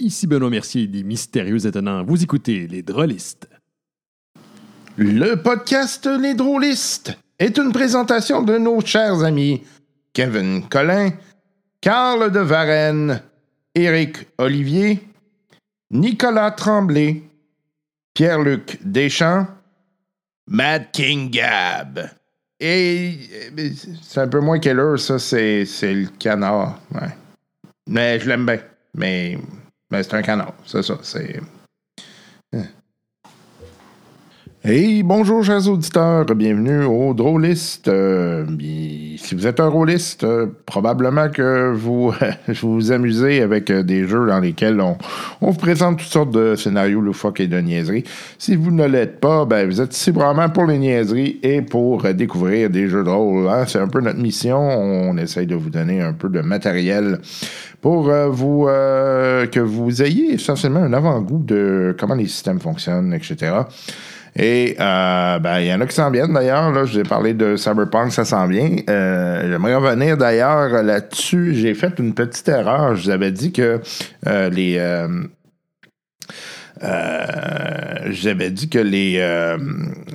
Ici Benoît Mercier des Mystérieux Étonnants. Vous écoutez Les Drôlistes. Le podcast Les Drôlistes est une présentation de nos chers amis Kevin Collin, Carl de Varenne, Éric Olivier, Nicolas Tremblay, Pierre-Luc Deschamps, Mad King Gab. Et euh, c'est un peu moins qu'elle ça, c'est, le canard. Mais je l'aime bien. Mais, mais c'est un canard, c'est ça. C'est. Hein. Hey, bonjour chers auditeurs, bienvenue au Drôliste. Euh, si vous êtes un drôliste, euh, probablement que vous vous amusez avec euh, des jeux dans lesquels on, vous présente toutes sortes de scénarios loufoques et de niaiseries. Si vous ne l'êtes pas, ben, vous êtes ici vraiment pour les niaiseries et pour découvrir des jeux drôles. Hein. C'est un peu notre mission. On essaye de vous donner un peu de matériel pour que vous ayez essentiellement un avant-goût de comment les systèmes fonctionnent, etc. Et euh, ben, il y en a qui s'en viennent d'ailleurs. Là, je vous ai parlé de Cyberpunk, ça s'en vient. Euh, j'aimerais revenir d'ailleurs là-dessus. J'ai fait une petite erreur. Je vous avais dit que euh, les. j'avais dit que les,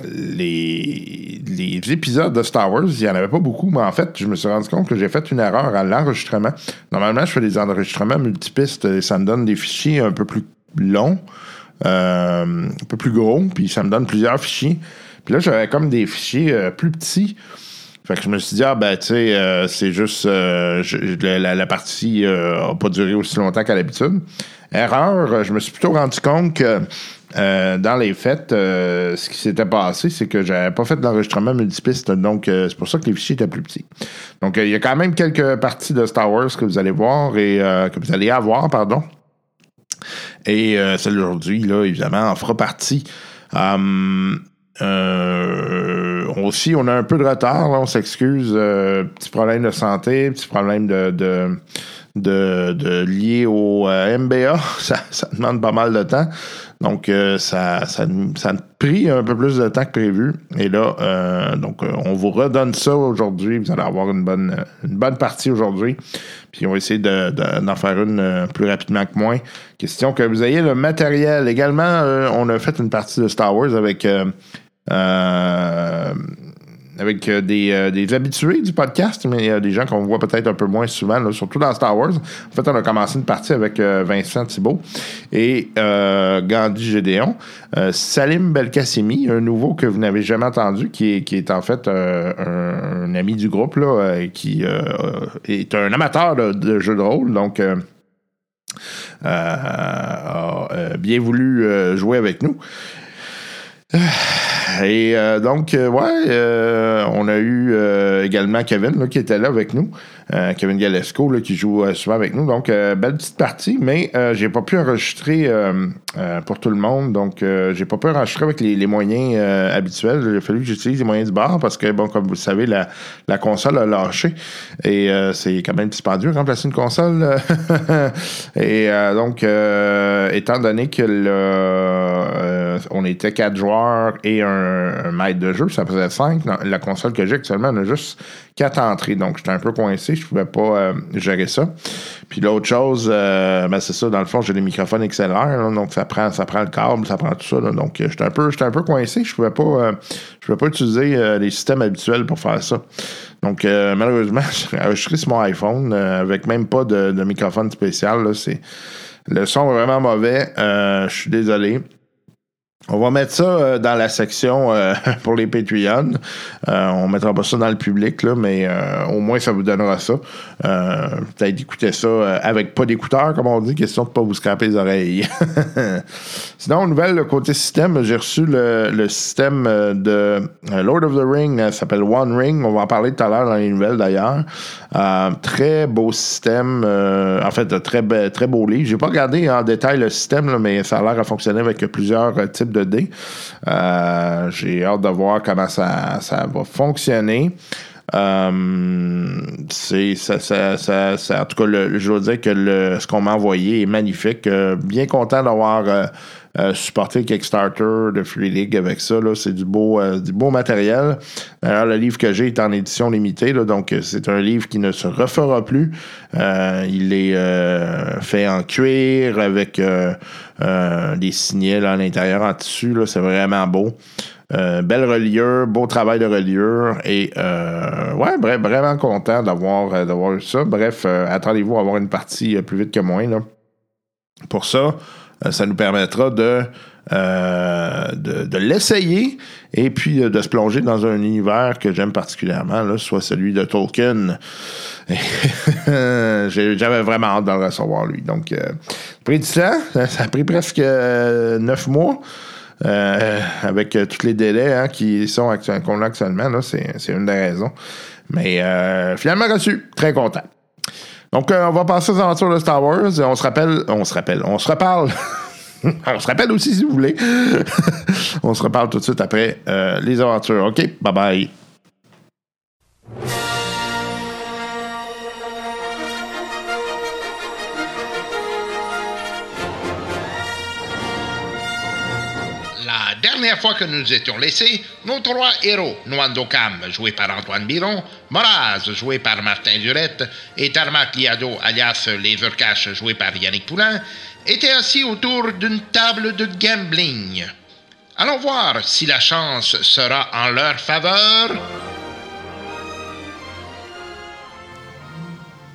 les, les épisodes de Star Wars, il n'y en avait pas beaucoup, mais en fait, je me suis rendu compte que j'ai fait une erreur à l'enregistrement. Normalement, je fais des enregistrements multipistes et ça me donne des fichiers un peu plus longs. Euh, un peu plus gros, puis ça me donne plusieurs fichiers. Puis là, j'avais comme des fichiers euh, plus petits. Fait que je me suis dit, ah ben, tu sais, euh, c'est juste. la, partie n'a pas duré aussi longtemps qu'à l'habitude. Erreur, je me suis plutôt rendu compte que dans les faits, ce qui s'était passé, c'est que j'avais pas fait d'enregistrement multipiste, donc c'est pour ça que les fichiers étaient plus petits. Donc il y a quand même quelques parties de Star Wars que vous allez voir et que vous allez avoir, pardon. Et euh, celle d'aujourd'hui, là, évidemment, en fera partie. Hum, euh, aussi, on a un peu de retard, on s'excuse. Euh, petit problème de santé, petit problème de, de, lié au MBA. Ça, demande pas mal de temps. Donc, euh, ça, ça, ça, a pris un peu plus de temps que prévu. Et là, euh, donc, euh, on vous redonne ça aujourd'hui. Vous allez avoir une bonne, une bonne partie aujourd'hui. Puis, on va essayer d'en faire une plus rapidement que moins. Question que vous ayez le matériel. Également, on a fait une partie de Star Wars avec avec euh, euh, des, habitués du podcast, mais a des gens qu'on voit peut-être un peu moins souvent, surtout dans Star Wars. En fait, on a commencé une partie avec euh, Vincent Thibault et Gandhi Gédéon. Salim Belkacemi, un nouveau que vous n'avez jamais entendu, qui est, qui est en fait un, ami du groupe, là, qui est un amateur de, jeux de rôle, donc a bien voulu jouer avec nous. Et euh, donc, euh, ouais, euh, on a eu également Kevin qui était là avec nous. Kevin Galesco qui joue souvent avec nous. Donc, belle petite partie, mais j'ai pas pu enregistrer pour tout le monde. Donc, j'ai pas pu enregistrer avec les, moyens habituels. Il a fallu que j'utilise les moyens du bar parce que, bon, comme vous le savez, la, la console a lâché. Et c'est quand même dispendieux remplacer une console. et donc, étant donné que le, on était quatre joueurs et un maître de jeu, ça faisait 5. La console que j'ai actuellement, a juste 4 entrées. Donc, j'étais un peu coincé, je pouvais pas euh, gérer ça. Puis l'autre chose, euh, ben, c'est ça, dans le fond, j'ai des microphones XLR, donc ça prend, ça prend le câble, ça prend tout ça. donc, j'étais un peu, un peu coincé, je pouvais pas, euh, je pouvais pas utiliser les systèmes habituels pour faire ça. Donc, malheureusement, j'ai enregistré sur mon iPhone avec même pas de, microphone spécial. le son est vraiment mauvais. je suis désolé. On va mettre ça euh, dans la section euh, pour les Patreons. Euh, on mettra pas ça dans le public, là, mais au moins ça vous donnera ça. Peut-être écouter ça avec pas d'écouteurs, comme on dit, question de pas vous scraper les oreilles. Sinon, nouvelle côté système, j'ai reçu le, système de Lord of the Ring, ça s'appelle One Ring. On va en parler tout à l'heure dans les nouvelles d'ailleurs. très beau système, en fait, très, très beau livre. J'ai pas regardé en détail le système, mais ça a l'air à fonctionner avec plusieurs types de euh, j'ai hâte de voir comment ça, va fonctionner. Euh, c'est en tout cas je veux dire que ce qu'on m'a envoyé est magnifique. Euh, bien content d'avoir euh, supporter Kickstarter de Free League avec ça. C'est du beau, euh, du beau matériel. D'ailleurs, le livre que j'ai est en édition limitée, donc euh, c'est un livre qui ne se refera plus. Il est fait en cuir avec des signets là, à l'intérieur en tissu. C'est vraiment beau. Belle reliure, beau travail de reliure et ouais, bref, vraiment content d'avoir eu ça. Bref, attendez-vous à avoir une partie plus vite que moins là. Pour ça, ça nous permettra de euh, de, de l'essayer et puis euh, de se plonger dans un univers que j'aime particulièrement, là, soit celui de Tolkien. J'avais vraiment hâte de le recevoir, lui. Donc, euh, pris du temps. Ça a pris presque euh, neuf mois. Euh, avec euh, tous les délais hein, qui sont actu- qu'on a actuellement, c'est une des raisons. Mais euh, finalement reçu, très content. Donc, euh, on va passer aux aventures de Star Wars. On se rappelle, on se rappelle, on se reparle. on se rappelle aussi si vous voulez. on se reparle tout de suite après euh, les aventures. OK, bye bye. Dernière fois que nous étions laissés, nos trois héros, Nwandokam, joué par Antoine Biron, Moraz, joué par Martin Durette, et Tarmac Liado, alias Lasercash, joué par Yannick Poulain, étaient assis autour d'une table de gambling. Allons voir si la chance sera en leur faveur.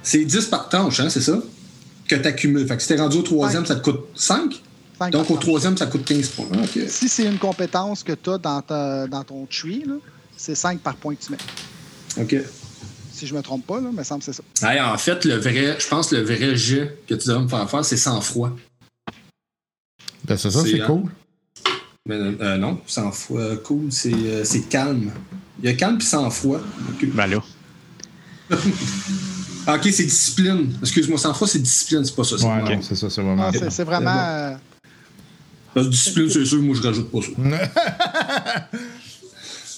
C'est 10 par tranche, hein, c'est ça? Que tu accumules. Fait que si t'es rendu au troisième, ça te coûte 5. Donc au troisième, ça coûte 15 points. Ah. Si c'est une compétence que tu as dans, ta- dans ton tree, c'est 5 par point que tu mets. OK. Si je me trompe pas, là, me semble que c'est ça. Hey, en fait, le vrai, je pense que le vrai jet que tu devrais me faire faire, c'est sans froid. Ben, c'est ça, C'est, cool. Mais euh, non, sans froid, cool, c'est, euh, c'est calme. Il y a calme puis sans froid. OK, Ben là. Ah, ok, c'est discipline. Excuse-moi, sans froid, c'est discipline, c'est pas ça. c'est Ouais, c'est ça, c'est vraiment. C'est, c'est vraiment. Parce que discipline, c'est sûr, moi je rajoute pas ça.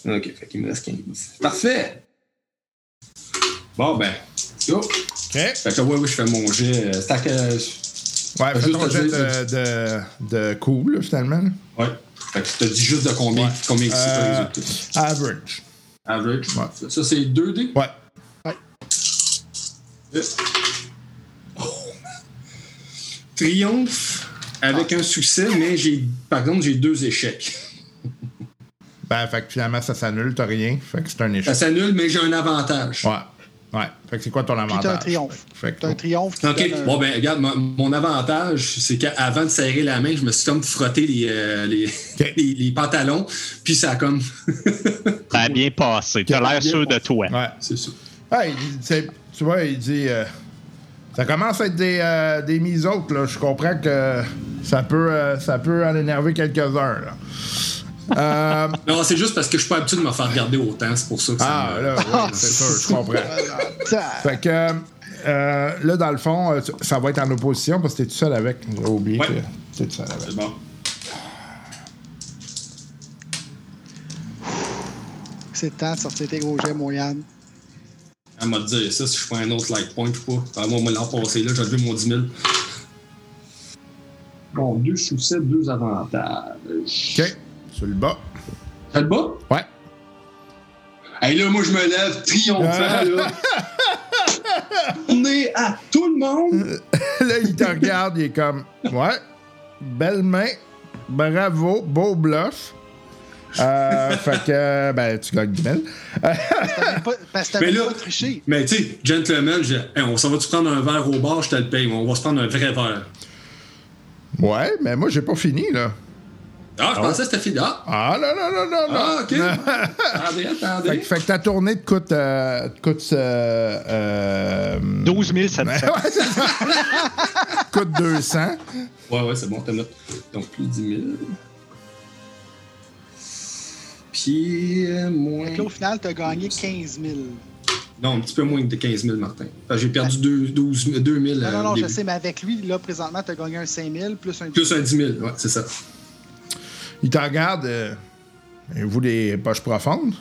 ok, fait qu'il me reste 15. Parfait! Bon, ben, go! OK. Fait que ouais, oui, je fais mon jet. euh, Stack. euh, Ouais, fais Juste ton jet de, de, de cool, là, finalement. ouais. Fait que je te dis juste de combien, Ouais. combien c'est Euh, résultat. Average. Average. ouais. Ça, c'est 2D. Ouais. Euh. Oh. Triomphe avec un succès, mais j'ai, par contre, j'ai deux échecs. Ben, fait que finalement, ça s'annule, t'as rien. Fait que c'est un Ça échec. s'annule, mais j'ai un avantage. Ouais. Ouais. Fait que c'est quoi ton avantage? t'as un triomphe. Fait que T'as un triomphe qui OK. un- Bon, ben, regarde, mon, mon avantage, c'est qu'avant de serrer la main, je me suis comme frotté les, euh, les, les, les pantalons, puis ça a comme. Ça a bien passé. T'as l'air sûr de toi. Ouais. c'est ça. Ouais, il- c'est- tu vois, il dit. euh, ça commence à être des, euh, des mises autres, là. Je comprends que ça peut, euh, ça peut en énerver quelques-uns, là. Euh, Non, c'est juste parce que je suis pas habitué de me faire regarder autant, c'est pour ça que ah, ça. me- là, oui, c'est sûr, je comprends. Fait que, euh, là, dans le fond, ça va être en opposition parce que t'es tout seul avec. J'ai oublié Ouais. que t'es tout seul avec. C'est bon. C'est le temps de sortir tes gros jets, mon Yann. Elle m'a dit ça, si je fais un autre like point ou pas. Ah, moi, moi, l'an passé, là, j'ai levé mon 10 000. Bon, deux succès, deux avantages. OK. Sur le bas. Ça le bas? Ouais. Hey, là, moi, je me lève triomphant, là. On est à tout le monde. là, il te regarde, il est comme Ouais, belle main, bravo, beau bluff. Euh, fait que, ben, tu gagnes 10 000. T'avais pas- Parce que t'avais Mais là- pas triché. Mais tu sais, gentleman, je- hey, on s'en va-tu prendre un verre au bar, je te le paye, on va se prendre un vrai verre. Ouais, mais moi, j'ai pas fini, là. Ah, je pensais que c'était fini. Ah, Ah, non, non, non, non, non. ah ok. attendez, Fait, attendez. que- fait que ta tournée te coûte. euh, te coûte. euh, euh, 12 700. ouais, c'est ça. coûte 200. Ouais, ouais, c'est bon, t'as. Donc, plus 10 000. Puis, euh, moins. Fait que là, au final, t'as gagné 15 000. Non, un petit peu moins de 15 000, Martin. J'ai perdu deux- 12 000, 2 000. Non, euh, non, non, au je début. sais, mais avec lui, là, présentement, t'as gagné un 5 000 plus un Plus un 10 000, ouais, c'est ça. Il te regarde. euh, et vous, les poches profondes?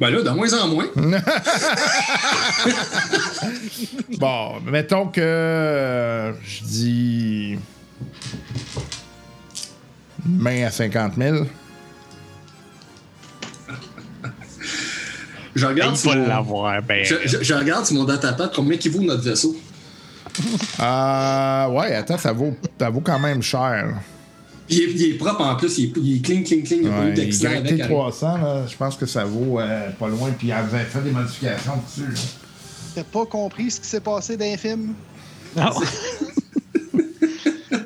Ben là, de moins en moins. Bon, mettons que. euh, je dis. Main à 50 000. Je regarde, Il sur va mon... l'avoir, ben. je, je- je regarde sur mon datapad combien qui vaut notre vaisseau. Euh, ouais, attends, ça vaut, ça vaut quand même cher. Il est, il est propre en plus, il est, il est clean, clean, clean. Il n'y a pas eu Ouais, d'accident il avec. a 300, là, je pense que ça vaut euh, pas loin. Puis il avait fait des modifications dessus. T'as pas compris ce qui s'est passé dans les films? Non.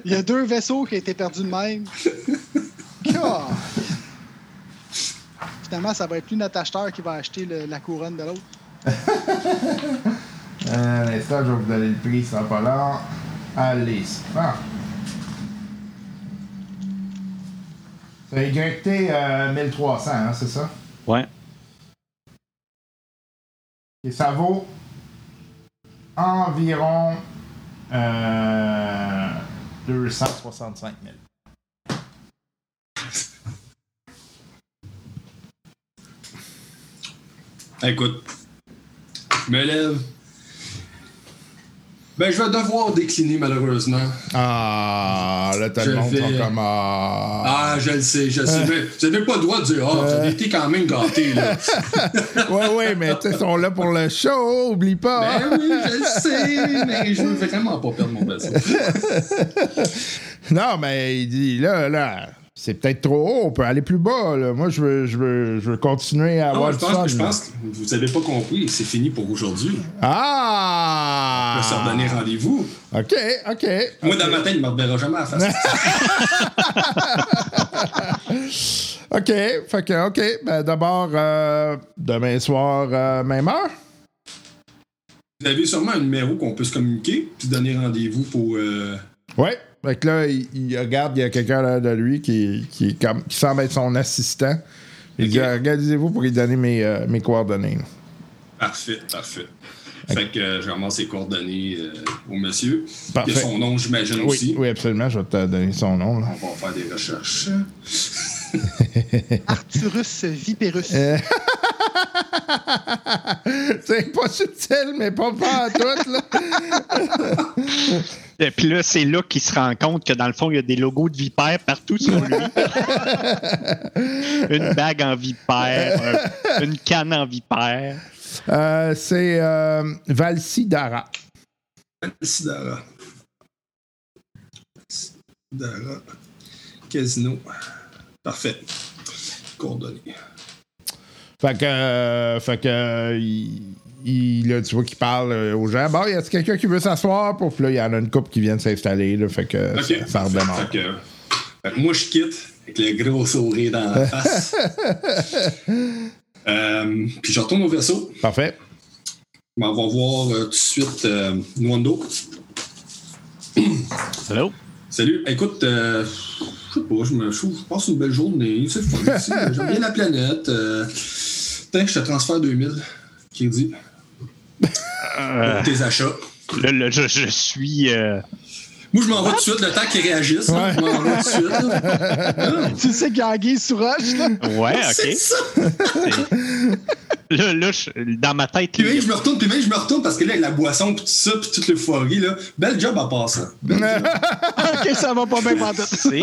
Il y a deux vaisseaux qui ont été perdus de même. God. Finalement, ça va être plus notre acheteur qui va acheter le- la couronne de l'autre. Euh, À l'instant, je vais vous donner le prix, ça sera pas long. Allez, c'est bon. C'est YT euh, 1300, hein, c'est ça? Ouais. Et ça vaut environ euh, 265 000. Écoute, je me lève. Ben, je vais devoir décliner, malheureusement. Ah, là, t'as le monde comme... Ah. Ah, je le sais, je le sais. Mais vous n'avez pas le droit de dire, ah, vous avez été quand même gâtés, là. Ouais, ouais, mais ils sont là pour le show, oublie pas. ben oui, je le sais, mais je veux vraiment pas perdre mon vaisseau. Non, mais il dit, là, là, c'est peut-être trop haut, on peut aller plus bas. Là. Moi, je veux, je, veux, je veux continuer à Non, avoir je pense, fun. je pense que vous avez pas compris, c'est fini pour aujourd'hui. Ah! On va se redonner rendez-vous. OK, OK. Moi, OK. dans ma tête, il ne me reverra jamais à la face. OK, fait que, OK. Ben, d'abord, euh, demain soir, euh, même heure. Vous avez sûrement un numéro qu'on peut se communiquer, puis donner rendez-vous pour. euh, Ouais. Fait que là, il, il regarde, il y a quelqu'un là de lui qui, qui, est comme, qui semble être son assistant. Il dit, organisez-vous pour lui donner mes, euh, mes coordonnées. là. Parfait, parfait. Fait que euh, je ramasse ses coordonnées euh, au monsieur. Parfait. Il y a son nom, j'imagine Oui, aussi. oui, absolument. Je vais te donner son nom. Là. On va faire des recherches. Arturus Viperus. Euh. C'est pas subtil, mais pas pas à tout. Là. Et puis là, c'est là qu'il se rend compte que dans le fond, il y a des logos de vipère partout sur lui. une bague en vipère, un- une canne en vipère. Euh, c'est euh, Valsidara. Sidara. Sidara. Casino. Parfait. Coordonnées. Fait que, euh, fait que euh, il, il- là, tu vois qu'il parle euh, aux gens. Bon, y a quelqu'un qui veut s'asseoir? Puis là, il y en a une couple qui vient de s'installer. Là, fait que Ok. ça, ça redémarre. Fait que, fait que moi, je quitte avec le gros sourire dans la face. Euh, puis je retourne au vaisseau. Parfait. On va voir euh, tout de suite euh, Nwando. Hello? Salut. Écoute, euh, je sais pas, je, me, je, passe une belle journée. J'aime bien la planète. Euh, Tiens, je te transfère 2000 crédits. Euh, tes achats. là, là, je, je suis. euh, Moi, je m'en vais tout de suite, le temps qu'ils réagissent. Je m'en vais tout de suite. là. Tu sais qu'il y a Anguille sous roche, là? Ouais, C'est ok. ça. Là, là, je- dans ma tête, Puis même, je me retourne, puis même, je me retourne parce que là, avec la boisson, puis tout ça, puis toute l'euphorie, là. Bel job en passant. Ok, ça va pas bien c'est.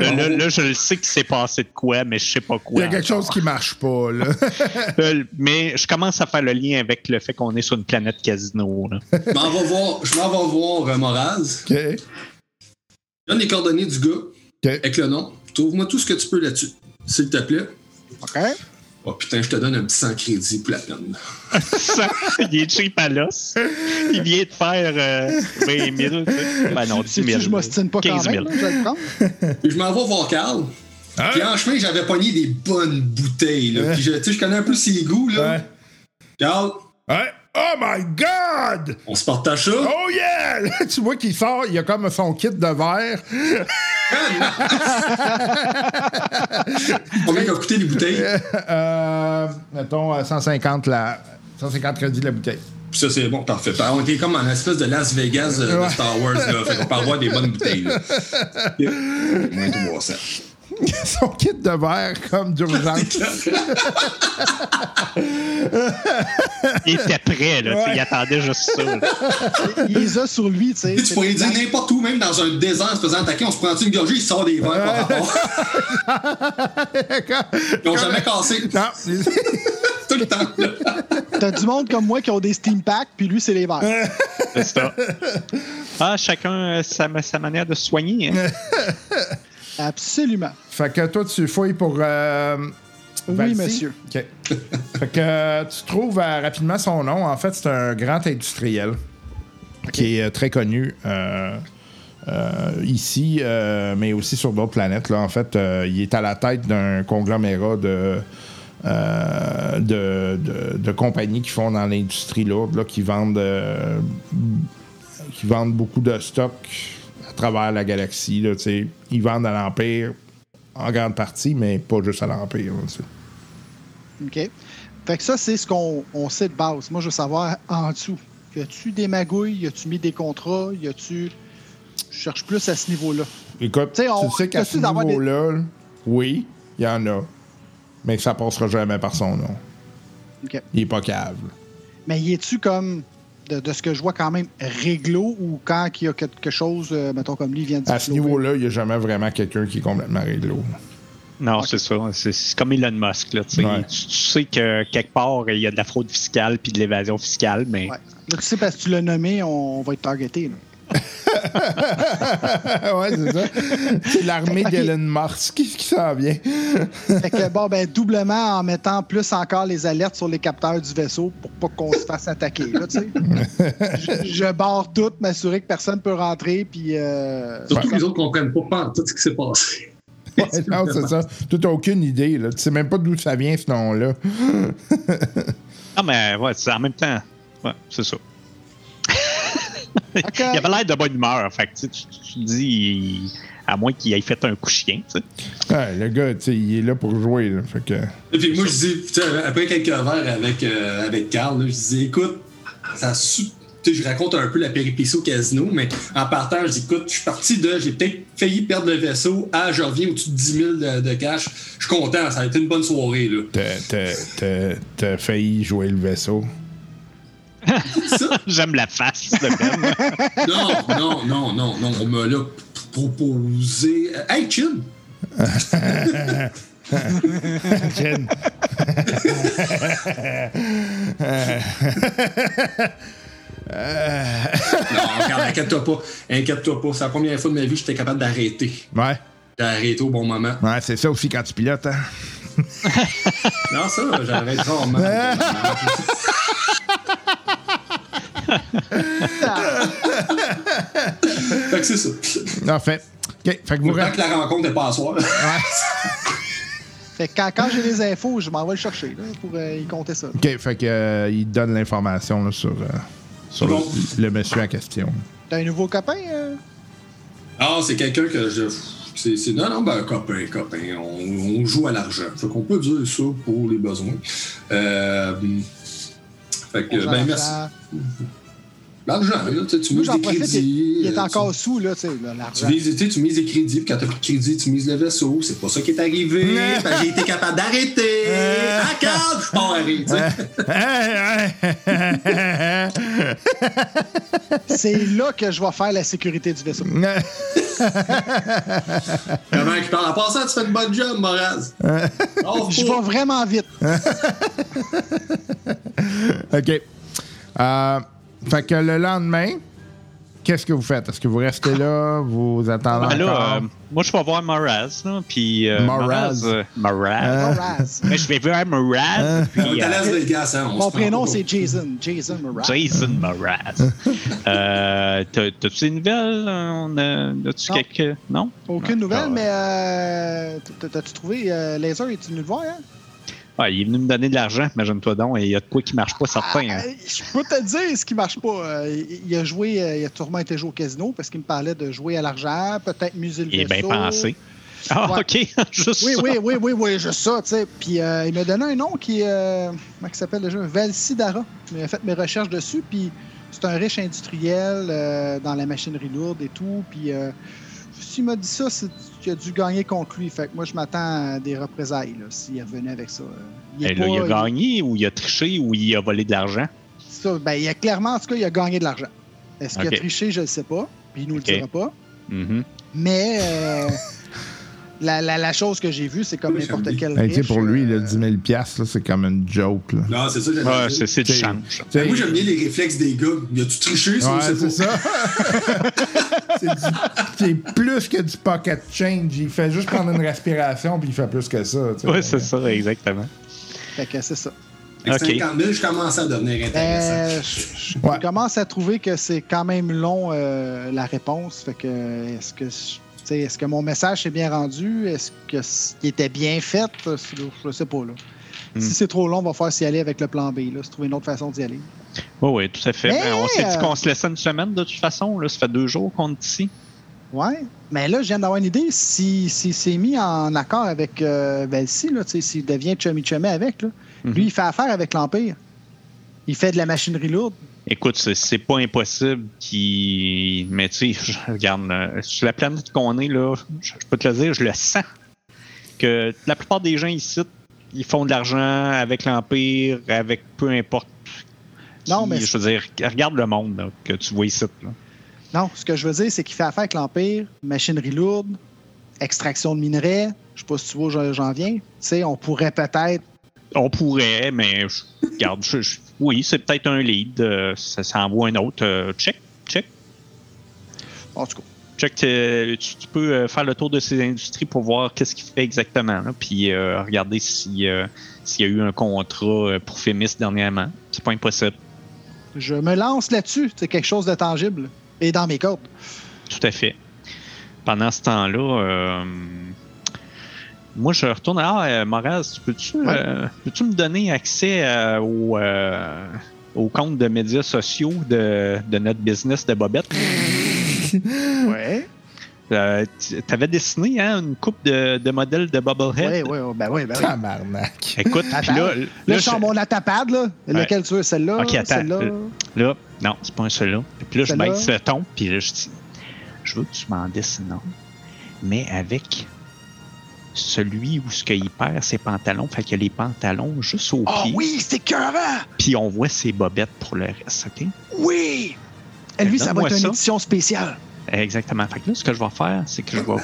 Là, là, là, je le sais qu'il s'est passé de quoi, mais je sais pas Il quoi. y a quelque chose qui marche pas. Là. Euh, mais je commence à faire le lien avec le fait qu'on est sur une planète casino. là. Je m'en vais voir, je m'en vais voir euh, Moraz. OK. Donne les coordonnées du gars OK. avec le nom. Trouve-moi tout ce que tu peux là-dessus. S'il te plaît. OK? Oh putain, je te donne un petit 100 crédits pour la peine. Ça, il est cheap à l'os. Il vient de faire euh, 20 000. tu sais. Ben non, 10 Si 000. je m'ostine pas quand 15 000. même, là, je vais le prendre? Puis je m'en vais voir Carl. Hein? Puis en chemin, j'avais pogné des bonnes bouteilles. Là. Puis je, tu sais, je connais un peu ses goûts. Là. Ouais. Carl, Ouais. Oh my God! on se partage ça? Oh yeah! Là, tu vois qu'il sort, il a comme son kit de verre. Combien ça a coûté les bouteilles? Euh, mettons, euh, 150, la, 150 crédits de la bouteille. Puis ça, c'est bon, parfait. On était comme en espèce de Las Vegas euh, de Star Wars. Là. Fait qu'on peut avoir des bonnes bouteilles. Là. Moins 300. son kit de verre comme d'urgence. Il était prêt, là. tu sais, Il attendait juste ça. Il les a sur lui, tu sais. Tu pourrais dire n'importe où, même dans un désert, se faisant attaquer, on se prend une gorgée, il sort des verres par rapport. Ils n'ont jamais cassé. non, Tout le temps. T'as du monde comme moi qui ont des steam packs, puis lui, c'est les verts. C'est ça. Ah, chacun euh, sa, sa manière de se soigner. Hein. Absolument. Fait que toi, tu fouilles pour. euh, Oui, monsieur. OK. fait que euh, tu trouves euh, rapidement son nom. En fait, c'est un grand industriel qui est très connu. ici, mais aussi sur d'autres planètes. Là. En fait, il est à la tête d'un conglomérat de, euh, de, de- de compagnies qui font dans l'industrie lourde, là, qui vendent euh, qui vendent beaucoup de stocks à travers la galaxie. Là. Ils vendent à l'Empire en grande partie, mais pas juste à l'Empire. OK. Fait que ça, c'est ce qu'on on sait de base. Moi, je veux savoir en dessous. Y a-tu des magouilles? Y a-tu mis des contrats? Y a-tu. Je cherche plus à ce niveau-là. Écoute, Tu sais, on- tu sais qu'à ce des- niveau-là, là, oui, il y en a. Mais ça passera jamais par son nom. OK. Il est pas cave. Mais y est-tu comme. De, de ce que je vois quand même réglo ou quand il y a quelque chose, euh, mettons comme lui vient de À ce niveau-là, il n'y a jamais vraiment quelqu'un qui est complètement réglo. Non, c'est ça. C'est comme Elon Musk. Là, tu sais. Ouais. tu, tu sais que quelque part, il y a de la fraude fiscale puis de l'évasion fiscale, mais Ouais. Là, tu sais, parce que tu l'as nommé, on, on va être targeté. là. ouais, c'est ça. C'est l'armée Ok. d'Elon Musk qui, qui s'en vient. Fait que bon, ben, doublement en mettant plus encore les alertes sur les capteurs du vaisseau pour pas qu'on se fasse attaquer. Là, tu sais. je, je barre tout, m'assurer que personne peut rentrer, puis. euh, Surtout que les autres comprennent pas, pas tout ce qui s'est passé. Ouais, non, c'est ça. Tu n'as aucune idée. Là. Tu sais même pas d'où ça vient, ce nom-là. Ah, mais ouais, c'est en même temps. Ouais, c'est ça. Ok. Il avait l'air de bonne humeur. Fait que, tu, dis, à moins qu'il ait fait un coup chien. tu sais. Ouais, le gars, tu sais, il est là pour jouer. Là. Fait que... Et puis moi, je dis, après quelques verres avec, euh, avec Carl, là, je disais, écoute, ça je raconte un peu la péripétie au casino, mais en partant, je dis, écoute, je suis parti de, j'ai peut-être failli perdre le vaisseau, à je reviens au-dessus de 10 000 de, de cash. Je suis content, ça a été une bonne soirée, là. T'as- t'as- t'as- T'as failli jouer le vaisseau. J'aime la face de Ben. Non, non, non, non, non, on me l'a proposé. Hey, Chin! Jen. Non, regarde, inquiète-toi pas. Inquiète-toi pas. C'est la première fois de ma vie que j'étais capable d'arrêter. Ouais. J'ai arrêté au bon moment. Ouais, c'est ça aussi quand tu pilotes, hein. Non, ça, j'arrête rarement. Fait que c'est ça. En fait. OK. Fait que vous Tant que la rencontre n'est pas à soir. Fait que quand, quand j'ai les infos, je m'en vais le chercher là, pour euh, y compter ça. OK. Fait que euh, il donne l'information là, sur, euh, sur Bon. le, le monsieur en question. T'as un nouveau copain? euh? Ah, c'est quelqu'un que je. C'est, c'est- non, non, ben, un copain, copain. On, on joue à l'argent. Fait qu'on peut dire ça pour les besoins. Euh, fait que, ben, merci. L'argent, là, tu sais, tu Moi, mises des crédits. il, est euh, encore tu- sous, là, tu sais, là, Tu l'argent. mises, tu sais, tu mises des crédits, puis quand t'as plus de crédit, tu mises le vaisseau. C'est pas ça qui est arrivé. Que j'ai été capable d'arrêter. Calme, je pars arrêter. tu sais. C'est là que je vais faire la sécurité du vaisseau. Comment qu'il parle? En passant, tu fais une bonne job, Moraz. Je vais vraiment vite. OK. Euh, fait que le lendemain, qu'est-ce que vous faites? Est-ce que vous restez là? Vous attendez Ben là, euh, moi, je vais voir Moraz. Là, puis, euh, Moraz. euh, Moraz. Hein? Moraz. Mais je vais voir Moraz. Est euh, hein. se Mon prénom, c'est Jason. Jason Moraz. Jason Moraz. euh, t'as- T'as-tu des nouvelles? On a, as-tu Non. quelques. Non? Aucune Non, nouvelle, ah, mais euh, t'as- t'as-tu trouvé euh, Laser? Es-tu venu le voir? Hein? Ouais, il est venu me donner de l'argent, imagine-toi donc, et il y a de quoi qui marche pas certain. Ah, hein. je peux te dire ce qui marche pas. Euh, il, a joué, euh, il a sûrement été joué au casino parce qu'il me parlait de jouer à l'argent, peut-être muser le Il est bien pensé. Ah, Ouais. OK. Juste Oui, ça. oui, oui, oui, oui, juste ça, tu sais. Puis euh, il m'a donné un nom qui, euh, comment il s'appelle déjà? Valsidara. J'ai fait mes recherches dessus, puis c'est un riche industriel euh, dans la machinerie lourde et tout. Puis euh, s'il m'a dit ça, qu'il a dû gagner contre lui. Fait que moi, je m'attends à des représailles s'il revenait avec ça. Il, est Ben là, il a pas- gagné ou il a triché ou il a volé de l'argent? ça, ben, il a clairement, en tout cas, il a gagné de l'argent. Est-ce qu'il a triché, je ne sais pas. Puis il nous le dira pas. Mhm. Mais euh, la, la- la chose que j'ai vue, c'est comme Oui, n'importe quel Hey, tu sais, riche, pour lui, euh, là, 10 000 piastres, là, c'est comme une joke. Là. Non, c'est ça, j'aime Ouais, bien. c'est c'est du change. Moi, j'aime bien les réflexes des gars. Y a-tu triché, ça, Ouais, c'est ça. c'est plus que du pocket change. Il fait juste prendre une respiration puis il fait plus que ça. Ouais, c'est ça, exactement. Fait que c'est ça. Avec Ok. 50 000, je commence à devenir intéressant. Euh, je, je Ouais. commence à trouver que c'est quand même long euh, la réponse. Fait que est-ce que sais, est-ce que mon message s'est bien rendu? Est-ce que ce qui était bien fait? Je sais pas là. Hmm. Si c'est trop long, on va faire s'y aller avec le plan B. Là, se trouver une autre façon d'y aller. Oui, oui, tout à fait. Mais, Ben, on s'est dit euh, qu'on se laissait une semaine de toute façon. Là. Ça fait deux jours qu'on est ici. Ouais. Mais là, je viens d'avoir une idée. S'il si, s'est mis en accord avec euh, sais, s'il devient chummy chummy avec, là, Mhm. lui, il fait affaire avec l'Empire. Il fait de la machinerie lourde. Écoute, c'est- pas impossible qui. Mais tu sais, je- regarde, euh, sur la planète qu'on est, là, je, je peux te le dire, je le sens. Que la plupart des gens ici, ils font de l'argent avec l'Empire, avec peu importe. qui- Non, mais- Je veux dire, regarde le monde là, que tu vois ici. Là. Non, ce que je veux dire, c'est qu'il fait affaire avec l'Empire, machinerie lourde, extraction de minerais. Je sais pas si tu vois où j'en- j'en viens. Tu sais, on pourrait peut-être. On pourrait, mais je- regarde, je- je- oui, c'est peut-être un lead. euh, ça, ça envoie un autre. euh, check, check. En tout cas, Check, euh, tu, tu peux faire le tour de ces industries pour voir qu'est-ce qu'il fait exactement, là, puis regarder si, s'il y a eu un contrat pour Fémis dernièrement. C'est pas impossible. je me lance là-dessus. C'est quelque chose de tangible et dans mes cordes. Tout à fait. Pendant ce temps-là, moi, je retourne. Ah, euh, Moraz, tu peux-tu Ouais. euh, peux-tu me donner accès euh, au, euh, au compte de médias sociaux de, de notre business de Bobette? Ouais. Euh, tu avais dessiné hein, une coupe de, de modèles de Bubblehead. Oui, oui, ben oui, ben oui. Tabarnak. Écoute, puis Attends. là, Là, là, je sors mon latapad, là. Lequel tu veux, celle-là? Ok, attends. Celle-là? Là, non, c'est pas un seul-là. Puis là, je baisse le ton, puis là, je dis, je veux que tu m'en dessines un, mais avec celui où ce qu'il perd ses pantalons, fait qu'il y a les pantalons juste au Oh pied, oui, c'est écœurant! puis on voit ses bobettes pour le reste, OK? Oui! Et lui, ça va être une ça. édition spéciale. Exactement. Fait que là, ce que je vais faire, c'est que je vais,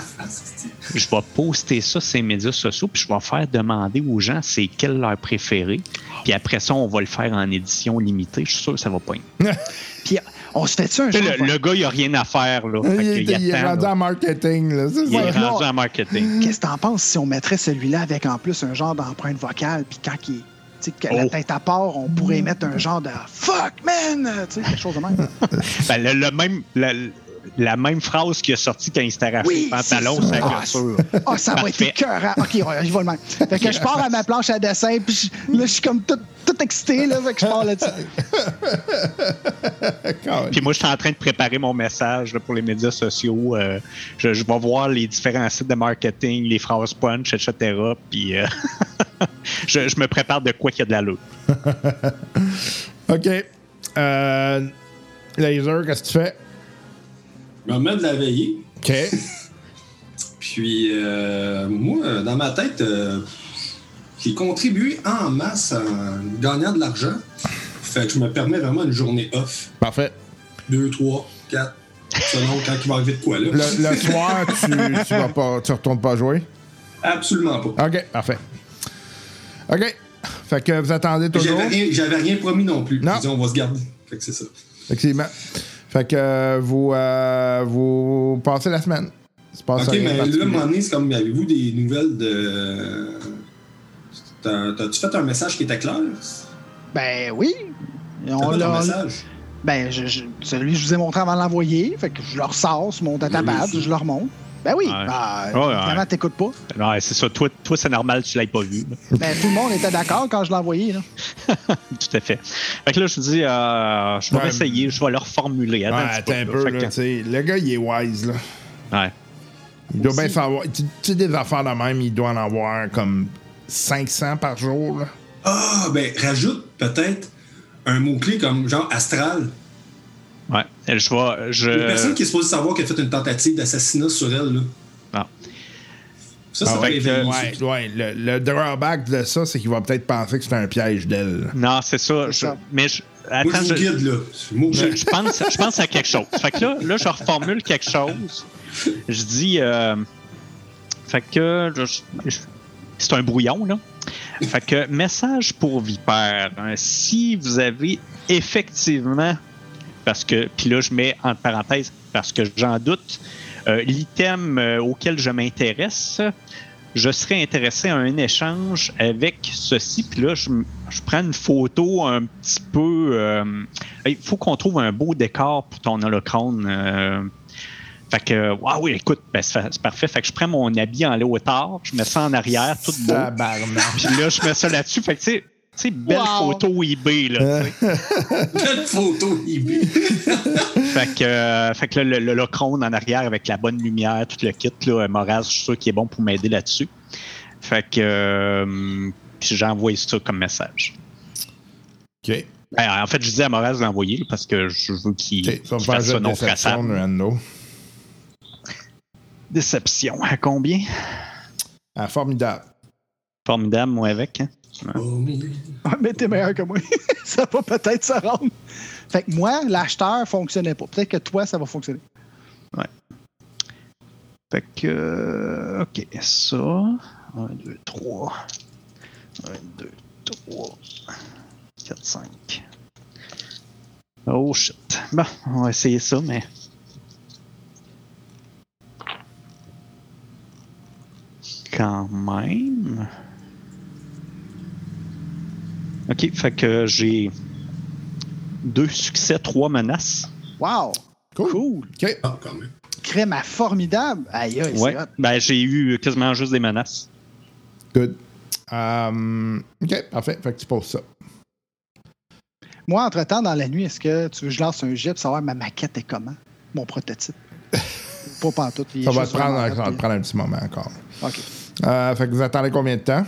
je vais poster ça sur les médias sociaux, puis je vais faire demander aux gens c'est quel leur préféré. Puis après ça, on va le faire en édition limitée. Je suis sûr que ça va pas. Puis, on se fait-tu un Tu sais, genre Le, le gars, il a rien à faire. Là. Il, Fait est- il rendu là. en marketing. Là. Il ça. est rendu en marketing. Qu'est-ce que t'en penses si on mettrait celui-là avec en plus un genre d'empreinte vocale, puis quand il est. Tu sais, que la Oh. tête à part, on pourrait mettre un genre de fuck man! Tu sais, quelque chose de même. Ben, le, le même, la, la même phrase qui a sorti quand il s'était arraché Oui, le pantalon, ça. la Ah. Ah, ça va être écœurant. OK, ouais, j'y vais le même. Fait que je pars à ma planche à dessin, puis je- là, je suis comme tout, tout excité, là, fait que je pars là-dessus. Puis moi, je suis en train de préparer mon message là, pour les médias sociaux. Euh, je, je vais voir les différents sites de marketing, les phrases punch, etc. Puis euh, je, je me prépare de quoi qu'il y a de l'allure. OK. Euh, laser, qu'est-ce que tu fais? Je me remets de la veillée. OK. Puis, euh, moi, dans ma tête, euh, j'ai contribué en masse en gagnant de l'argent. Fait que je me permets vraiment une journée off. Parfait. Deux, trois, quatre, selon quand il va arriver de quoi, là. Le, le soir, tu, tu vas pas, tu retournes pas jouer? Absolument pas. OK, parfait. OK. Fait que vous attendez toujours? J'avais rien, promis non plus. Non. On va se garder. Fait que c'est ça. Effectivement. Fait que euh, vous, euh, vous passez la semaine. Ok, mais là, à un particulier. moment donné, c'est comme, avez-vous des nouvelles de. T'as- T'as-tu fait un message qui était clair? Ben oui. On fait un message? Ben, je, je- celui que je vous ai montré avant de l'envoyer, fait que je le ressors sur mon datapad, Oui, je le remonte. Ben oui, Ouais. ben, Ouais, ouais. évidemment, t'écoutes pas. Non, c'est ça. Toi, toi c'est normal, tu l'aies pas vu. Ben, tout le monde était d'accord quand je l'ai envoyé. Là. Tout à fait. Fait que là, je dis, euh, je vais Ouais. essayer, je vais le reformuler. Ouais, Attends, attends un peu, là, que-. Le gars, il est wise, là. ouais. Il doit bien savoir. Tu tu sais, des affaires de même, il doit en avoir comme 500 par jour, là. Ah, ben, rajoute peut-être un mot-clé comme genre astral. Ouais. Et Je vais. Je... Il y a personne qui est supposé savoir qu'elle a fait une tentative d'assassinat sur elle. Là. Ah. Ça, ça Ah ouais, réveiller. ouais, ouais, le, le drawback de ça, c'est qu'il va peut-être penser que c'est un piège d'elle. Non, c'est ça. Je-. Mais je. Moi, Attends, je vous je, guide, là. Moi, je, je pense, je pense à quelque chose. Fait que là, là, je reformule quelque chose. Je dis. euh, fait que. je- je- c'est un brouillon, là. Fait que, message pour Vipère. hein, si vous avez effectivement. Parce que. Puis là, je mets entre parenthèses, parce que j'en doute. euh, L'item euh, auquel je m'intéresse, je serais intéressé à un échange avec ceci. Puis là, je, je prends une photo un petit peu. euh, il faut qu'on trouve un beau décor pour ton holocrone. euh. fait que, waouh, oui, écoute, ben, c'est fa- c'est parfait. Fait que je prends mon habit en léotard, je mets ça en arrière, tout beau. Puis là, je mets ça là-dessus. Fait que, tu sais, sais, belle Wow. photo eBay, là. Quelle photo, eBay. Fait que, euh, fait que là, le, le Locron en arrière avec la bonne lumière, tout le kit, là, Moraz, je suis sûr qu'il est bon pour m'aider là-dessus. Fait que euh, puis j'ai envoyé ça comme message. OK. Ben, en fait, je disais à Moraz de l'envoyer là, parce que je veux qu'il fasse non déception, traçable. Déception. À combien? Ah, formidable. Formidable, moi, avec. hein? Oh, mais- Ah, mais t'es meilleur que moi. ça va peut-être se rendre. Fait que moi, l'acheteur fonctionnait pas. Peut-être que toi, ça va fonctionner. Fait que. euh, OK, ça. 1, 2, 3. 1, 2, 3. 4, 5. Oh shit. Bon, on va essayer ça, mais. Quand même. OK, fait que j'ai deux succès, trois menaces. Wow! Cool. Cool! OK. Ah, quand même. Crème à formidable! Aïe, aïe, Ouais. Ben, j'ai eu quasiment juste des menaces. Good. Um, OK, parfait. Fait que tu poses ça. Moi, entre-temps, dans la nuit, est-ce que tu veux que je lance un jet pour savoir ma maquette est comment? Mon prototype. pas pantoute. Ça va, prendre, ça va te prendre un petit moment encore. OK. Euh, fait que vous attendez combien de temps?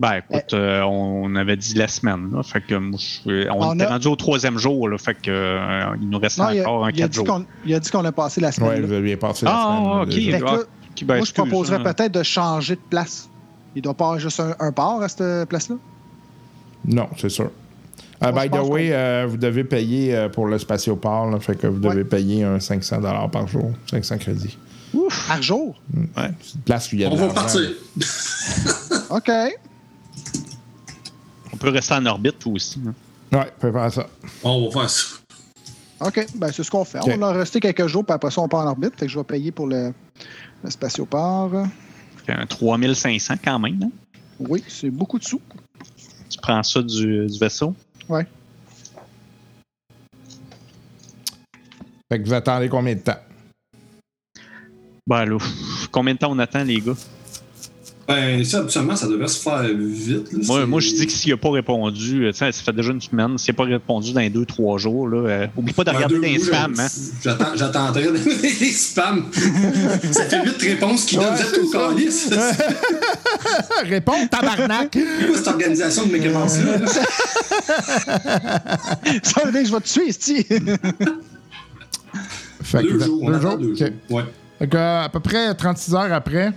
Ben, écoute, euh, on avait dit la semaine, là. Fait que moi, je suis- on, On était a- rendu au troisième jour, là. Fait que euh, il nous reste Non, il a, encore un quatre jours. il a dit qu'on a passé la semaine. Oui, vous aviez passé la Ah, semaine. là, ok. déjà. Fait que là, Qui- ben, moi, je proposerais hein? peut-être de changer de place. Il doit pas avoir juste un, un port à cette place-là? Non, c'est sûr. Euh, Moi, by the way, euh, vous devez payer euh, pour le spatioport, là, fait que vous devez Ouais. payer un 500 par jour, 500 crédits. Par jour? C'est une place où il y a On de va partir. OK. On peut rester en orbite aussi. hein. Ouais, on peut faire ça. On va faire ça. OK. Ben, c'est ce qu'on fait. On va rester quelques jours, puis après ça, on part en orbite. Fait que je vais payer pour le, le spatioport. Fait que, euh, 3500 quand même, hein? Oui, c'est beaucoup de sous. Tu prends ça du, du vaisseau? Ouais. Fait que vous attendez combien de temps? Ben là, combien de temps on attend, les gars? Ben, ça, habituellement, ça devrait se faire vite. là. Moi, moi je dis que s'il n'a pas répondu, euh, tu sais, ça fait déjà une semaine, s'il n'a pas répondu dans les deux, trois jours, là, euh, oublie pas de Dans regarder dans les spams, hein. J'attends, j'attendrai les spams. ça fait huit réponses qui donnent Ouais, tout au calice. Réponds, tabarnak! C'est quoi cette organisation de mécanismes-là? là? Ça veut dire que je vais te tuer, que Deux jours, on deux jours? deux. Ouais. Euh, à peu près 36 heures après,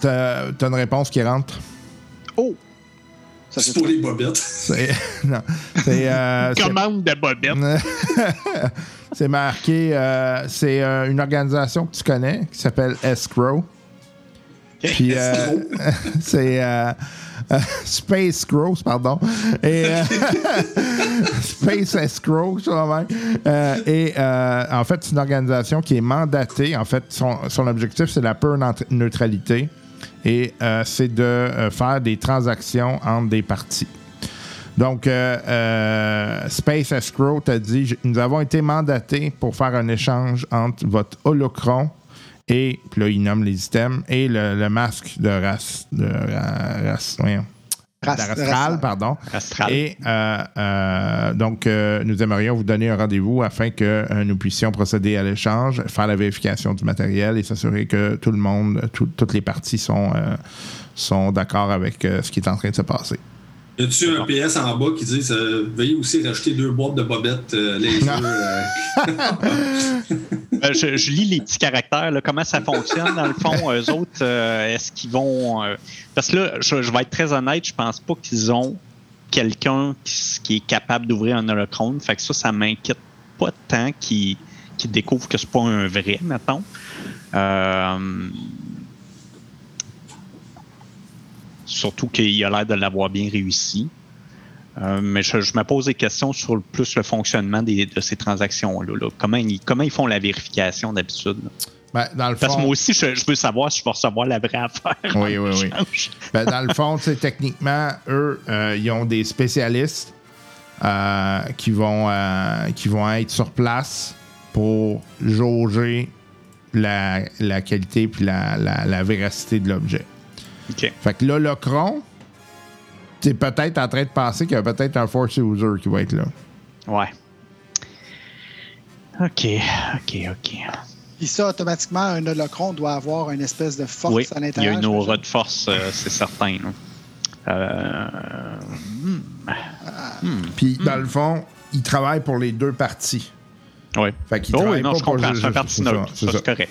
t'as une réponse qui rentre? oh! Ça, C'est pour les bobettes. C'est. non. C'est. euh, Commande de bobette. c'est marqué. euh, c'est euh, une organisation que tu connais qui s'appelle Escrow. Puis euh, c'est euh, Space Crows, pardon. Et euh, Space Escrow. Euh, et euh, en fait, c'est une organisation qui est mandatée. En fait, son, son objectif, c'est la pure neut- neutralité. Et c'est de faire des transactions entre des parties. Donc, Space Escrow t'a dit nous avons été mandatés pour faire un échange entre votre holocron et, puis là, il nomme les items, et le, le masque de race. De ra- race d'Astral, Rastral. pardon. Astral. Et euh, euh, donc, euh, nous aimerions vous donner un rendez-vous afin que euh, nous puissions procéder à l'échange, faire la vérification du matériel et s'assurer que tout le monde, tout- toutes les parties sont, euh, sont d'accord avec euh, ce qui est en train de se passer. Y a-tu un PS en bas qui dit euh, Veuillez aussi rajouter deux boîtes de bobettes euh, laser. Euh, je, je lis les petits caractères, là, comment ça fonctionne dans le fond. Eux autres, euh, est-ce qu'ils vont. euh, parce que là, je, je vais être très honnête, je pense pas qu'ils ont quelqu'un qui, est capable d'ouvrir un holochrone. Fait que ça, ça m'inquiète pas tant qu'ils découvrent que c'est pas un vrai, mettons. Surtout qu'il a l'air de l'avoir bien réussi. Euh, mais je, je me pose des questions sur le- plus le fonctionnement des- de ces transactions-là. là. Comment, ils, comment ils font la vérification d'habitude? Ben, dans le Parce que moi aussi, je, je veux savoir si je vais recevoir la vraie affaire. Oui, oui, oui. ben, dans le fond, techniquement, eux, euh, ils ont des spécialistes euh, qui, vont, qui vont être sur place pour jauger la, la qualité puis la, la, la véracité de l'objet. OK. Fait que là, le cron, tu es peut-être en train de penser qu'il y a peut-être un force user qui va être là. Ouais. OK, OK, OK. Puis ça, automatiquement, un holocron doit avoir une espèce de force Oui, à il y a l'intérieur. une aura de force, euh, c'est certain. Euh, Puis, dans le fond, ils travaillent pour les deux parties. ouais. Fait qu'ils Oh, oui, travaillent non, pas je pour comprends. juste- C'est un parti neutre. ça. c'est correct.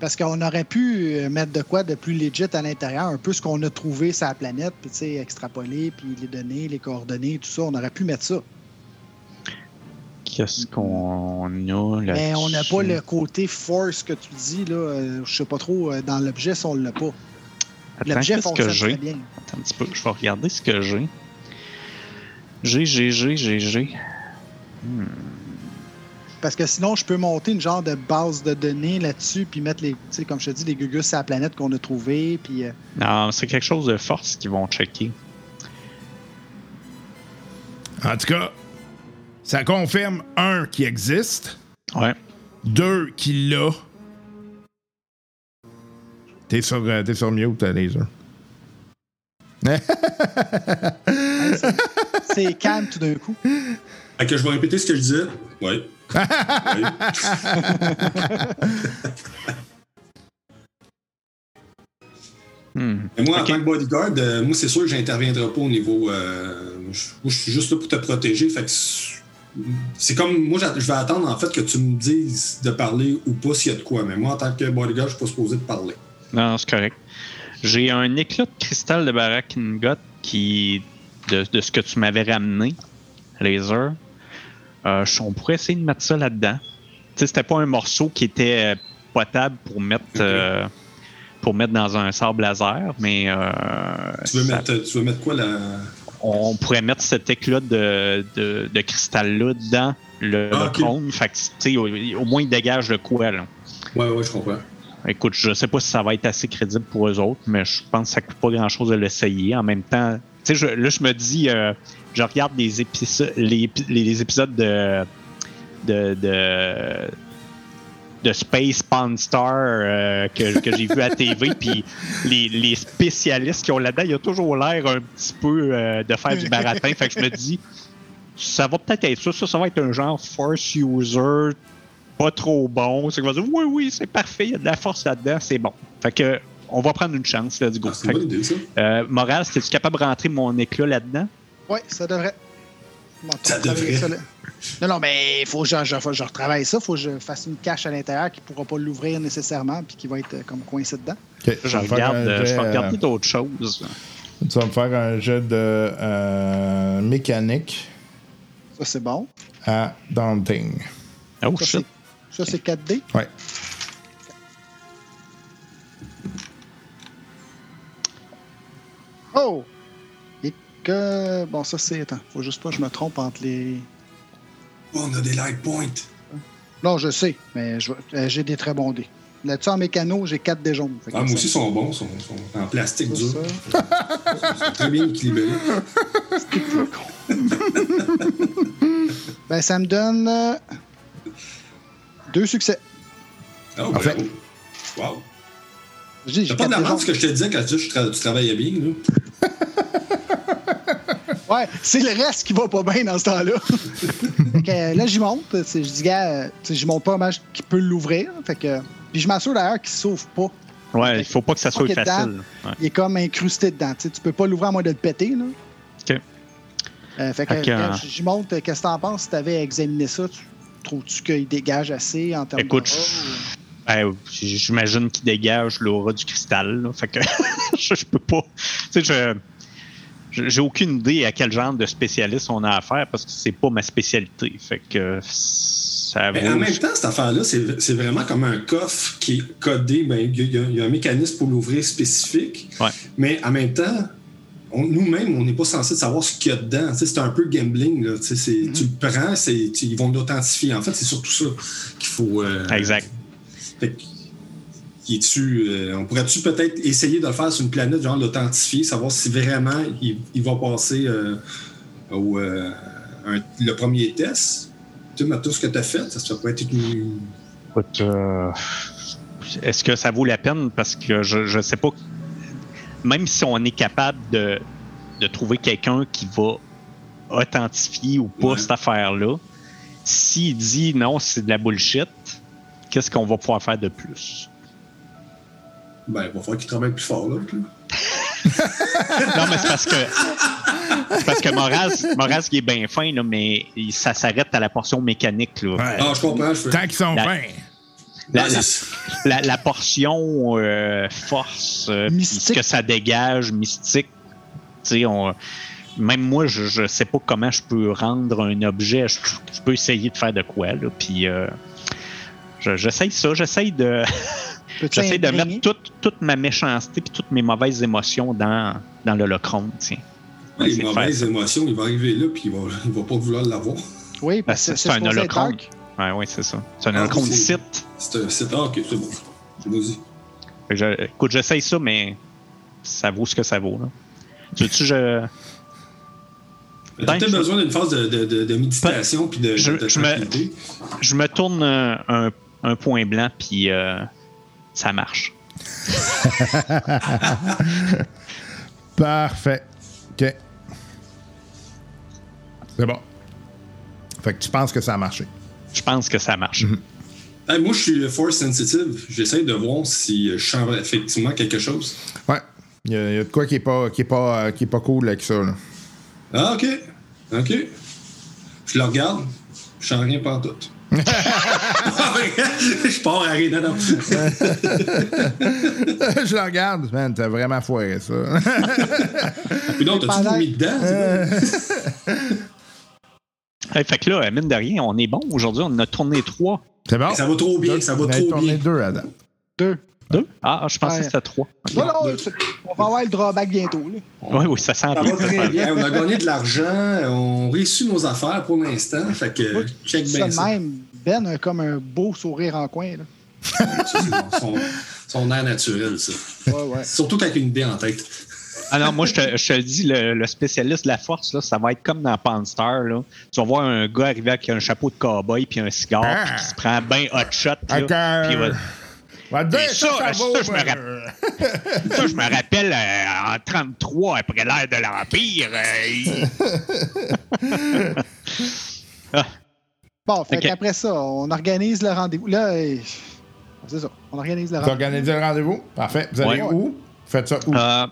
Parce qu'on aurait pu euh, mettre de quoi de plus legit à l'intérieur, un peu ce qu'on a trouvé sur la planète, puis tu sais, extrapoler, puis les données, les coordonnées, tout ça. On aurait pu mettre ça. Qu'est-ce qu'on a là Mais on n'a pas le côté force que tu dis, là. euh, je sais pas trop, euh, dans l'objet, si on l'a pas. L'objet que fonctionne j'ai? très bien. Attends un petit peu, je vais regarder ce que j'ai. J'ai, j'ai, j'ai, j'ai, j'ai. Parce que sinon, je peux monter une genre de base de données là-dessus, puis mettre les, tu sais, comme je te dis, les gugus sur la planète qu'on a trouvé, puis euh, Non, c'est quelque chose de force qu'ils vont checker. En tout cas, ça confirme, un, qui existe, Ouais. deux, qui l'a. T'es sur, euh, t'es sur mute, euh, laser. c'est calme tout d'un coup. Fait que je vais répéter ce que je disais. Oui. Hmm. Mais moi, en tant que bodyguard, euh, moi, c'est sûr que j'interviendrai pas au niveau. euh, je, suis juste là pour te protéger. Fait c'est- comme. Moi, je vais attendre, en fait, que tu me dises de parler ou pas s'il y a de quoi. Mais moi, en tant que bodyguard, je suis pas supposé de parler. Non, c'est correct. J'ai un éclat de cristal de Barakingot qui, de, de ce que tu m'avais ramené, laser. Euh, on pourrait essayer de mettre ça là-dedans. Tu sais, c'était pas un morceau qui était euh, potable pour mettre, euh, pour mettre dans un sable laser, mais euh, Tu veux, ça- mettre, tu veux mettre quoi là? on pourrait mettre cet éclat de, de, de cristal-là dans le, Ah, le. Fait que, tu sais, au, au moins, il dégage de quoi, là. Ouais, ouais, je comprends. Écoute, je sais pas si ça va être assez crédible pour eux autres, mais je pense que ça coûte pas grand-chose de l'essayer. En même temps, tu sais, je- là, je me dis, euh, je regarde les, épisodes, les, épi- les- les épisodes de, de, de, de Space Pawn Star euh, que, que j'ai vu à TV, puis les, les spécialistes qui ont là-dedans, il a toujours l'air un petit peu euh, de faire du baratin. fait que je me dis, ça va peut-être être ça. Ça, ça va être un genre force user pas trop bon. C'est qu'on va dire oui, oui, c'est parfait, il y a de la force là-dedans, c'est bon. Fait que on va prendre une chance, let's go. Ah, c'est euh, Moral, es-tu capable de rentrer mon éclat là-dedans? Oui, ça devrait. Bon, Ça devrait. là. Non, non, mais il faut que je, je- je retravaille ça. Il faut que je fasse une cache à l'intérieur qui ne pourra pas l'ouvrir nécessairement puis qui va être euh, comme coincé dedans. Je regarde, euh, je vais euh, regarder d'autres choses. Tu vas me faire un jet de euh, mécanique Ça, c'est bon. à Daunting. Oh Ça, shit. c'est- ça, c'est 4D. Ouais. Oh! Que. Bon, ça, c'est. Attends, faut juste pas que je me trompe entre les. Oh, on a des light points. Non, je sais, mais je euh, j'ai des très bons dés. Là-dessus, en mécano, j'ai 4 dés jaunes. Ah, moi aussi, ils sont bons. Ils sont, sont en plastique dur. Ils sont très bien équilibrés. Ben, ça me donne. euh, deux succès. Oh, Parfait. bravo. Wow. Je dis, j'ai T'as pas 4 dés d'avance jaunes. ce que je te disais quand tu, tu tra- tu travaillais bien, là. Ouais, c'est le reste qui va pas bien dans ce temps-là. fait que, euh, là, j'y monte. Je dis, gars, euh, tu sais, j'y monte pas un match qui peut l'ouvrir. Fait que. Puis je m'assure d'ailleurs qu'il s'ouvre pas. Ouais, il faut pas que ça soit facile. Ouais. Il est comme incrusté dedans. Tu sais, tu peux pas l'ouvrir à moins de le péter. Là. Ok. Euh, fait que, j'y monte, qu'est-ce que t'en penses? Si t'avais examiné ça? Tu- Trouves-tu qu'il dégage assez en termes Écoute, d'aura, Ben, j'imagine qu'il dégage l'aura du cristal. là. Fait que je, je peux pas. Tu sais, je. J'ai aucune idée à quel genre de spécialiste on a affaire parce que c'est pas ma spécialité. Fait que ça Mais en même temps, cette affaire-là, c'est vraiment comme un coffre qui est codé. Ben, Il y, a- il y a un mécanisme pour l'ouvrir spécifique. Ouais. Mais en même temps, nous-mêmes, on n'est pas censé savoir ce qu'il y a dedans. C'est un peu gambling. Là. Tu Tu le prends, tu- ils vont l'authentifier. En fait, c'est surtout ça qu'il faut. euh, Exact. Fait est-tu, euh, on pourrait-tu peut-être essayer de le faire sur une planète, genre l'authentifier, savoir si vraiment il, il va passer euh, au, euh, un- le premier test? Tu sais, tout ce que tu as fait, ça, ça peut être une. Est-ce que ça vaut la peine? Parce que je, je sais pas. Même si on est capable de, de trouver quelqu'un qui va authentifier ou pas Ouais. cette affaire-là, s'il dit non, c'est de la bullshit, qu'est-ce qu'on va pouvoir faire de plus? Ben, il va falloir qu'il travaille plus fort, là. Non, mais c'est parce que. C'est parce que Moraz, Moraz il est bien fin, là, mais il- ça s'arrête à la portion mécanique. Là. Ouais. Ah, je comprends. Je fais... Tant qu'ils sont La- fins. La, Ouais, la- la- la portion euh, force, euh, puis ce que ça dégage, mystique, tu sais, on- même moi, je, je sais pas comment je peux rendre un objet. Je, je peux essayer de faire de quoi, là, puis euh, je- j'essaye ça, j'essaye de, J'essaye de mettre toute, toute ma méchanceté puis toutes mes mauvaises émotions dans, dans l'holochrone, tiens. les c'est de mauvaises faire émotions, il va arriver là, puis il va, il va pas vouloir l'avoir. Oui, Ben, parce c'est que c'est un holochrone. dark. Ouais, ouais, c'est ça. C'est un Ah, holochrone c'est- site. C'est un site. Ah, ok, c'est bon. Vas-y. Je- écoute, j'essaye ça, mais ça vaut ce que ça vaut. Là. Tu veux-tu, je. T'as Ben, peut-être je- besoin d'une phase de, de, de, de méditation puis de, Je- de je me- je me tourne un, un- un point blanc, puis euh, ça marche. Parfait. OK. C'est bon. Fait que tu penses que ça a marché. Je pense que ça marche. Hey, moi, je suis force sensitive. J'essaie de voir si je sens effectivement quelque chose. Ouais. Il y, a il y a de quoi qui est pas, qui est pas, euh, qui est pas cool avec ça. Là. Ah, ok. Ok. Je le regarde. Je sens rien pas tout. je pars à rien. Non, non. je la regarde. Man, t'as vraiment foiré ça. Puis non, t'as-tu Pendant- mis dedans? Hey, fait que là, mine de rien, on est bon. Aujourd'hui, on en a tourné trois. C'est bon? Ça va trop bien, ça va On a trop tourné bien. deux à date. Deux. Deux? Ah, je pensais Ouais. que c'était trois. Non, non, c'est- on va avoir le drawback bientôt. Là. Oui, oui, ça sent Ça bien. va très bien. On a gagné de l'argent. On réussit nos affaires pour l'instant. Fait que Oui, check bien ça. même, Ben a comme un beau sourire en coin. Là. Ça, c'est son, son air naturel, ça. Ouais, ouais. Surtout avec une idée en tête. Ah non, moi, je te, je te le dis, le, le spécialiste de la force, là, ça va être comme dans Pawn Star. Là. Tu vas voir un gars arriver avec un chapeau de cowboy puis un cigare, Ah. puis qui se prend bien hot shot. Là, Avec un- puis il va- Dire, ça, ça, ça, ça, vaut, je me Ça, je me rappelle euh, en 33, après l'ère de l'Empire. euh, il- Ah, Bon, fait Ok. qu'après ça, on organise le rendez-vous. Là, euh, c'est ça. On organise le rendez-vous. organises le rendez-vous? Parfait. Vous allez Ouais. où? Faites ça où? euh,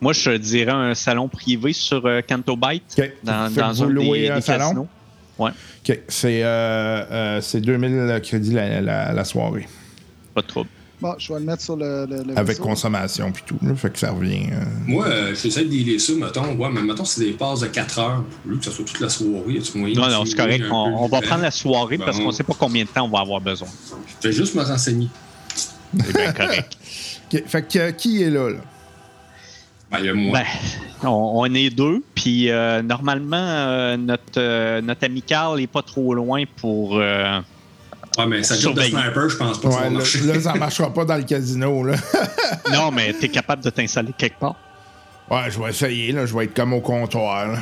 moi, je dirais un salon privé sur euh, Canto Byte, OK. dans, vous un louez des, un des salon? casinos. Ouais, OK. C'est euh, euh, c'est 2000 crédits la, la, la soirée. pas de trouble. Bon, je vais le mettre sur le. le, le Avec vaisseau. consommation puis tout. Là, fait que ça revient. euh, Moi, euh, j'essaie de dealer ça, mettons. Ouais, mais mettons, c'est des passes de 4 heures. Lieu que ça soit toute la soirée, tu moyen Non, de non, c'est correct. On, va prendre la soirée parce Bon. qu'on ne sait pas combien de temps on va avoir besoin. Je vais juste me renseigner. C'est bien correct. Fait que euh, qui est là? là? Ben, il y a moi. Ben, on, on est deux, puis euh, normalement, euh, notre, euh, notre ami Carl n'est pas trop loin pour. Ouais, mais ça job de sniper, je pense pas que ça Ouais, va là, marcher. là, ça marchera pas dans le casino. Là. Non, mais tu es capable de t'installer quelque part. Ouais, je vais essayer. Là. Je vais être comme au comptoir. là.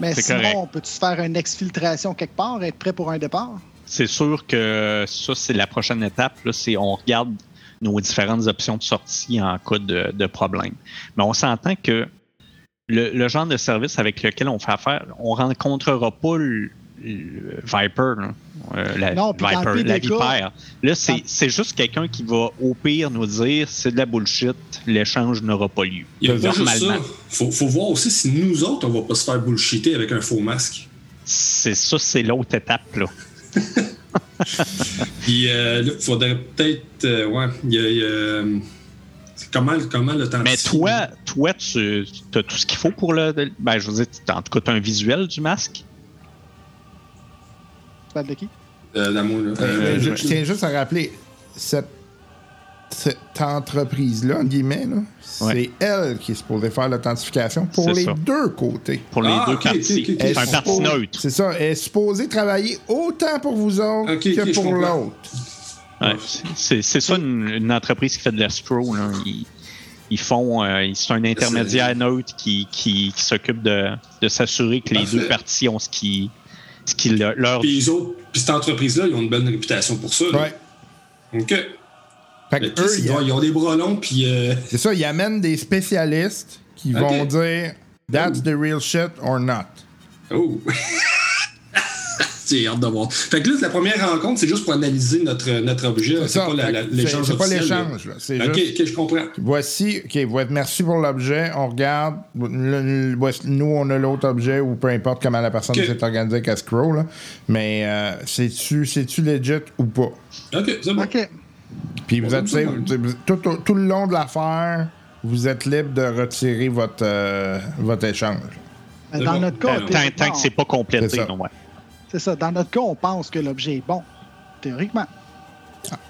Mais c'est sinon, correct. on peut-tu se faire une exfiltration quelque part, être prêt pour un départ? C'est sûr que ça, c'est la prochaine étape. Là, c'est on regarde nos différentes options de sortie en cas de, de problème. Mais on s'entend que le, le genre de service avec lequel on fait affaire, on rencontrera pas le Viper, là. Euh, la, Non, le Viper, la vipère. Là, c'est c'est juste quelqu'un qui va au pire nous dire c'est de la bullshit, l'échange n'aura pas lieu. Il y a pas juste ça. Faut, faut voir aussi si nous autres, on va pas se faire bullshiter avec un faux masque. C'est ça, c'est l'autre étape, là. Puis euh, là, faudrait peut-être. euh, ouais, il y a. il y a, euh, comment, comment l'authentifier? Mais toi, toi, tu as tout ce qu'il faut pour le. Ben, je veux dire, en tout cas, tu as un visuel du masque? Parles de qui? Euh, Euh, euh, je, tiens juste à rappeler, cette, cette entreprise-là, en guillemets, là, Ouais. c'est elle qui est supposée faire l'authentification pour les ça. deux côtés. Pour les Ah, deux ok, parties. un Elle parti neutre. C'est ça. Elle est supposée travailler autant pour vous autres que pour l'autre. Ouais, c'est ça une, une entreprise qui fait de là. Ils, ils font. euh, c'est un intermédiaire neutre qui, qui, qui s'occupe de, de s'assurer que les Parfait. deux parties ont ce qui, ce qui le- leur. Puis les autres, puis cette entreprise-là, ils ont une bonne réputation pour ça. là. Ouais. OK. Fait que Mais eux, ils- ont, ils ont des bras longs, puis. euh, c'est ça, ils amènent des spécialistes qui vont dire That's the real shit or not. Oh! J'ai hâte de voir. Fait que là, la première rencontre, c'est juste pour analyser notre, notre objet. C'est pas l'échange c'est- pas l'échange. OK, juste. OK, je comprends. Voici, OK, merci pour l'objet. On regarde. Le- le- voici- nous, on a l'autre objet, ou peu importe comment la personne s'est organisée avec Escrow. Là. Mais euh, c'est-tu legit ou pas? OK, c'est bon. OK. Puis vous êtes, tout, tout le long de l'affaire, vous êtes libre de retirer votre, euh, votre échange. Dans notre cas, Tant- Tant, que c'est pas complété, non, ouais. C'est ça. Dans notre cas, on pense que l'objet est bon. Théoriquement.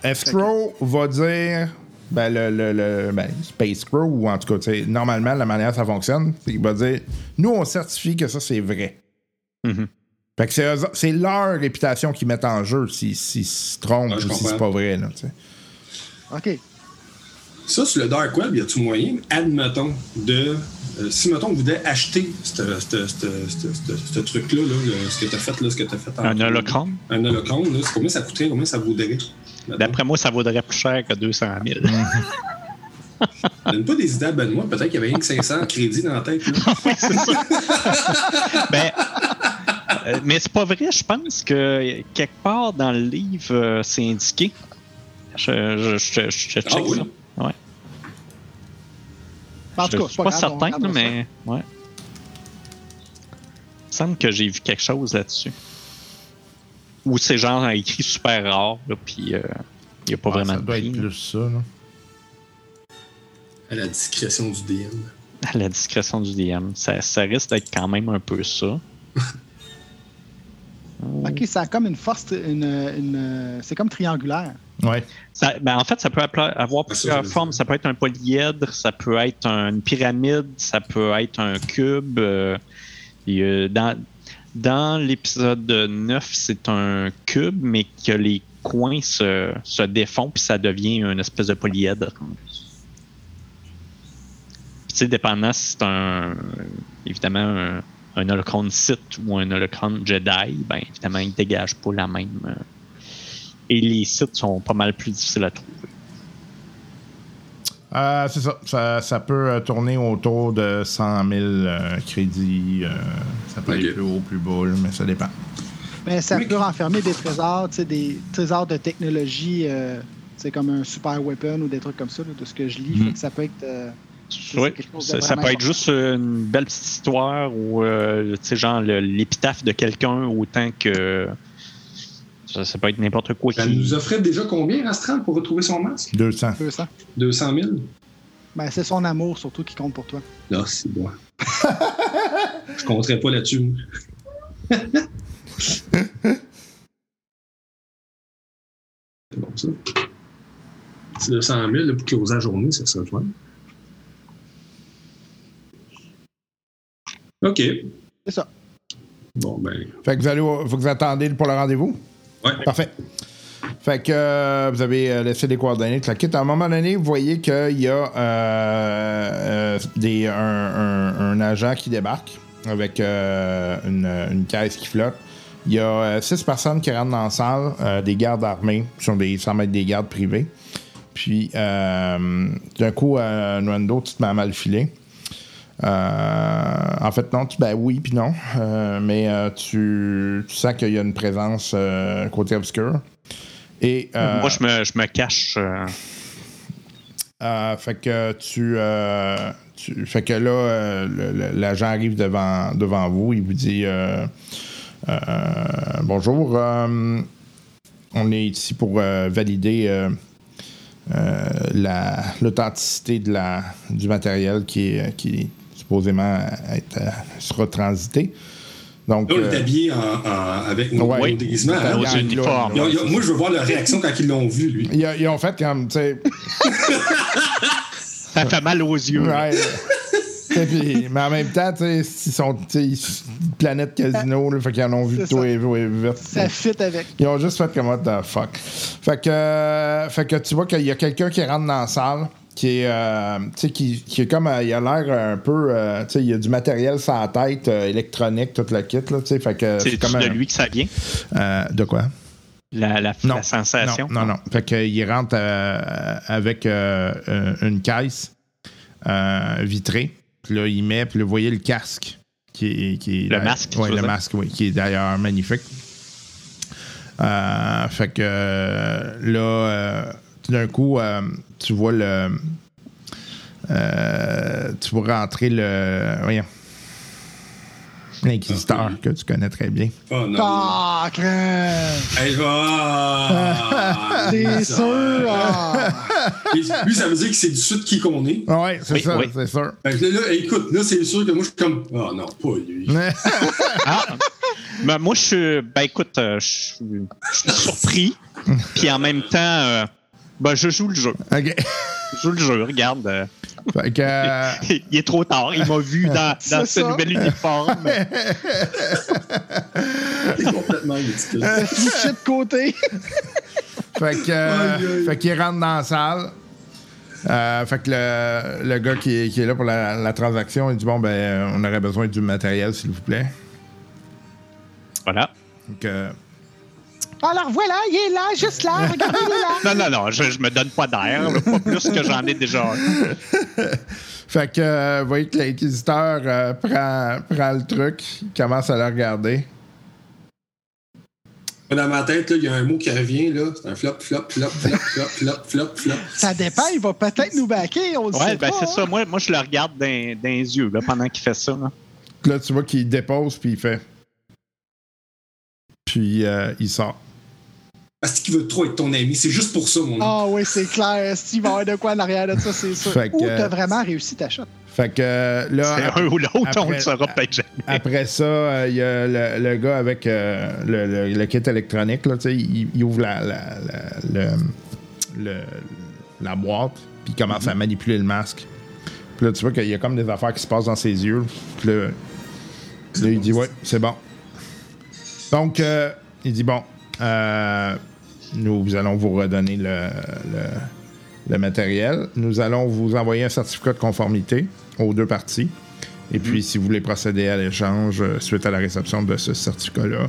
Escrow va dire. Ben, le, le, le- ben, Space Crow, ou en tout cas, tu sais, normalement, la manière dont ça fonctionne, c'est qu'il va dire Nous, on certifie que ça, c'est vrai. Mhm. Fait que c'est, leur réputation qu'ils mettent en jeu s'ils s'ils se trompent Ah, ou si c'est pas vrai. Là, tu sais. OK. Ça, sur le Dark Web, y a-tu moyen, admettons, de. Euh, si, mettons, vous voulez acheter ce truc-là, là, ce que tu as fait, là, ce que tu as fait en- Un holocron, Un holocron, c'est combien ça coûterait, combien ça vaudrait? d'après moi, ça vaudrait plus cher que 200 000. Donne pas des idées à Benoît, peut-être qu'il y avait rien que 500 crédits dans la tête. là. Ben, euh, mais c'est pas vrai, je pense que quelque part dans le livre, euh, c'est indiqué. Je, je, je, je- je check Ah oui? ça. Ouais. En je tout cas, je suis pas, pas grave, on certain, regardera ça. mais ouais. Il me semble que j'ai vu quelque chose là-dessus. Ou c'est genre écrit super rare, là, puis euh, il n'y a pas Ah, vraiment ça de doit prix, être là. plus ça. Là. À la discrétion du DM. à la discrétion du DM. Ça, ça risque d'être quand même un peu ça. OK, ça a comme une force, une, une- c'est comme triangulaire. Ouais. Ça- ben, en fait, ça peut avoir Ah, ça, plusieurs formes. Ça peut être un polyèdre, ça peut être une pyramide, ça peut être un cube. euh, et, euh, dans dans l'épisode 9, c'est un cube, mais que les coins se, se défont, puis ça devient une espèce de polyèdre. Puis, tu sais, dépendant si c'est un. Évidemment, un, un holocron Sith ou un holocron Jedi, ben évidemment, ils dégagent pas la même. euh, et les sites sont pas mal plus difficiles à trouver. Euh, c'est ça. ça. ça peut euh, tourner autour de 100 000 euh, crédits. euh, ça peut Ok. aller plus haut, plus bas, mais ça dépend. Mais ça Oui. peut renfermer des trésors, tu sais, des trésors de technologie, euh, c'est comme un super weapon ou des trucs comme ça, là, de ce que je lis. Mhm. Fait que ça peut être. C'est Oui, ça, ça peut être juste une belle petite histoire ou euh, tu sais, genre l'épitaphe de quelqu'un autant que ça, ça peut être n'importe quoi Elle qui. nous offrait déjà combien, Astral, pour retrouver son masque? 200. 200. 200 000 Ben, c'est son amour surtout qui compte pour toi. Là, c'est bon. Je compterais pas là-dessus. c'est bon, ça. C'est 200 000 là, pour closer la journée, ça serait fun. OK. C'est ça. Bon, ben. Fait que vous allez, au- faut que vous attendez pour le rendez-vous? Ouais. Parfait. Fait que euh, vous avez euh, laissé les coordonnées, tout la kit. À un moment donné, vous voyez qu'il y a euh, euh, des, un, un- un agent qui débarque avec euh, une, une caisse qui flotte. Il y a euh, six personnes qui rentrent dans la salle, euh, des gardes armés, qui sont des, semblent être des gardes privés. Puis, euh, d'un coup, euh, Nwando, tu te mets à mal filer. Euh, en fait, non, tu, ben oui, puis non. Euh, mais euh, tu, tu sens qu'il y a une présence côté obscur. Et, Moi, je me, je me cache. fait que tu, tu- fait que là, l'agent arrive devant, devant vous. Il vous dit bonjour. on est ici pour valider la- l'authenticité de la du matériel qui qui est supposément être, euh, sera transité. Donc, Là, on est euh, habillé en, en- avec nos, Ouais. nos déguisements. hein. Dans Aux le uniformes. là, Ils ont- ils ont- moi, je veux voir leur réaction quand ils l'ont vu, lui. ils, ont- ils ont fait comme, tu sais, Ça fait mal aux yeux. Ouais. Et puis, mais en même temps, tu sais, ils sont tu sais, ils- planète casino, là, fait qu'ils en ont vu tout et vite. Ça fit avec. Ils ont juste fait comme what the fuck. Fait que, euh, fait que tu vois qu'il y a quelqu'un qui rentre dans la salle qui est, euh, qui, qui est comme, euh, il a l'air un peu, euh, tu sais, il y a du matériel la tête, euh, électronique, toute la kit, là, tu sais, que C'est comme de un- lui que ça vient, de quoi? la, la, la sensation? Non, non, non. Fait qu'il rentre avec une caisse euh, vitrée. Puis là, il met, puis là, vous voyez le casque. Qui est, qui est Le masque, Oui, le masque, oui, qui est d'ailleurs magnifique. Euh, fait que là, tout d'un coup, tu vois le. euh, tu vois rentrer le. Voyons. L'inquisiteur que tu connais très bien. Oh non. Ah, crème! Hey, ah, C'est sûr! ah. Lui, lui, ça veut dire que c'est du sud qui qu'on est. Oui, c'est Oui, ça, oui. c'est sûr. Là, là, écoute, là, c'est sûr que moi, je suis comme. Oh non, pas lui. Ah, ben, moi, je suis. Ben, écoute, euh, je suis je suis surpris. Puis en même temps, euh, ben, je joue le jeu. Je joue le jeu, regarde. Fait que. euh, il est trop tard. Il m'a vu dans, dans ce nouvel uniforme. C'est complètement ridicule. De côté. Fait que, euh, fait qu'il rentre dans la salle. Euh, fait que le, le gars qui est, qui est là pour la, la transaction, il dit Bon, ben, on aurait besoin du matériel, s'il vous plaît. Voilà. Donc, euh, Alors voilà, il est là, juste là, regardez, il est là. Non, non, non, je, je me donne pas d'air, pas plus que j'en ai déjà. fait que, euh, vous voyez que l'inquisiteur euh, prend, prend le truc, il commence à le regarder. Dans ma tête, là, il y a un mot qui revient, là. C'est un flop, flop, flop, flop, flop, flop, flop, flop. Ça dépend, il va peut-être nous baquer, on le Ouais, sait ben pas. c'est hein. ça. Moi, moi, je le regarde dans, dans les yeux là, pendant qu'il fait ça. Là, tu vois qu'il dépose, puis il fait. Puis euh, il sort. Parce qu'il veut trop être ton ami. C'est juste pour ça, mon ami. Ah oui, c'est clair. S'il va y avoir de quoi en arrière de ça, c'est sûr. Ou euh, t'as vraiment réussi ta shot. Fait que là. C'est après- un ou l'autre, on le saura peut-être jamais. Après ça, euh, il y a le, le gars avec euh, le, le- le kit électronique. Là, tu sais, il, il ouvre la, la, la, le- le- la boîte, puis il commence à manipuler le masque. Puis là, tu vois qu'il y a comme des affaires qui se passent dans ses yeux. Puis là, là, il dit Ouais, c'est bon. Donc, euh, il dit Bon, euh, nous allons vous redonner le, le- le matériel. Nous allons vous envoyer un certificat de conformité aux deux parties. Et puis, si vous voulez procéder à l'échange euh, suite à la réception de ce certificat-là,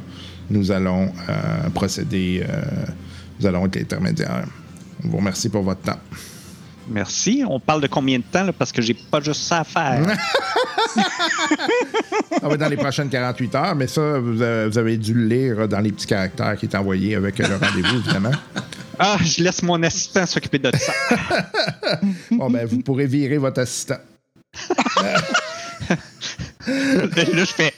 nous allons euh, procéder, euh, nous allons être intermédiaires. On vous remercie pour votre temps. Merci. On parle de combien de temps, là, parce que j'ai pas juste ça à faire. On va être dans les prochaines 48 heures, mais ça, vous avez, vous avez dû le lire dans les petits caractères qui est envoyé avec le rendez-vous, évidemment. Ah, je laisse mon assistant s'occuper de ça. Bon, ben, vous pourrez virer votre assistant. là, je fais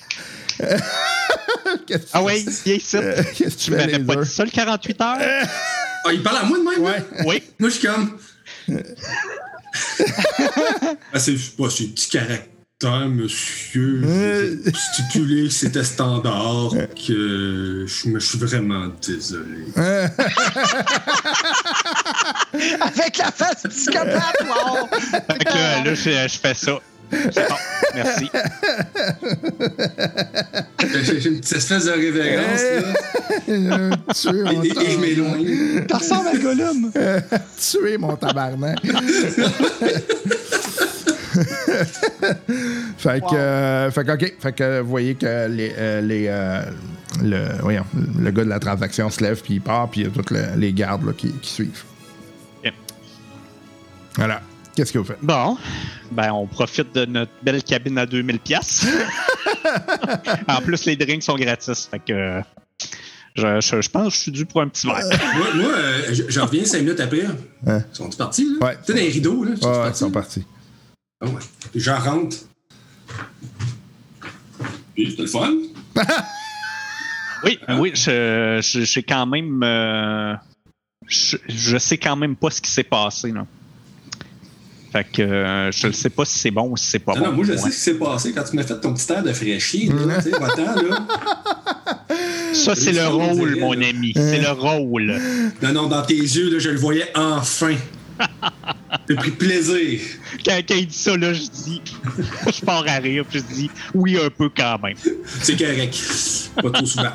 Ah ouais, viens ici. Euh, Qu'est-ce que tu Tu fais, m'avais les pas dit ça le 48 heures? Ah, il parle à moi de même? Ouais. Oui. Moi, je suis comme. ah, c'est bah, c'est petit caractère, monsieur. Euh. Stipulé que c'était standard, que je me suis vraiment désolé. Avec la face psychopathe, wow! Fait que là, là, je, je fais ça. Bon, merci. J'ai j'ai une petite espèce de révérence, là. Euh, tuer, mon Et, et- je m'éloigne. T'as ressembles à Gollum. tuer mon tabarnak. fait que, euh, fait que, ok, fait que vous voyez que les, euh, les euh, le, voyons, le gars de la transaction se lève puis il part puis il y a toutes le- les gardes là, qui, qui suivent. Ok. Voilà. qu'est-ce que vous faites? Bon, ben on profite de notre belle cabine à 2000 pièces. en plus, les drinks sont gratis. Fait que je, je- je pense que je suis dû pour un petit verre. moi, moi, euh, je, je reviens cinq minutes après. Hein? Ils sont partis, là? Ouais. Tu sais, dans les rideaux, là? Ils sont Ouais, ouais, ils partis? sont partis. Ah ouais. J'en rentre. Puis, c'était le fun. Oui, oui, je, je, j'ai quand même. euh, je, je sais quand même pas ce qui s'est passé. Là. Fait que euh, je ne sais pas si c'est bon ou si c'est pas Non, bon. non, moi, je sais ce qui s'est passé quand tu m'as fait ton petit air de fraîchier. là, Tu sais, là. Ça, c'est le rôle, mon là. ami. C'est le rôle. Non, non, dans tes yeux, là, je le voyais enfin. J'ai pris plaisir. Quand, quand il dit ça, là, je dis. je pars à rire, puis je dis oui, un peu quand même. C'est correct. Pas trop souvent.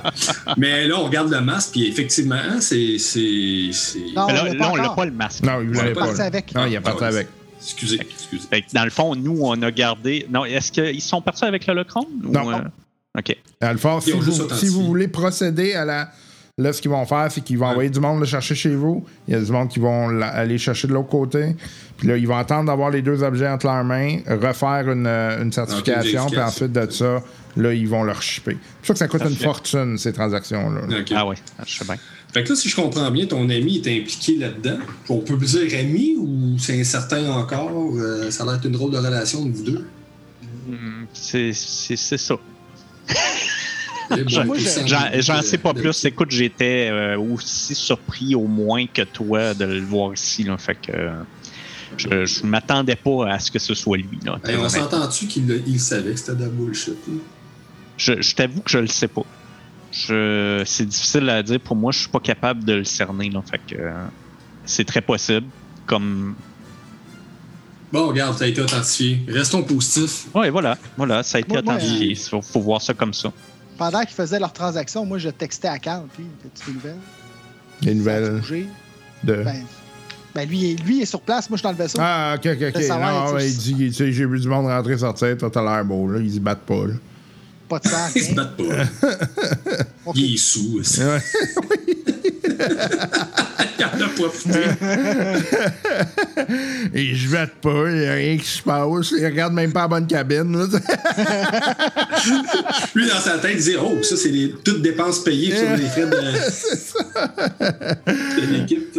Mais là, on regarde le masque, puis effectivement, c'est. c'est, c'est... Non, là, on l'a là, pas le masque. Non, il Ouais, pas. avec. Non, il est parti Ah, ouais. avec. Excusez, excusez. Dans le fond, nous, on a gardé. Non, est-ce qu'ils sont partis avec le Locron? ou, Non. euh, OK. Vous, authentifié. si vous voulez procéder à la. Là, ce qu'ils vont faire, c'est qu'ils vont envoyer du monde le chercher chez vous. Il y a du monde qui vont aller chercher de l'autre côté. Puis là, ils vont attendre d'avoir les deux objets entre leurs mains, refaire une, euh, une certification, puis ensuite de ça, là, ils vont leur shipper. C'est pour ça que ça coûte une fortune, ces transactions-là. Ah ouais, je sais bien. Fait que là, si je comprends bien, ton ami est impliqué là-dedans. On peut dire ami ou c'est incertain encore? Euh, ça a l'air d'être une drôle de relation de vous deux? Hmm, C'est c'est- c'est ça. Bon, J'en euh, sais pas plus. Écoute, j'étais euh, aussi surpris au moins que toi de le voir ici. Là. Fait que euh, je, je m'attendais pas à ce que ce soit lui. Là, très Hey, on s'entend-tu qu'il savait que c'était de la bullshit? là? je, je t'avoue que je le sais pas. C'est difficile à dire pour moi. Je suis pas capable de le cerner. Là. Fait que euh, c'est très possible. Comme Bon, regarde, ça a été authentifié. Restons positifs. ouais, voilà, voilà, ça a été Moi, authentifié. Il faut, faut voir ça comme ça. Pendant qu'ils faisaient leur transaction, moi, je textais à Carl, puis, as-tu des nouvelles? Les Ça a nouvelles? bougé? de? Ben, ben, lui, il- lui il est sur place, moi, je suis dans le vaisseau. Ah, ok, ok, ok. savoir, Non, tu il dit, tu sais, j'ai vu du monde rentrer, sortir, toi, t'as l'air beau, là. Ils se battent pas, là. Pas de sang, Ils se battent pas. Ok. Il est sous aussi. Il en a profité. Et je batte pas, il y a rien qui se passe. Il regarde même pas la bonne cabine, là. Lui, dans sa tête, il disait Oh, ça, c'est les, toutes dépenses payées sur les frais de, de l'équipe.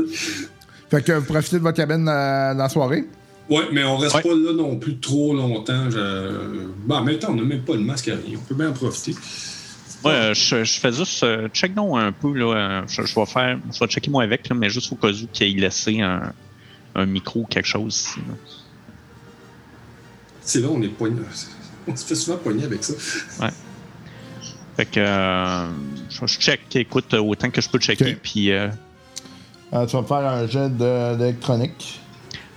fait que vous profitez de votre cabine euh, dans la soirée? Ouais, mais on reste Ouais. pas là non plus trop longtemps. Je... Ben, en même temps, on n'a même pas le masque à rien. On peut bien en profiter. Ouais, euh, je, je fais juste euh, check donc un peu là. euh, Je, je vais faire, je vais checker moi avec là, mais juste au cas où qu'il ait laissé un, un micro ou quelque chose ici. là. C'est là, on est poigné. On se fait souvent poigner avec ça. Fait que euh, je, je check, écoute autant que je peux checker. Puis euh, Euh, tu vas me faire un jet de- d'électronique.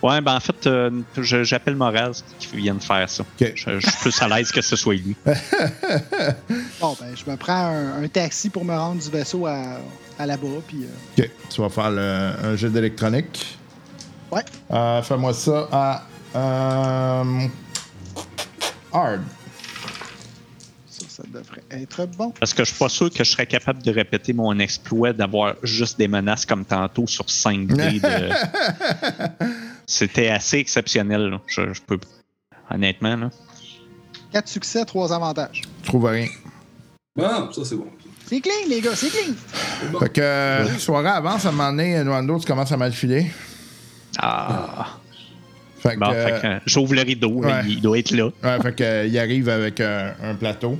ouais, ben en fait, euh, j'appelle Moraz qui vient de faire ça. Je, je suis plus à l'aise que ce soit lui. Bon, ben, je me prends un, un taxi pour me rendre du vaisseau à, à là-bas, puis... euh, Ok. Tu vas faire le- un jet d'électronique. Ouais. Euh, Fais-moi ça à. Euh, hard. ça, ça devrait être bon. Parce que je suis pas sûr que je serais capable de répéter mon exploit d'avoir juste des menaces comme tantôt sur 5D. de- C'était assez exceptionnel. là. Je, je peux. Honnêtement, là. Quatre succès, trois avantages. Tu trouves rien. Bon, ça, c'est bon. C'est clean, les gars, c'est clean! Fait que, euh, soirée avance, à un moment donné, Nwando, tu commences à mal filer. Ah. Fait que, Bon, euh, que, j'ouvre le rideau. ouais. il doit être là. Ouais, fait que, euh, il arrive avec euh, un plateau.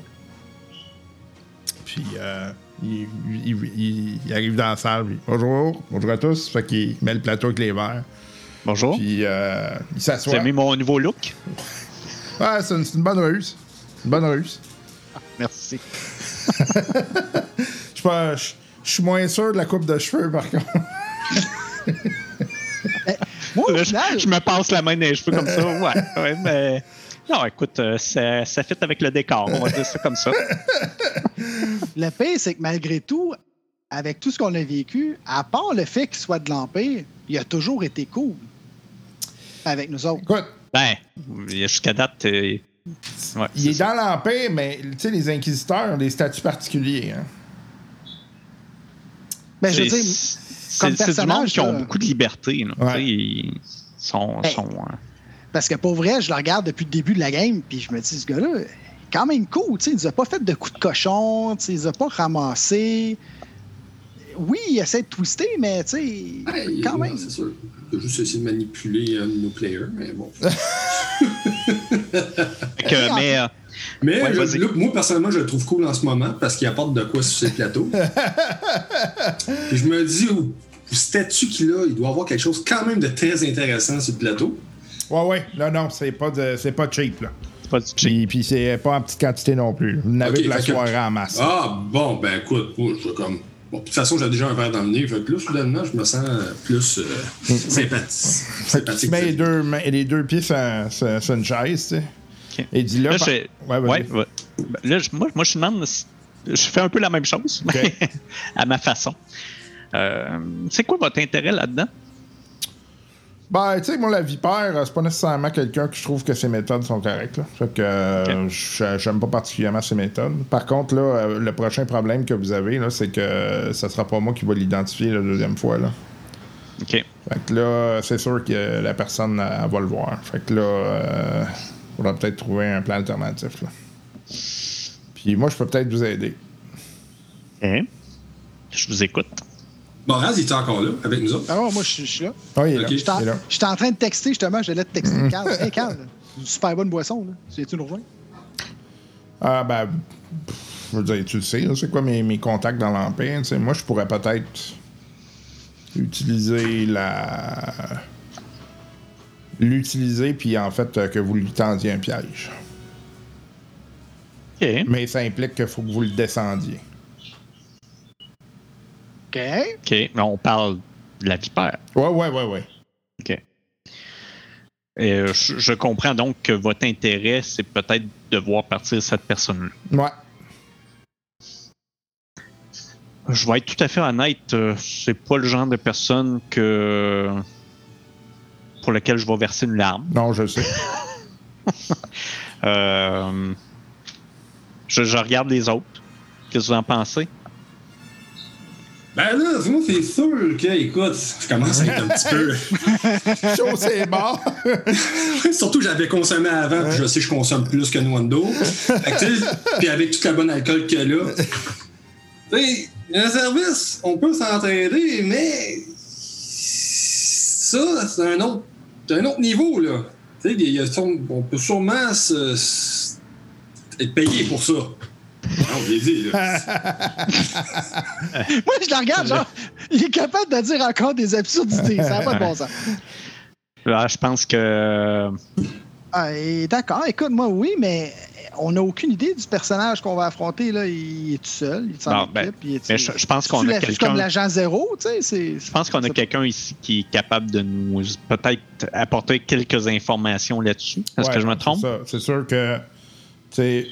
Puis, euh, il, il- il- il arrive dans la salle. puis, bonjour, bonjour à tous. Fait qu'il met le plateau avec les verres. Bonjour. Puis, euh, il s'assoit. as aimé mon nouveau look? Ouais, c'est une, c'est une bonne ruse. Une bonne ruse. Merci. Je suis pas- je- je suis moins sûr de la coupe de cheveux, par contre. Moi, Là, je, me passe la main dans les cheveux comme ça. Ouais, ouais, mais. Non, écoute, euh, ça, ça fit avec le décor. On va dire ça comme ça. le pire, c'est que malgré tout, avec tout ce qu'on a vécu, à part le fait qu'il soit de l'Empire, il a toujours été cool avec nous autres. Écoute, Ben, jusqu'à date. euh, ouais, il est ça. dans l'Empire, mais tu sais, les inquisiteurs ont des statuts particuliers. Hein. Ben, je veux C'est- dire, c'est comme c'est du monde qui ont beaucoup de liberté. là. Ouais. Ils sont. Ben, sont, Parce que pour vrai, je le regarde depuis le début de la game, puis je me dis, ce gars-là, quand même cool. tu sais, Il nous a pas fait de coups de cochon, il nous a pas ramassé. Oui, il essaie de twister, mais tu sais, Ouais, quand même. C'est sûr. Il a juste essayé de manipuler un de nos players, mais bon. Que, mais euh, Mais Ouais, je- vas-y. là, moi, personnellement, je le trouve cool en ce moment parce qu'il apporte de quoi sur ces plateaux. Et je me dis, au, au statut qu'il a, il doit avoir quelque chose quand même de très intéressant sur le plateau. Ouais, ouais. Non, non, c'est pas, de- c'est pas cheap, là. c'est pas du cheap. Puis, puis c'est pas en petite quantité non plus. là. Vous en avez Ok, pour la que- soirée en masse. Ah, bon, ben écoute, moi, je suis comme. Bon, de toute façon, j'ai déjà un verre dans le nez. Fait que là, soudainement, je me sens euh, plus euh, sympathique. Fait que tu mets les deux, les deux pieds sur, sur- sur une chaise, tu sais. Et dis là. Là, par- je, Ouais, vas-y. ouais, ouais. Ben, Là, je- moi, moi, je demande. si- Je fais un peu la même chose, mais à ma façon. Euh, c'est quoi votre intérêt là-dedans? Ben, tu sais, moi, la vipère, euh, c'est pas nécessairement quelqu'un que je trouve que ses méthodes sont correctes. Là. Fait que euh, j'aime pas particulièrement ses méthodes. Par contre, là, euh, le prochain problème que vous avez, là, c'est que ça sera pas moi qui va l'identifier la deuxième fois. Là. OK. Fait que là, c'est sûr que la personne elle va le voir. Fait que là, euh, on va peut-être trouver un plan alternatif. Là. Puis moi, je peux peut-être vous aider. OK. Je vous écoute. Moraz, il est encore là, avec nous autres. Ah ouais, moi, je suis- je suis là. Ah, il est Ok. là. J'étais en, train de texter, justement, j'allais te texter. Carl, hey, Carl, une super bonne boisson, là. Tu nous rejoindre? Ah, ben, je veux dire, tu le sais, c'est quoi mes, mes contacts dans l'Empire. tu sais. Moi, je pourrais peut-être utiliser la. L'utiliser, puis en fait, euh, que vous lui tendiez un piège. OK. Mais ça implique qu'il faut que vous le descendiez. OK. OK. Mais on parle de la vipère. Ouais, ouais, ouais, ouais. OK. Et, euh, je, je comprends donc que votre intérêt, c'est peut-être de voir partir cette personne-là. Ouais. Je vais être tout à fait honnête, euh, c'est pas le genre de personne que pour lequel je vais verser une larme. Non, je sais. Euh, je, je regarde les autres. Qu'est-ce que vous en pensez? Ben là, moi, c'est sûr que, écoute, je commence à être un petit peu. Chaud, c'est mort. Surtout j'avais consommé avant, puis je sais que je consomme plus que Nwando. Puis avec tout le bon alcool qu'il y a là. Tu sais, un service, on peut s'entraider, mais. Ça, c'est un autre, c'est un autre niveau, là. Tu sais, on peut sûrement se- se- être payé pour ça. Non, je l'ai dit, là. Moi, je le regarde, genre, il est capable de dire encore des absurdités. Ça n'a pas de bon sens. Là, je pense que Ah, et D'accord, écoute, moi, oui, mais on n'a aucune idée du personnage qu'on va affronter. Là. Il est tout seul, il est en Non, équipe. ben, je- je pense qu'on a la- c'est quelqu'un- comme l'agent zéro, tu sais. c'est- je pense qu'on a quelqu'un ici qui est capable de nous peut-être apporter quelques informations là-dessus. Est-ce Ouais, que je me trompe? C'est sûr que, tu sais,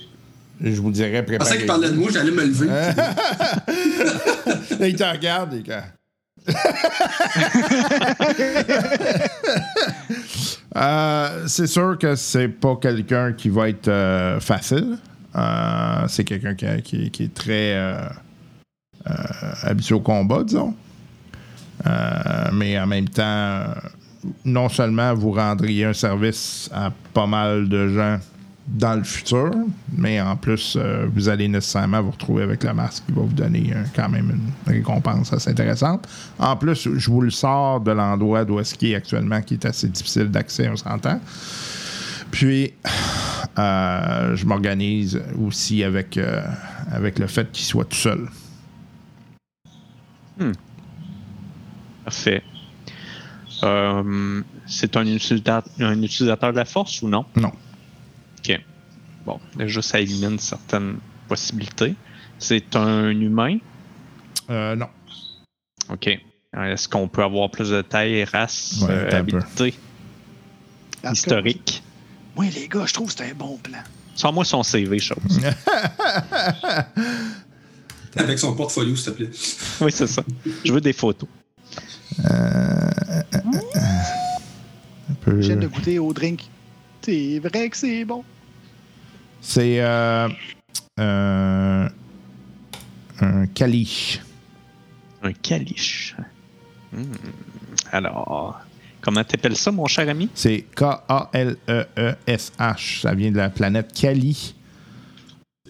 je vous dirais Je pensais préparer. qu'il parlait de moi, j'allais me lever. Là, il te regarde, et quand. Euh, c'est sûr que c'est pas quelqu'un qui va être euh, facile. Euh, c'est quelqu'un qui, qui- qui est très habitué au combat, disons. Mais en même temps, non seulement vous rendriez un service à pas mal de gens dans le futur, mais en plus, euh, vous allez nécessairement vous retrouver avec la masque qui va vous donner euh, quand même une récompense assez intéressante. En plus, je vous le sors de l'endroit d'où est-ce qu'il est actuellement, qui est assez difficile d'accès, on s'entend. Puis, euh, je m'organise aussi avec, avec le fait qu'il soit tout seul. Parfait. Euh, c'est un un utilisateur de la force ou non? Non. Bon, déjà, ça élimine certaines possibilités. C'est un humain? Euh, non. OK. Est-ce qu'on peut avoir plus de taille, race, Ouais, euh, un habilité, historique? Moi, les gars, je trouve que c'est un bon plan. Sans-moi son CV, chose. Avec son portfolio, s'il te plaît. oui, c'est ça. Je veux des photos. Un peu- J'ai de goûter au drink. C'est vrai que c'est bon. C'est euh, euh, un caliche. Un caliche. Hmm. Alors, Comment t'appelles ça, mon cher ami? C'est K-A-L-E-E-S-H. Ça vient de la planète Kali.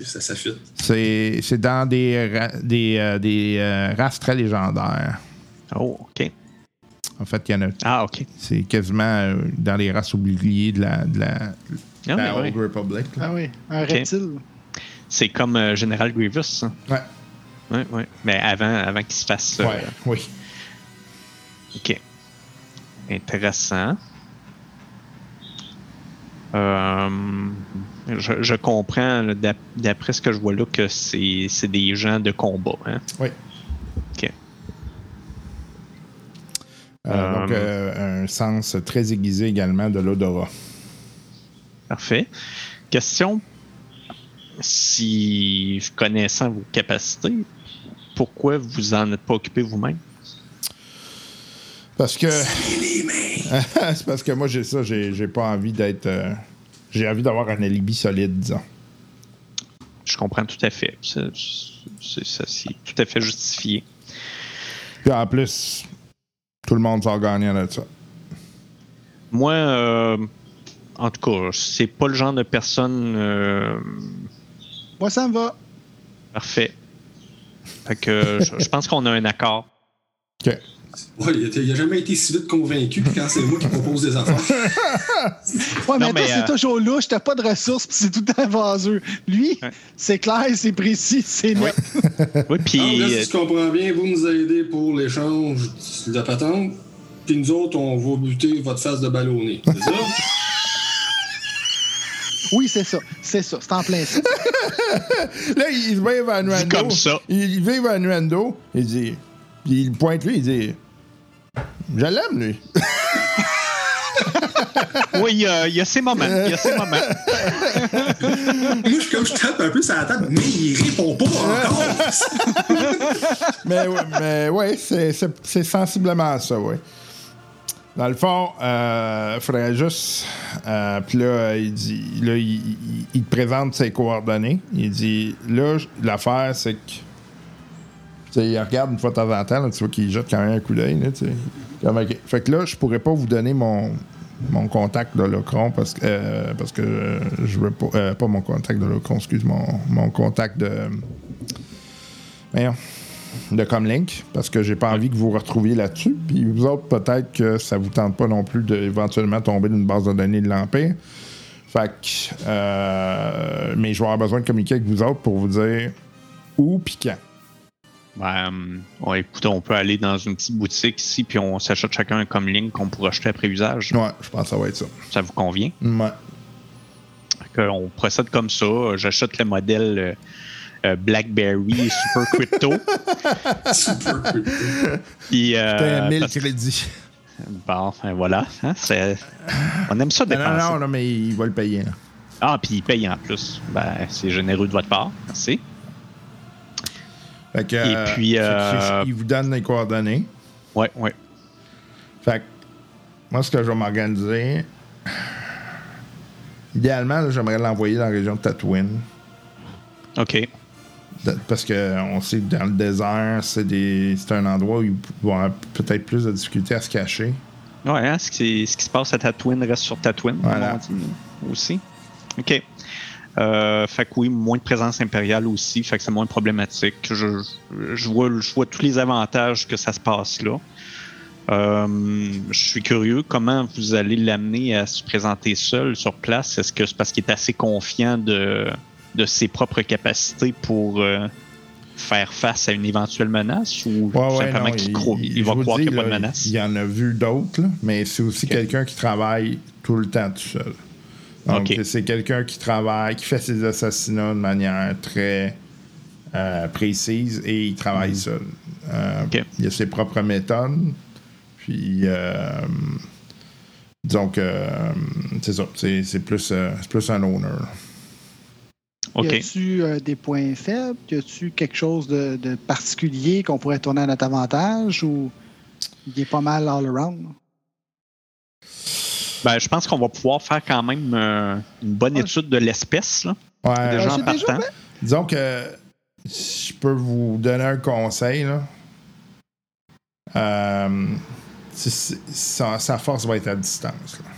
Ça s'affûte. C'est c'est dans des, ra- des, euh, des euh, races très légendaires. Oh, OK. En fait, il y en a. Ah, OK. C'est quasiment euh, dans les races oubliées de la, de la, Ah, la oui, Old oui. Republic. là. Ah oui, un reptile. C'est comme euh, Général Grievous. ça. Ouais. Oui, oui. Mais avant, avant qu'il se fasse. euh, Ouais, oui. OK. Intéressant. Euh, je, je comprends, d'après ce que je vois là, que c'est c'est des gens de combat. Hein? Oui. OK. Euh, donc, euh, un sens très aiguisé également de l'odorat. Parfait. Question. Si, connaissant vos capacités, pourquoi vous en êtes pas occupé vous-même? Parce que. c'est parce que moi, j'ai ça, j'ai j'ai pas envie d'être. euh, j'ai envie d'avoir un alibi solide, disons. Je comprends tout à fait. C'est c'est- ça, c'est tout à fait justifié. Puis en plus, tout le monde sort gagnant de ça. Moi, euh, en tout cas, c'est pas le genre de personne euh, Moi, ça me va. parfait. Fait que je, je pense qu'on a un accord. OK. Ouais, il, a, il a jamais été si vite convaincu que quand c'est moi qui propose des affaires. Ouais, mais, Non, mais, c'est euh, toujours louche, t'as pas de ressources, puis c'est tout le temps vaseux. Lui, Ouais. c'est clair, c'est précis, c'est net. Oui, puis Ah, là, euh, si je comprends bien, vous nous aidez pour l'échange de patente, puis nous autres, on va buter votre face de ballonné. C'est ça? Oui, c'est ça, c'est ça, c'est en plein ça. Là, il va vers Nuendo. comme ça. Il, va vers Nuendo. Il dit. puis il pointe lui, il dit. Je l'aime, lui. oui, il y, a, il y a ces moments. Il y a ces moments. Moi, je comme je tape un peu sur la table, mais il répond pas encore. mais ouais, mais ouais, c'est, c'est, c'est sensiblement ça, oui. Dans le fond, il faudrait juste. euh, Puis là, il dit. Là, il, te présente ses coordonnées. Il dit là, l'affaire, c'est que. Tu il regarde une fois de temps en temps, tu vois qu'il jette quand même un coup d'œil. Fait que là, je pourrais pas vous donner mon, mon contact de Locron parce que, euh, parce que euh, je veux pas. euh, pas mon contact de Locron, excuse, mon, mon contact de. Voyons de Comlink parce que j'ai pas envie que vous vous retrouviez là-dessus. Puis vous autres, peut-être que ça vous tente pas non plus d'éventuellement tomber d'une base de données de l'Empire. Fait que. euh, mais je vais avoir besoin de communiquer avec vous autres pour vous dire où puis quand. Ben, euh, ouais, écoute, on peut aller dans une petite boutique ici, puis on s'achète chacun un comlink qu'on pourra acheter après usage. Ouais, je pense que ça va être ça. Ça vous convient? Ouais. Fait que on procède comme ça. J'achète le modèle euh, euh, BlackBerry Super Crypto. Super cool. Puis, euh, T'as 1000 parce- crédits. Bon, ben voilà. hein, c'est- on aime ça Non, dépenser. non, non, non, mais il va le payer. là. Ah, puis il paye en plus. Ben, c'est généreux de votre part. Merci. Fait que, Et puis, fait que euh, il vous donne les coordonnées. Ouais, ouais. Fait que, moi, ce que je vais m'organiser, idéalement, j'aimerais l'envoyer dans la région de Tatooine. OK. Parce qu'on sait que dans le désert, c'est des- c'est un endroit où il va y avoir peut-être plus de difficultés à se cacher. Ouais, hein, ce, qui, ce qui se passe à Tatooine reste sur Tatooine, Voilà. on dit, aussi. OK. Euh, fait que oui, moins de présence impériale aussi, fait que c'est moins problématique. Je, je, vois, je vois tous les avantages que ça se passe là. Euh, je suis curieux, comment vous allez l'amener à se présenter seul sur place? Est-ce que c'est parce qu'il est assez confiant de, de ses propres capacités pour euh, faire face à une éventuelle menace ou Ouais, ouais, simplement qu'il il- va croire qu'il n'y a pas de menace? Il y en a vu d'autres, mais c'est aussi quelqu'un qui travaille tout le temps tout seul. Donc, c'est quelqu'un qui travaille, qui fait ses assassinats de manière très euh, précise et il travaille seul. Euh. Il a ses propres méthodes. Puis, euh, euh, c'est ça. C'est plus, c'est plus un owner. Y a-tu euh, des points faibles? Y a-tu quelque chose de, de particulier qu'on pourrait tourner à notre avantage ou il est pas mal all around? Ben, je pense qu'on va pouvoir faire quand même euh, une bonne Ouais. étude de l'espèce, là, Ouais, déjà en déjà partant. fait. Disons que si je peux vous donner un conseil, là. Euh, sa, sa force va être à distance. là.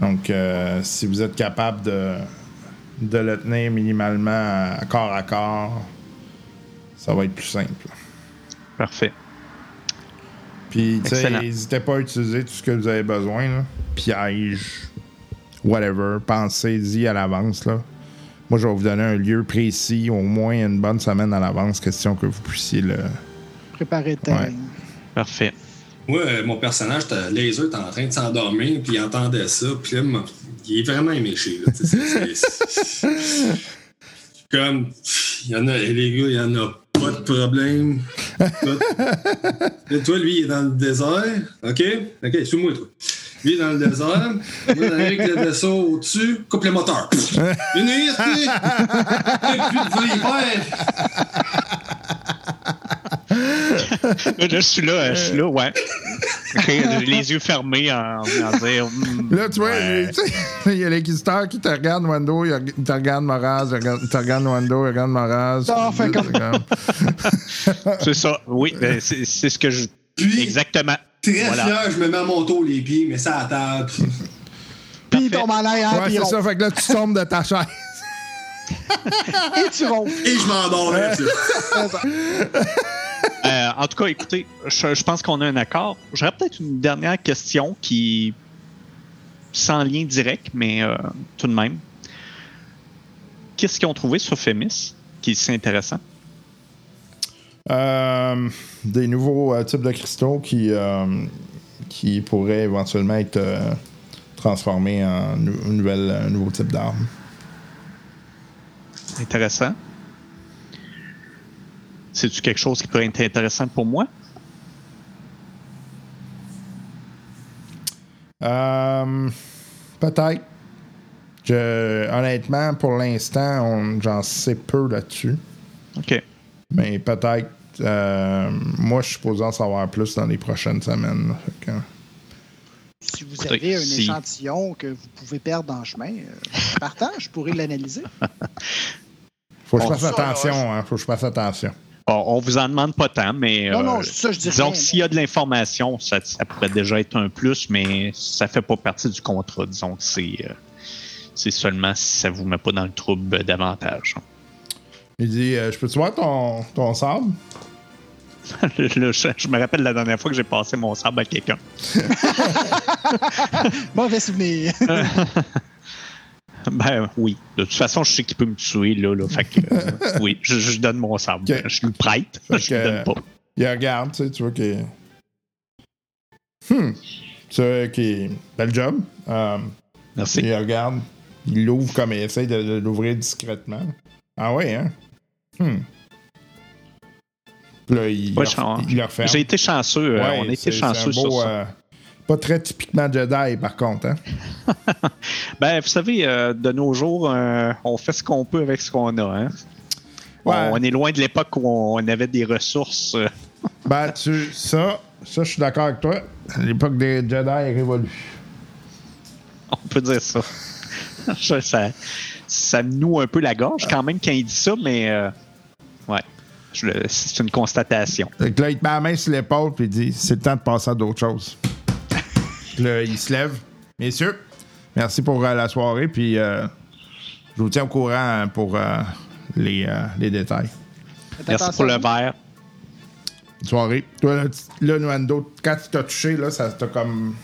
Donc, euh, si vous êtes capable de, de le tenir minimalement à corps à corps, ça va être plus simple. Parfait. Puis, tu sais, n'hésitez pas à utiliser tout ce que vous avez besoin. Là. Piège, whatever. Pensez-y à l'avance. là. Moi, je vais vous donner un lieu précis, au moins une bonne semaine à l'avance, question que vous puissiez le. Préparer le terrain. Ouais. Parfait. Moi, euh, mon personnage, Laser, était en train de s'endormir, puis il entendait ça, puis là, il est vraiment éméché. Là, Comme, il y en a, les gars, il y en a pas de problème. Et toi, lui, il est dans le désert. OK? OK, suis-moi, toi. Lui, dans le désert. Moi, avec le vaisseau au-dessus, coupe les moteurs. Une nuit. Et puis. Là, je suis là, je suis là, ouais. Ok, les yeux fermés en, en dire. hmm, Là, tu vois, ouais. il y a l'inquisiteur qui te regarde, Wando, il, te regarde Moraz, il te regarde Wando, il regarde Moraz. Comme- C'est ça, oui, ben, c'est c'est ce que je. Puis, Exactement. très Voilà. fier, je me mets à mon tour les pieds, mais ça à table. Puis il Parfait. tombe en l'air, Ouais, c'est ça. Fait que là, tu tombes de ta chaise. Et tu ronfles. Et je m'endors là-dessus. Euh, en tout cas, écoutez, je, je pense qu'on a un accord. J'aurais peut-être une dernière question qui. sans lien direct, mais euh, tout de même. Qu'est-ce qu'ils ont trouvé sur Fémis qui est si intéressant? Euh, des nouveaux euh, types de cristaux qui, qui pourraient éventuellement être transformés en nou- nouvelle, un nouveau type d'arme. Intéressant. C'est-tu quelque chose qui pourrait être intéressant pour moi? Euh, Peut-être. Je- Honnêtement, pour l'instant, on- j'en sais peu là-dessus. OK. Mais peut-être. euh, moi, je suis supposé en savoir plus dans les prochaines semaines. que- Si vous Écoutez, avez un si- échantillon que vous pouvez perdre en chemin, euh, partant, je pourrais l'analyser. Faut que je fasse attention, hein. Faut que je fasse attention. Bon, on vous en demande pas tant, mais. Non, euh, non, ça, je dis Disons s'il y a de l'information, ça, ça pourrait déjà être un plus, mais ça fait pas partie du contrat. Disons que c'est euh, c'est seulement si ça vous met pas dans le trouble davantage. Il dit euh, Je peux-tu voir ton, ton sable? Je, je me rappelle la dernière fois que j'ai passé mon sable à quelqu'un. Mauvais souvenir. Ben oui. De toute façon, je sais qu'il peut me tuer là. là fait que, euh, oui, je, je donne mon sable. Ok. Je lui prête. Fait je que- donne pas. Il regarde, tu sais, tu vois que. Hmm. Tu vois qu'il. Bel job. Euh, Merci. il regarde. Il l'ouvre comme il essaie de, de l'ouvrir discrètement. Ah ouais, hein? Hmm. Là, il, Ouais, le, je- il le. J'ai été chanceux. euh, Ouais, on a été chanceux un sur beau, ça. Pas très typiquement Jedi, par contre, hein? Ben, vous savez, euh, de nos jours, euh, on fait ce qu'on peut avec ce qu'on a. Hein? Ouais. On, on est loin de l'époque où on avait des ressources. euh, Ben, tu, ça, ça, je suis d'accord avec toi. L'époque des Jedi est révolue. On peut dire ça. Ça, ça me noue un peu la gorge quand même quand il dit ça, mais euh, ouais, c'est une constatation. Là, il te met la main sur l'épaule puis il dit c'est le temps de passer à d'autres choses. Là, il se lève. Messieurs, merci pour euh, la soirée. Puis euh, je vous tiens au courant pour euh, les, euh, les détails. Merci pour le verre. Bonne soirée. Toi, là, Nuando, quand tu t'as touché, là, ça t'a comme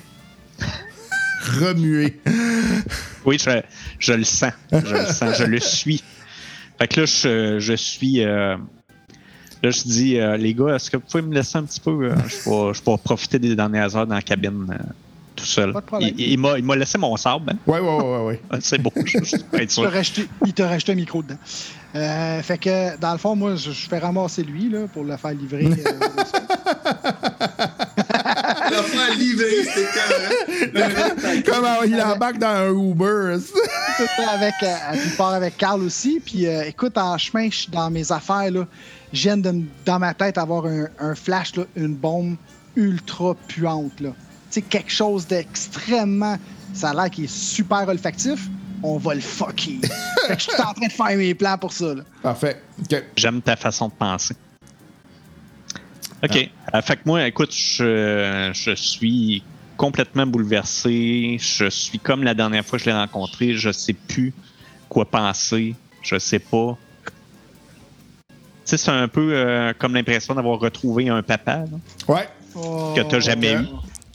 remué. Oui, je, je le sens. Je le sens. Je le suis. Fait que là, je, je suis. euh, là, je dis, euh, les gars, est-ce que vous pouvez me laisser un petit peu? euh, je, vais, je vais profiter des dernières heures dans la cabine euh, tout seul. Pas de problème. Il, il m'a, il m'a laissé mon sable. hein. Ouais, ouais, ouais, ouais. Ah, C'est beau. Je, je peux être Il t'a sûr. racheté- il t'a racheté un micro dedans. Euh, fait que, dans le fond, moi, je, je fais ramasser lui là, pour le faire livrer. euh, La faire livrer, c'était carré. Comment il embarque dans un Uber. tout ça avec, euh, il part avec Carl aussi. Puis euh, écoute, en chemin, je suis dans mes affaires. Là, je viens de, dans ma tête avoir un, un flash, là, une bombe ultra puante. Là. Quelque chose d'extrêmement. Ça a l'air qu'il est super olfactif. On va le fucker. fait que je suis en train de faire mes plans pour ça. Là. Parfait. OK. J'aime ta façon de penser. OK. Euh, fait que moi, écoute, je, je suis complètement bouleversé. Je suis comme la dernière fois que je l'ai rencontré. Je sais plus quoi penser. Je sais pas. Tu sais, c'est un peu euh, comme l'impression d'avoir retrouvé un papa là, Ouais. Oh, que t'as jamais ok. eu.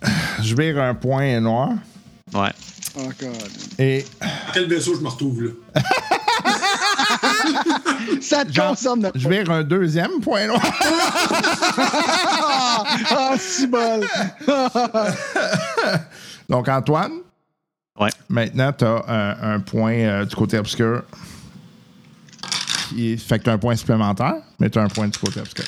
Je vire un point noir. Ouais. Oh, God. Et À quel vaisseau je me retrouve là? Ça te Genre, concerne je vire un deuxième point noir. Ah, si bol. Donc, Antoine, Ouais. maintenant, tu as un, un point euh, du côté obscur. Il fait que tu as un point supplémentaire, mais tu as un point du côté obscur.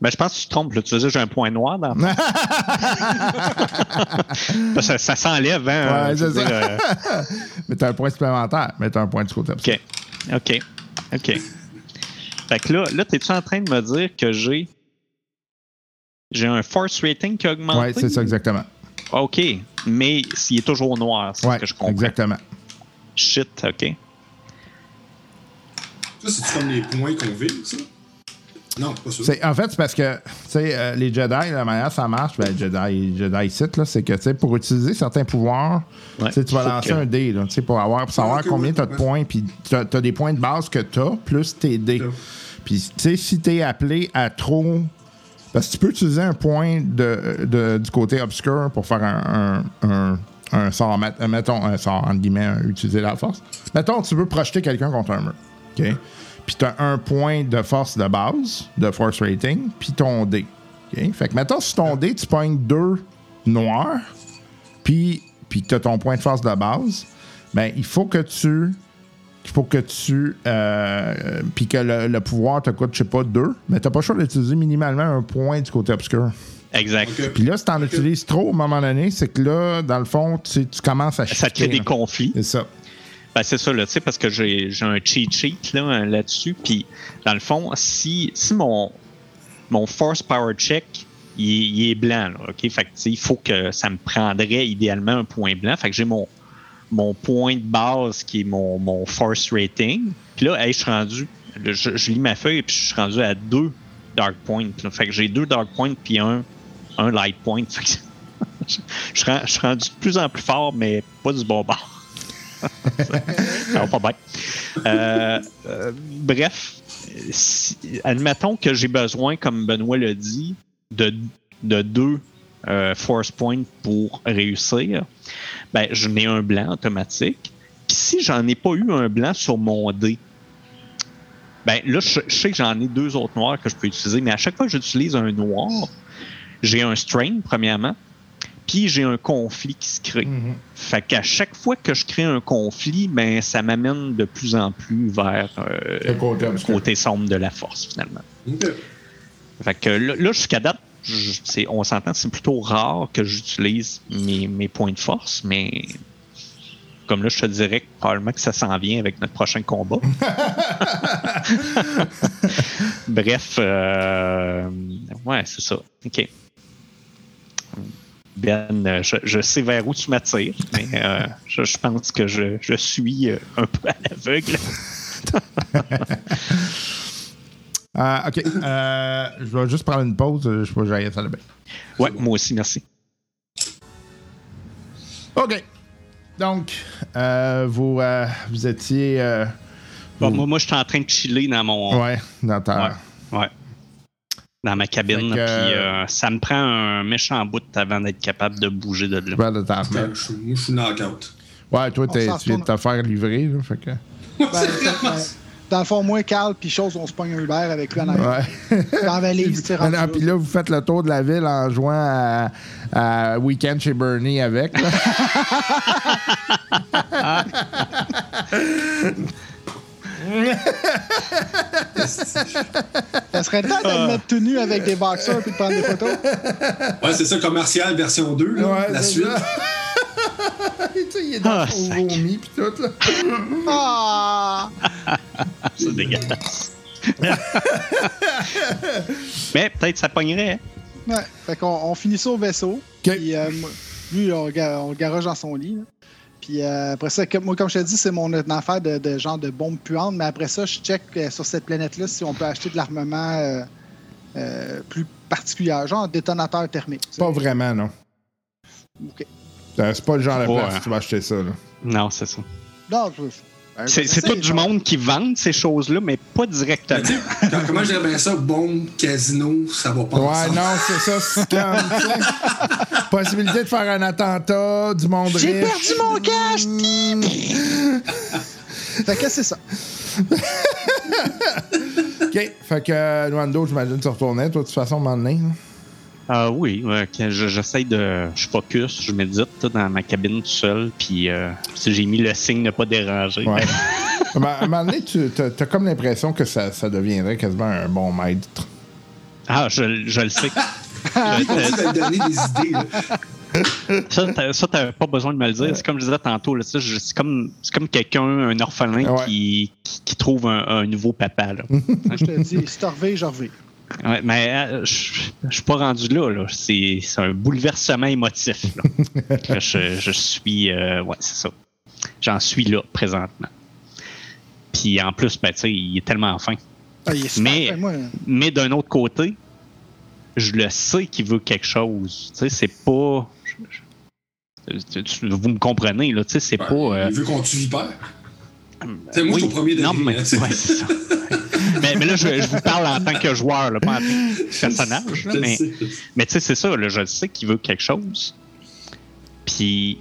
Ben, je pense que tu te trompes. Là. Tu disais j'ai un point noir dans ça, ça s'enlève, hein? Ouais, veux c'est ça. dire, euh, mais tu as un point supplémentaire, mais tu as un point du côté. OK. OK. OK. Fait que là, là t'es-tu en train de me dire que j'ai. J'ai un force rating qui a augmenté? Oui, c'est ça, exactement. OK. Mais s'il est toujours noir, c'est ce que je comprends. exactement. Shit, OK. Ça, c'est comme les points qu'on vit, ça? Non, pas. C'est- En fait, c'est parce que tu sais, euh, les Jedi, la manière ça marche, ben, Jedi, Jedi Sith, là, c'est que tu sais, pour utiliser certains pouvoirs, Ouais. tu vas lancer que- un dé là, tu sais, pour, avoir, pour savoir combien ouais, tu as de points, puis tu as, des points de base que tu as, plus tes dés. Ouais. Puis, tu sais, si tu es appelé à trop. Parce que tu peux utiliser un point de, de- du côté obscur pour faire un, un, un- un sort, met- mettons un sort, entre guillemets, utiliser la force. Mettons, tu veux projeter quelqu'un contre un mur. OK? Puis tu as un point de force de base, de force rating, puis ton dé. OK? Fait que, mettons, sur ton dé, tu pognes deux noirs, puis, puis tu as ton point de force de base, ben, il faut que tu il faut que tu. Euh, puis que le, le pouvoir te coûte, je sais pas, deux, mais t'as pas le choix d'utiliser minimalement un point du côté obscur. Exact. Ok. Puis là, si t'en utilises trop, à un moment donné, c'est que là, dans le fond, tu, tu commences à Ça te crée des conflits. C'est ça. Ben, c'est ça, là, tu sais, parce que j'ai j'ai un cheat sheet là, là-dessus. Puis, dans le fond, si, si mon, mon force power check, il, il est blanc, là, OK? Fait que, il faut que ça me prendrait idéalement un point blanc. Fait que j'ai mon, mon point de base qui est mon, mon force rating. Puis là, hey, je suis rendu, je, je lis ma feuille et je suis rendu à deux dark points. là. Fait que j'ai deux dark points puis un, un light point. Fait que je, je suis rendu de plus en plus fort, mais pas du bon bord. Va pas bien. Euh, euh, bref, admettons que j'ai besoin, comme Benoît l'a dit, de, de deux euh, force points pour réussir. Ben, je n'ai un blanc automatique. Puis si j'en ai pas eu un blanc sur mon dé, ben là, je, je sais que j'en ai deux autres noirs que je peux utiliser, mais à chaque fois que j'utilise un noir, j'ai un strain, premièrement, puis j'ai un conflit qui se crée. Fait qu'à chaque fois que je crée un conflit, ben ça m'amène de plus en plus vers euh, Le côté côté sombre de la force, finalement. Fait que là, là, jusqu'à date, je- on s'entend, c'est plutôt rare que j'utilise mes, mes points de force, mais comme là, je te dirais que probablement que ça s'en vient avec notre prochain combat. Bref, euh, ouais, c'est ça. OK. Ben, euh, je, je sais vers où tu m'attires, mais euh, je, je pense que je, je suis euh, un peu à l'aveugle. Euh, OK. Euh, je vais juste prendre une pause. Je pas, j'aille ça là bien. Ouais, moi aussi, merci. OK. Donc, vous, vous étiez. Bon, vous- moi, moi je suis en train de chiller dans mon. ouais, dans ta. Ouais. Ouais. Dans ma cabine. Puis euh, euh, ça me prend un méchant bout avant d'être capable de bouger de là. Ben, je suis- moi, je suis knock-out. Ouais, toi, tu viens de te faire livrer. Là, fait que... Ben, ben, dans le fond, moi, Carl, puis chose, on se pogne un Uber avec lui en arrière. Ouais. Dans la valise, tu Non, puis là, vous faites le tour de la ville en jouant à, à Weekend chez Bernie avec. Ça serait le temps de le mettre tout nu avec des boxers puis de prendre des photos. Ouais, c'est ça, commercial version 2, là, Ouais, la suite. ça. tu sais, il est dans Ah, son sac. vomi pis tout. Là. Ah! C'est dégueulasse. Mais peut-être ça pognerait. hein. Ouais. Fait qu'on on finit ça au vaisseau. Puis, euh, lui, on, le ga- on le garage dans son lit. là. Puis euh, après ça, comme, moi, comme je te dis, c'est mon affaire de, de genre de bombe puante. Mais après ça, je check euh, sur cette planète-là si on peut acheter de l'armement euh, euh, plus particulière, genre détonateur thermique. Pas vraiment, non. Ok. Euh, C'est pas le genre de Ouais. place que tu vas acheter ça. Là. Non, c'est ça. Non, je- C'est je c'est tout du monde qui vendent ces choses-là, mais pas Mais directement. tu sais, quand- comment je dirais bien ça? Bombe, casino, ça va pas Ouais, non, c'est ça, c'est comme, Possibilité de faire un attentat, du monde J'ai perdu mon cash! Mm. Fait que c'est ça. OK. Fait que, euh, Nwando, j'imagine, tu retournais, toi, de toute façon, à un Ah oui, ouais, je- j'essaie de. Je focus, je médite dans ma cabine tout seul, puis euh, j'ai mis le signe ne pas déranger. Ouais. Ben, à un moment donné, tu as, comme l'impression que ça, ça deviendrait quasiment un bon maître. Ah, je, je le sais. De me donner des idées. là. Ça, t'as- pas besoin de me le dire. C'est comme je disais tantôt, je- c'est comme, c'est comme quelqu'un, un orphelin Ouais. qui, qui, qui trouve un, un nouveau papa. Là. Je te dis, si t'en reviens, je reviens. Ouais, mais euh, je je suis pas rendu là. là. C'est c'est un bouleversement émotif. là. Je, je suis. euh, ouais, c'est ça. J'en suis là présentement. Puis en plus, ben, tu sais, il est tellement fin. Ah, est Mais- fin, moi. Mais d'un autre côté, je le sais qu'il veut quelque chose. Tu sais, c'est pas. Vous me comprenez, là. Tu sais, c'est Ouais, pas. euh, Il veut qu'on tue Vipère. C'est moi, je suis au premier non, mais, hein, c'est- ouais, c'est ça. mais, mais là, je, je vous parle en tant que joueur, là, pas en tant que personnage. là, Je le mais mais tu sais, c'est ça, là, je sais qu'il veut quelque chose. Puis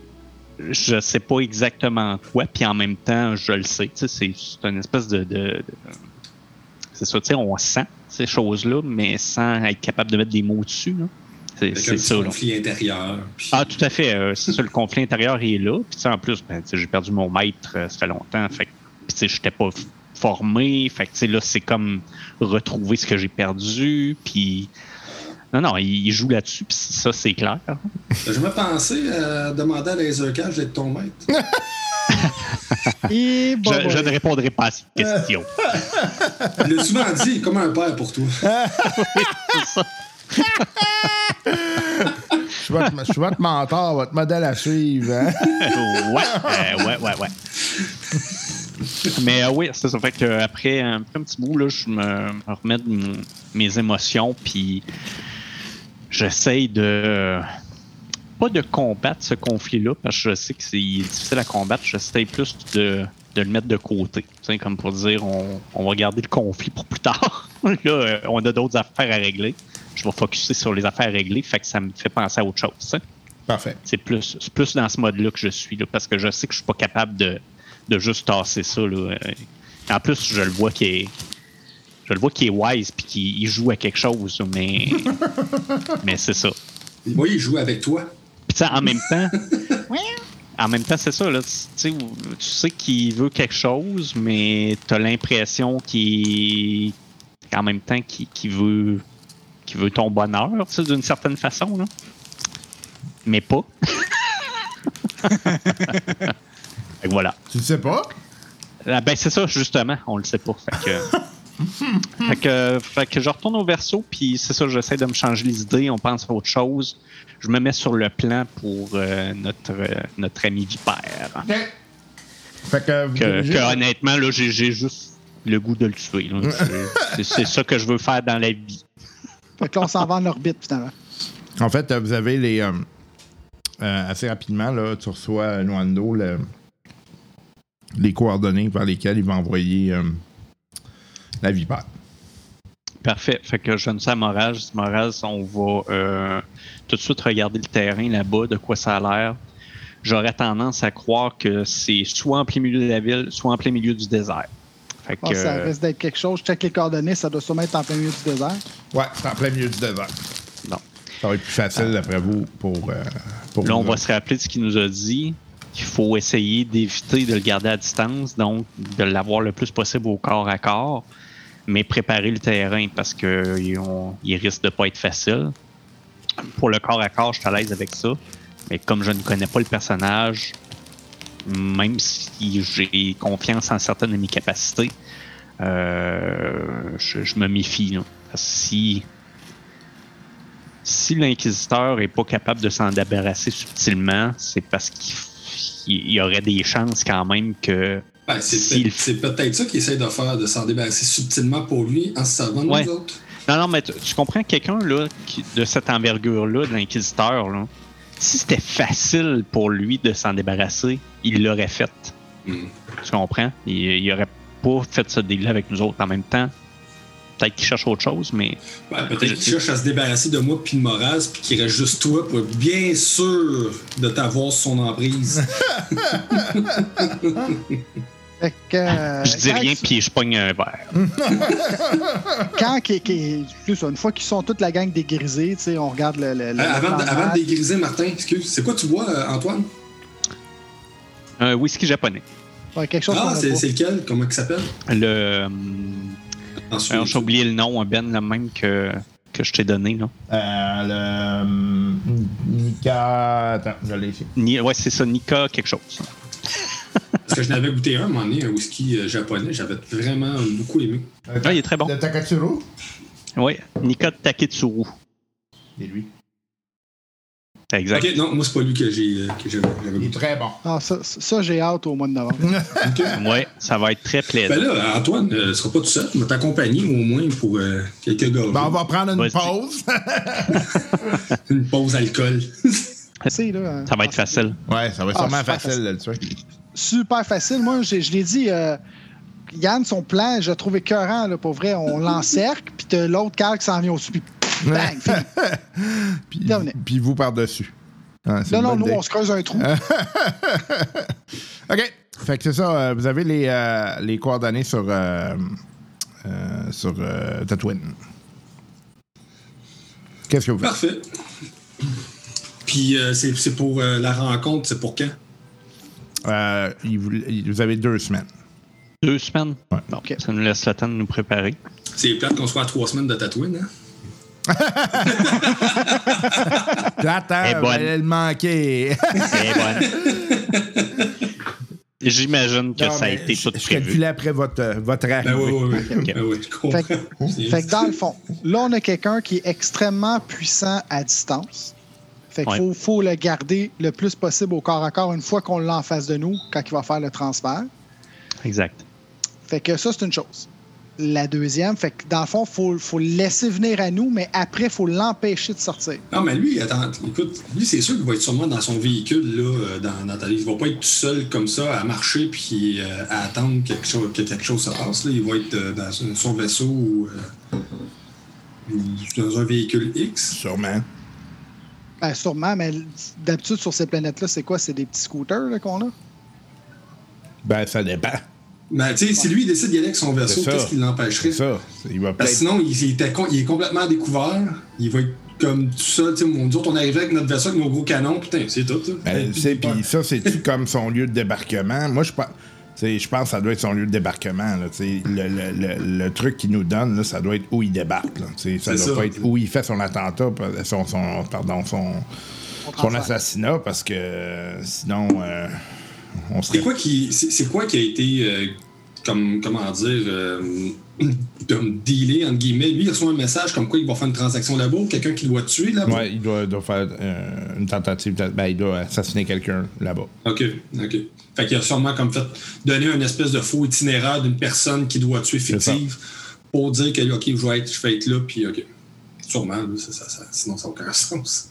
je sais pas exactement quoi, puis en même temps, je le sais. Tu sais, c'est une espèce de. de- de- c'est ça, tu sais, on sent ces choses-là, mais sans être capable de mettre des mots dessus. C'est ça, là. conflit intérieur. puis- Ah, tout à fait. euh, c'est ça, le conflit intérieur est là. Puis, tu sais, en plus, ben, j'ai perdu mon maître, euh, ça fait longtemps. Fait sais, j'étais pas formé. Fait que, tu sais, là, c'est comme retrouver ce que j'ai perdu. Puis, non, non, il, joue là-dessus. Puis, ça, c'est clair. T'as jamais pensé à demander à Lasercage d'être ton maître? Et bon, je, je ouais. ne répondrai pas à cette question. Il l'a souvent dit, comme un père pour toi? Je suis votre, je suis votre mentor, votre modèle à suivre. hein? ouais, euh, ouais, ouais, ouais. Mais euh, oui, c'est ça. Fait que euh, après, un, un petit bout, là, je me, me remets de mes émotions, puis j'essaye de. Pas de combattre ce conflit-là, parce que je sais que c'est difficile à combattre. J'essaye plus de, de le mettre de côté. Comme pour dire, on, on va garder le conflit pour plus tard. là, euh, on a d'autres affaires à régler. Je vais focuser sur les affaires à régler, fait que ça me fait penser à autre chose. Parfait. C'est plus, plus dans ce mode-là que je suis, là, parce que je sais que je suis pas capable de, de juste tasser ça. Là. Euh, En plus, je le vois qu'il est. Je le vois qu'il est wise puis qu'il il joue à quelque chose, mais. mais c'est ça. Moi, il joue avec toi. Puis en même temps. En même temps, c'est ça, là. Tu sais, qu'il veut quelque chose, mais tu as l'impression qu'il. En même temps, qu'il veut. qu'il veut ton bonheur, d'une certaine façon, là. Mais pas. Fait que voilà. Tu le sais pas? Ah, ben, c'est ça, justement. On le sait pas. Fait que, fait que, fait que je retourne au verso, puis c'est ça, j'essaie de me changer les idées. On pense à autre chose. Je me mets sur le plan pour euh, notre, euh, notre ami Vipère. Fait que, vous Que, honnêtement, là, j'ai j'ai juste le goût de le tuer. là. C'est- ça que je veux faire dans la vie. Fait que là, on s'en va en orbite, finalement. En fait, vous avez les. euh, euh, assez rapidement, là, tu reçois Nwando le- les coordonnées vers lesquelles il va envoyer euh, la vipère. Parfait. Fait que je donne ça à Moraz. On va euh, tout de suite regarder le terrain là-bas, de quoi ça a l'air. J'aurais tendance à croire que c'est soit en plein milieu de la ville, soit en plein milieu du désert. Fait que, Ah, ça euh, risque d'être quelque chose. Je check les coordonnées, ça doit sûrement être en plein milieu du désert. Ouais, c'est en plein milieu du désert. Ça va être plus facile, d'après vous, pour. euh, pour là, on va se rappeler de ce qu'il nous a dit. Qu'il faut essayer d'éviter de le garder à distance, donc de l'avoir le plus possible au corps à corps, mais préparer le terrain parce que il, on- il risque de pas être facile. Pour le corps à corps, je suis à l'aise avec ça, mais comme je ne connais pas le personnage, même si j'ai confiance en certaines de mes capacités, euh, je, me méfie. si si l'inquisiteur est pas capable de s'en débarrasser subtilement, c'est parce qu'il il y aurait des chances quand même que Ben, c'est peut- peut-être ça qu'il essaie de faire, de s'en débarrasser subtilement pour lui en se servant de Ouais. nous autres. Non, non, mais tu, tu comprends quelqu'un là, qui- de cette envergure-là, de l'inquisiteur, là, si c'était facile pour lui de s'en débarrasser, il l'aurait fait. Mhm. Tu comprends? Il, il aurait pas fait ce deal avec nous autres en même temps. Peut-être qu'il cherche autre chose, mais Ouais, peut-être qu'il cherche à se débarrasser de moi puis de Moraz, puis qu'il reste juste toi pour être bien sûr de t'avoir sur son emprise. Que, euh, je dis rien puis je pogne un verre. quand plus ça, une fois qu'ils sont toute la gang sais, on regarde le. le- le- Euh, avant, de, le- avant de dégriser, Martin, excuse, c'est quoi tu bois, euh, Antoine? Un whisky japonais. Ouais, quelque chose Ah, c'est lequel? Comment il s'appelle? Le. Ensuite, alors, J'ai oublié le nom, un Ben, le même que, que je t'ai donné. Là. Euh, le. hum, Nika. Attends, je l'ai. Ni- ouais, c'est ça, Nika quelque chose. Parce que je n'avais goûté un, à un moment donné, un whisky euh, japonais. J'avais vraiment beaucoup aimé. Ah, il est très bon. Le Takatsuru. Oui, Nika Taketsuru. C'est lui? Exact. Ok, non, moi, c'est pas lui que j'ai euh, Il est très bon. Ah, ça, ça, j'ai hâte au mois de novembre. Ouais, ça va être très plaisant. Ben là, Antoine, euh, tu seras pas tout seul. On va t'accompagner au moins pour euh, quelques gars. Bon, on va prendre une Vas-y. pause. Une pause alcool. Là, Ça va être facile. ouais, ça va être Ah, sûrement super facile super facile. Moi, j'ai- je l'ai dit, euh, Yann, son plan, je l'ai trouvé écœurant, là, pour vrai. On l'encercle, puis t'as l'autre Carl qui s'en vient au-dessus, puis bang. Puis, vous par-dessus. Ah, Non, non, nous, idée. on se creuse un trou. OK. Fait que c'est ça. euh, vous avez les, euh, les coordonnées sur, euh, euh, sur euh, Tatooine. Qu'est-ce que vous faites? Parfait. Puis euh, c'est c'est pour euh, la rencontre, c'est pour quand? Euh, il vous, il- vous avez deux semaines. Deux semaines? Ouais. Bon, Ok. ça nous laisse le temps de nous préparer. C'est plate qu'on soit à trois semaines de Tatooine, hein? J'attends, Elle est vous bonne. allez le manquer. Eh bonne. J'imagine que Non, ça a été je, tout je prévu. calculais après votre, euh, votre arrivée. Ben oui, oui, oui. Ben oui, je comprends. Fait que- C'est- Fait que dans le fond, là, on a quelqu'un qui est extrêmement puissant à distance. Fait qu'il Ouais. faut, faut le garder le plus possible au corps à corps une fois qu'on l'a en face de nous quand il va faire le transfert. Exact. Fait que ça, c'est une chose. La deuxième, fait que dans le fond, il faut, faut le laisser venir à nous, mais après, il faut l'empêcher de sortir. Non, mais lui, attends, écoute, lui, c'est sûr qu'il va être sûrement dans son véhicule, là, euh, dans, dans ta Il va pas être tout seul comme ça à marcher puis euh, à attendre quelque chose, que quelque chose se passe. Là. Il va être euh, dans son- vaisseau ou euh, dans un véhicule X. Sûrement. Ben, sûrement, mais d'habitude, sur ces planètes-là, c'est quoi? C'est des petits scooters qu'on a? Ben, ça dépend. Mais tu sais, si lui il décide d'y aller avec son vaisseau, C'est qu'est-ce qui l'empêcherait? C'est ça. Il va Parce que peut-être. sinon, il, il était con- il est complètement découvert. Il va être comme tout seul. Tu sais, nous autres, on arrivait avec notre vaisseau, avec nos gros canons. Putain, c'est tout. Ben, puis ça, c'est-tu comme son lieu de débarquement? Moi, je pense. Je pense que ça doit être son lieu de débarquement. Là, le, le, le, le truc qu'il nous donne, là, ça doit être où il débarque. Là, ça C'est doit ça. pas être où il fait son attentat, son, son, pardon, son, assassinat, parce que euh, sinon, euh, on C'est quoi qui, quoi qui a été, euh, comme, comment dire, euh, comme dealé, entre guillemets? Lui, il reçoit un message comme quoi il va faire une transaction là-bas ou quelqu'un qui doit tuer là-bas? Ouais, il doit, doit faire euh, une tentative. Ben, il doit assassiner quelqu'un là-bas. OK, OK. Fait qu'il a sûrement comme fait donner un espèce de faux itinéraire d'une personne qui doit tuer fictive pour dire que, OK, je vais être, je vais être là, puis OK. Sûrement, ça- ça- sinon ça n'a aucun sens.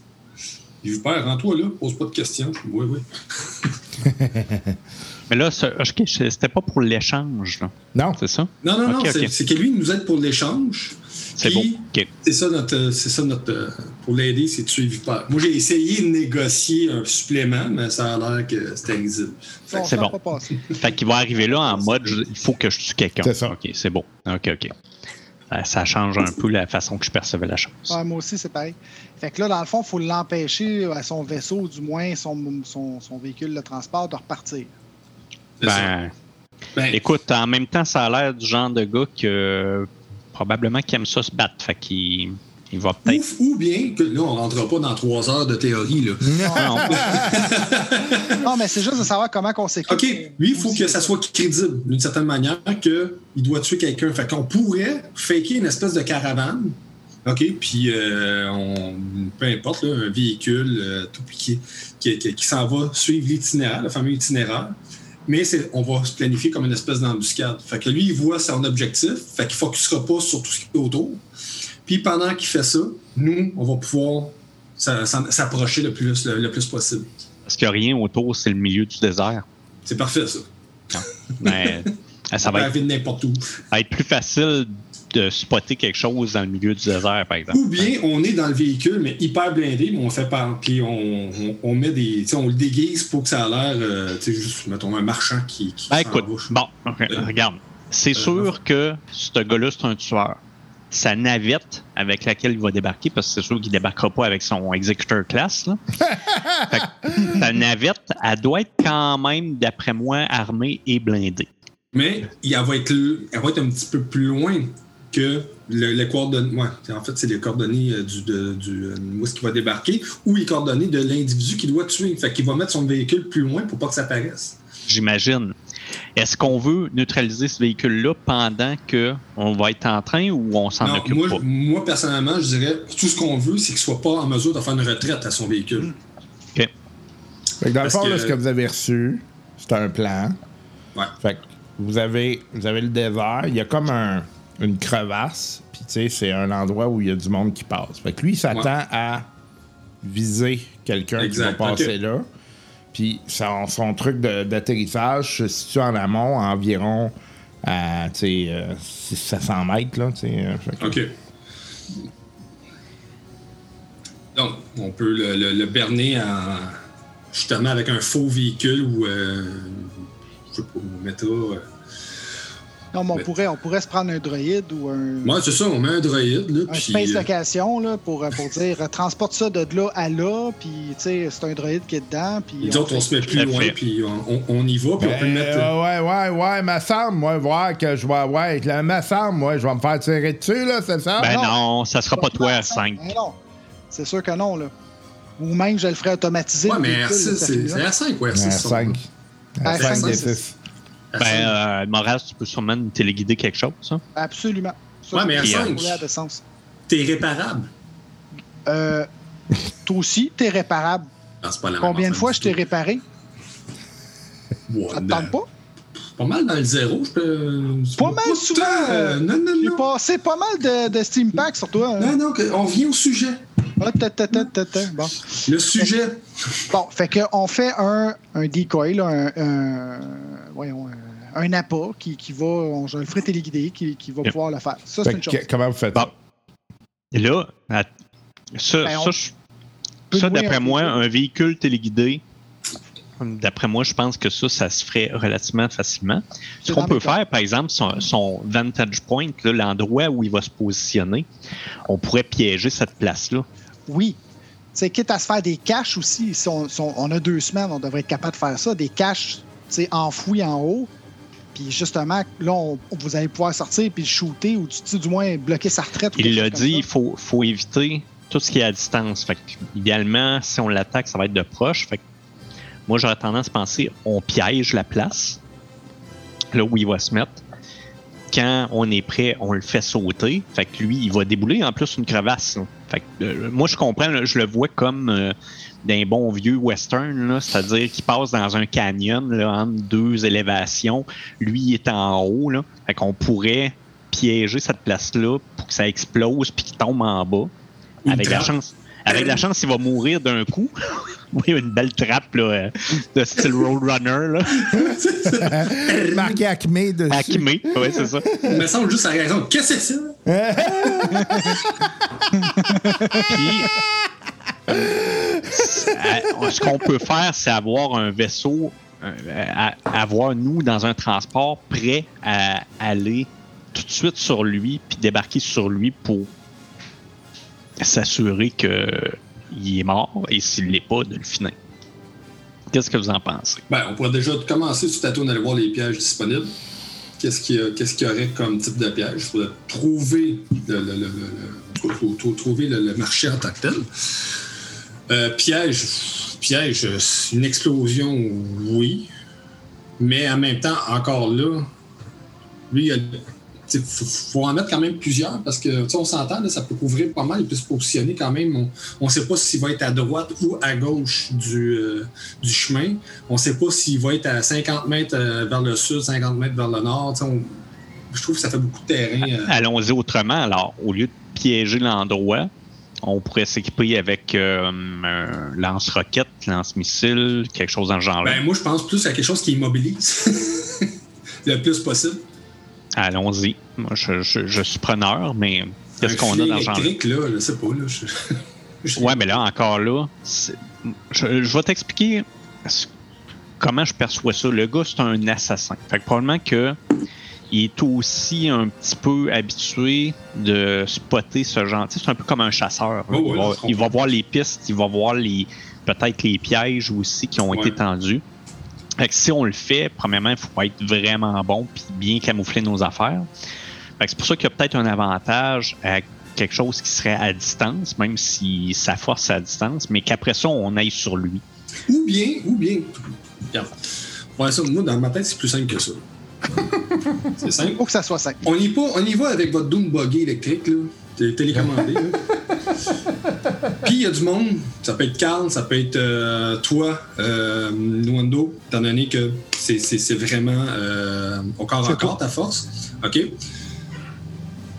Je père, rends-toi là, pose pas de questions. Oui, oui. Mais là, c'était pas pour l'échange, là. Non? c'est ça? Non, non, non, c'est que lui, il nous aide pour l'échange. C'est. Ok. C'est ça notre. euh, C'est ça notre. euh, Pour l'aider, c'est de suivre Vipère. Moi, j'ai essayé de négocier un supplément, mais ça a l'air que c'était invisible. C'est bon. Fait qu'il va arriver là en mode il faut que je tue quelqu'un. C'est ça. Ok, c'est bon. Ok, ok. Euh, Ça change un peu la façon que je percevais la chose. Ouais, moi aussi, c'est pareil. Fait que là, dans le fond, il faut l'empêcher à son vaisseau, ou du moins son, son, son véhicule de transport, de repartir. Ben, Ben, écoute, en même temps, ça a l'air du genre de gars que euh, probablement qui aime ça se battre. Fait qu'il il va peut-être. ou, ou bien que là, on rentrera pas dans trois heures de théorie. Là. Non, Non, mais c'est juste de savoir comment on s'équipe. OK, lui, il faut que ça soit crédible d'une certaine manière qu'il doit tuer quelqu'un. Fait qu'on pourrait faker une espèce de caravane. OK, puis euh, on, peu importe, là, un véhicule euh, tout piqué qui, qui, qui s'en va suivre l'itinéraire, le fameux itinéraire. Mais on va se planifier comme une espèce d'embuscade. Fait que lui, il voit son objectif. Fait qu'il focusera pas sur tout ce qui est autour. Puis pendant qu'il fait ça, nous, on va pouvoir s'approcher le plus, le, le plus possible. Parce qu'il n'y a rien autour, c'est le milieu du désert. C'est parfait, ça. Mais euh, ça On peut va être, n'importe où. ça va être plus facile de spotter quelque chose dans le milieu du désert, par exemple. Ou bien on est dans le véhicule, mais hyper blindé, mais on fait par. Puis on, on, on met des. On le déguise pour que ça a l'air. euh, tu sais, juste, mettons, un marchand qui. qui Ben, écoute, bon, ok, regarde. C'est sûr que ce gars-là, c'est un tueur. Sa navette avec laquelle il va débarquer, parce que c'est sûr qu'il débarquera pas avec son executor class. Là. Fait que sa navette, elle doit être quand même, d'après moi, armée et blindée. Mais elle va, être, elle va être un petit peu plus loin que le- les coordonnées. Ouais, en fait, c'est les coordonnées euh, du, de, du euh, où est-ce qu'il va débarquer ou les coordonnées de l'individu qu'il doit tuer. Fait qu'il va mettre son véhicule plus loin pour pas que ça paraisse. J'imagine. Est-ce qu'on veut neutraliser ce véhicule-là pendant qu'on va être en train ou on s'en Non, occupe moi, pas? moi, personnellement, je dirais tout ce qu'on veut, c'est qu'il soit pas en mesure de faire une retraite à son véhicule. OK. Fait que dans le Parce fond, là, que- ce que vous avez reçu, c'est un plan. Ouais. Fait que vous avez, vous avez le désert, il y a comme un- une crevasse, puis tu sais, c'est un endroit où il y a du monde qui passe. Fait que lui, il s'attend Ouais. à viser quelqu'un qui va passer là. Puis son, son truc d'atterrissage se situe en amont, à environ à, tu sais, euh, 700 mètres, là, tu sais. euh, OK. Donc, on peut le, berner en, justement avec un faux véhicule ou, euh, je sais pas, on mettra... Non, mais on, mais... Pourrait, on pourrait se prendre un droïde ou un. Ouais, c'est ça, on met un droïde. Là, un puis... space euh, location là, pour, euh, pour dire euh, transporte ça de là à là, puis c'est un droïde qui est dedans. Puis Les on autres, fait... on se met plus loin, puis on, on, y va, puis ben, on peut le mettre. Euh, ouais, ouais, ouais, ma semble, moi, voir que je vais. Ouais, la, ma semble, moi, je vais me faire tirer dessus, là, c'est ça? Ben non, non ça sera pas, pas toi à 5. Ben non, c'est sûr que non, là. Ou même, je le ferai automatiser. Ouais, mais R6, c'est R5 ou R6? R5. R5, R5 D6. Ben, euh, tu peux sûrement nous téléguider quelque chose, hein? Absolument. Ça, Ouais, mais c'est R5. pour rouler à de sens. T'es réparable. Euh, toi aussi, t'es réparable. Ah, pas la Combien de fois je t'ai réparé? Ça te tente pas? Pas? Mal dans le zéro, je peux... Pas mal souvent, euh, non, non, J'ai non. passé pas mal de, de Steam Pack sur toi. hein. Non, non, on vient au sujet. Ah, ta, ta, ta, ta, ta. Bon. Le sujet. Bon, fait qu'on fait un, un decoy, là, un, un- voyons, un, un appât qui, qui va, on, je le ferai téléguider, qui, qui va Yep. pouvoir le faire. Ça, c'est une que, chose. comment vous faites Bon. ça? Et là, à- ça, Ben, ça, d'après un moi, un véhicule téléguidé, d'après moi, je pense que ça, ça se ferait relativement facilement. Ce qu'on peut faire, par exemple, son, son vantage point, l'endroit où il va se positionner, on pourrait piéger cette place-là. Oui. C'est quitte à se faire des caches aussi. Si on, si on- on a deux semaines, on devrait être capable de faire ça. Des caches enfouies en haut. Puis justement, là, on- vous allez pouvoir sortir puis le shooter ou tu du moins bloquer sa retraite. Il l'a dit, il faut, faut éviter tout ce qui est à distance. Fait que, idéalement, si on l'attaque, ça va être de proche. Fait que, moi, j'aurais tendance à penser on piège la place, là où il va se mettre. Quand on est prêt, on le fait sauter. Fait que lui, il va débouler en plus une crevasse. là. Fait que, euh, moi, je comprends, là, je le vois comme euh, d'un bon vieux western, là, c'est-à-dire qu'il passe dans un canyon là, entre deux élévations. Lui, il est en haut. Là. Fait qu'on pourrait piéger cette place-là pour que ça explose puis qu'il tombe en bas. Avec la chance. Avec la chance, il va mourir d'un coup. oui, une belle trappe là, euh, de style Roadrunner. Là. Marqué Acme dessus. Acme, ouais, c'est ça. Il me semble juste à la raison. Qu'est-ce que c'est ça? Puis, ce qu'on peut faire, c'est avoir un vaisseau, euh, à- avoir nous dans un transport prêt à aller tout de suite sur lui, puis débarquer sur lui pour s'assurer qu'il est mort et s'il l'est pas, de le finir. Qu'est-ce que vous en pensez? Ben, on pourrait déjà commencer sur Tato d'aller voir les pièges disponibles. Qu'est-ce qu'il y, aurait comme type de piège? Il faudrait trouver le, le- le- le- le- trou- trou- trou- trouver le marché en tant que tel. Euh, piège, piège, une explosion, oui. Mais en même temps, encore là, lui, il faut, en mettre quand même plusieurs parce que on s'entend, ça peut couvrir pas mal, il peut se positionner quand même. On ne sait pas s'il va être à droite ou à gauche du, euh, chemin. On ne sait pas s'il va être à 50 mètres euh, vers le sud, 50 mètres vers le nord. Je trouve que ça fait beaucoup de terrain. Allons-y autrement. Alors, au lieu de piéger l'endroit, on pourrait s'équiper avec euh, un lance-roquette, lance-missile, quelque chose dans ce genre-là. Ben, moi, je pense plus à quelque chose qui immobilise le plus possible. Allons-y. Moi, je, je- je suis preneur, mais qu'est-ce qu'on a dans ce genre électrique, là, je sais pas. Là, je... je- Ouais, mais là, encore là, je, vais t'expliquer comment je perçois ça. Le gars, c'est un assassin. Fait que probablement que il est aussi un petit peu habitué de spotter ce genre. C'est un peu comme un chasseur. Oh, ouais, il, va, il voir les pistes, il va voir les peut-être les pièges aussi qui ont Ouais. été tendus. Fait que si on le fait, premièrement, il faut être vraiment bon puis bien camoufler nos affaires. C'est pour ça qu'il y a peut-être un avantage à quelque chose qui serait à distance, même si sa force est à distance, mais qu'après ça, on aille sur lui. Ou bien, ou bien. Regarde. Ouais, ça, moi, dans ma tête, c'est plus simple que ça. C'est simple. Faut que ça soit simple. On y, on y va avec votre Doom Buggy électrique, là. Té- Télécommandé, là. Puis il y a du monde. Ça peut être Carl, ça peut être euh, toi, euh, Nwando, étant donné que c'est- c'est c'est vraiment euh, au corps à corps ta force. OK?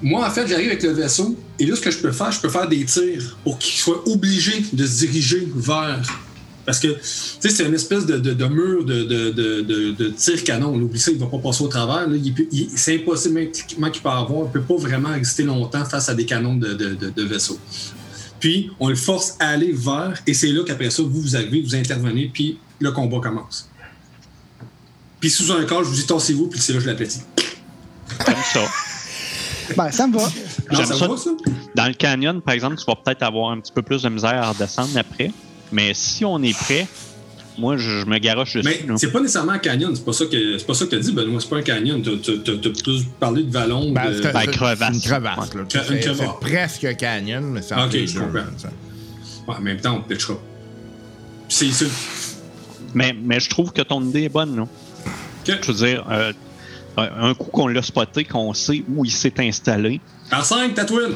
Moi, en fait, j'arrive avec le vaisseau et là, ce que je peux faire, je peux faire des tirs pour qu'il soit obligé de se diriger vers. Parce que, tu sais, c'est une espèce de, de- de mur de, de, de, de, de tir canon. On oublie ça, il va pas passer au travers. là. Il peut- il- c'est impossible, même l'équipement qu'il peut avoir, il peut pas vraiment résister longtemps face à des canons de, de, de, de vaisseau. Puis, on le force à aller vers, et c'est là qu'après ça, vous, vous arrivez, vous intervenez, puis le combat commence. Puis, sous un corps, je vous dis, tassez-vous, puis c'est là que je l'aplatis. Comme ça. Ben, ça me va. Non, J'aime ça ça. va, ça? Dans le canyon, par exemple, tu vas peut-être avoir un petit peu plus de misère à redescendre après. Mais si on est prêt, moi, je, je me garoche dessus. Mais c'est pas nécessairement un canyon, c'est pas ça que c'est pas ça que t'as dit, Benoît, c'est pas un canyon. T'as, plus parlé de vallon. Ben, de... c'est Ben, crevasse. une crevasse. là. Une C'est presque un canyon, mais c'est Ok, je comprends. ça. Ouais, en même temps, on pitchera. C'est ça. Mais, mais je trouve que ton idée est bonne. Là. Ok. Je veux dire, euh, un coup qu'on l'a spoté, qu'on sait où il s'est installé, En 5, Tatooine!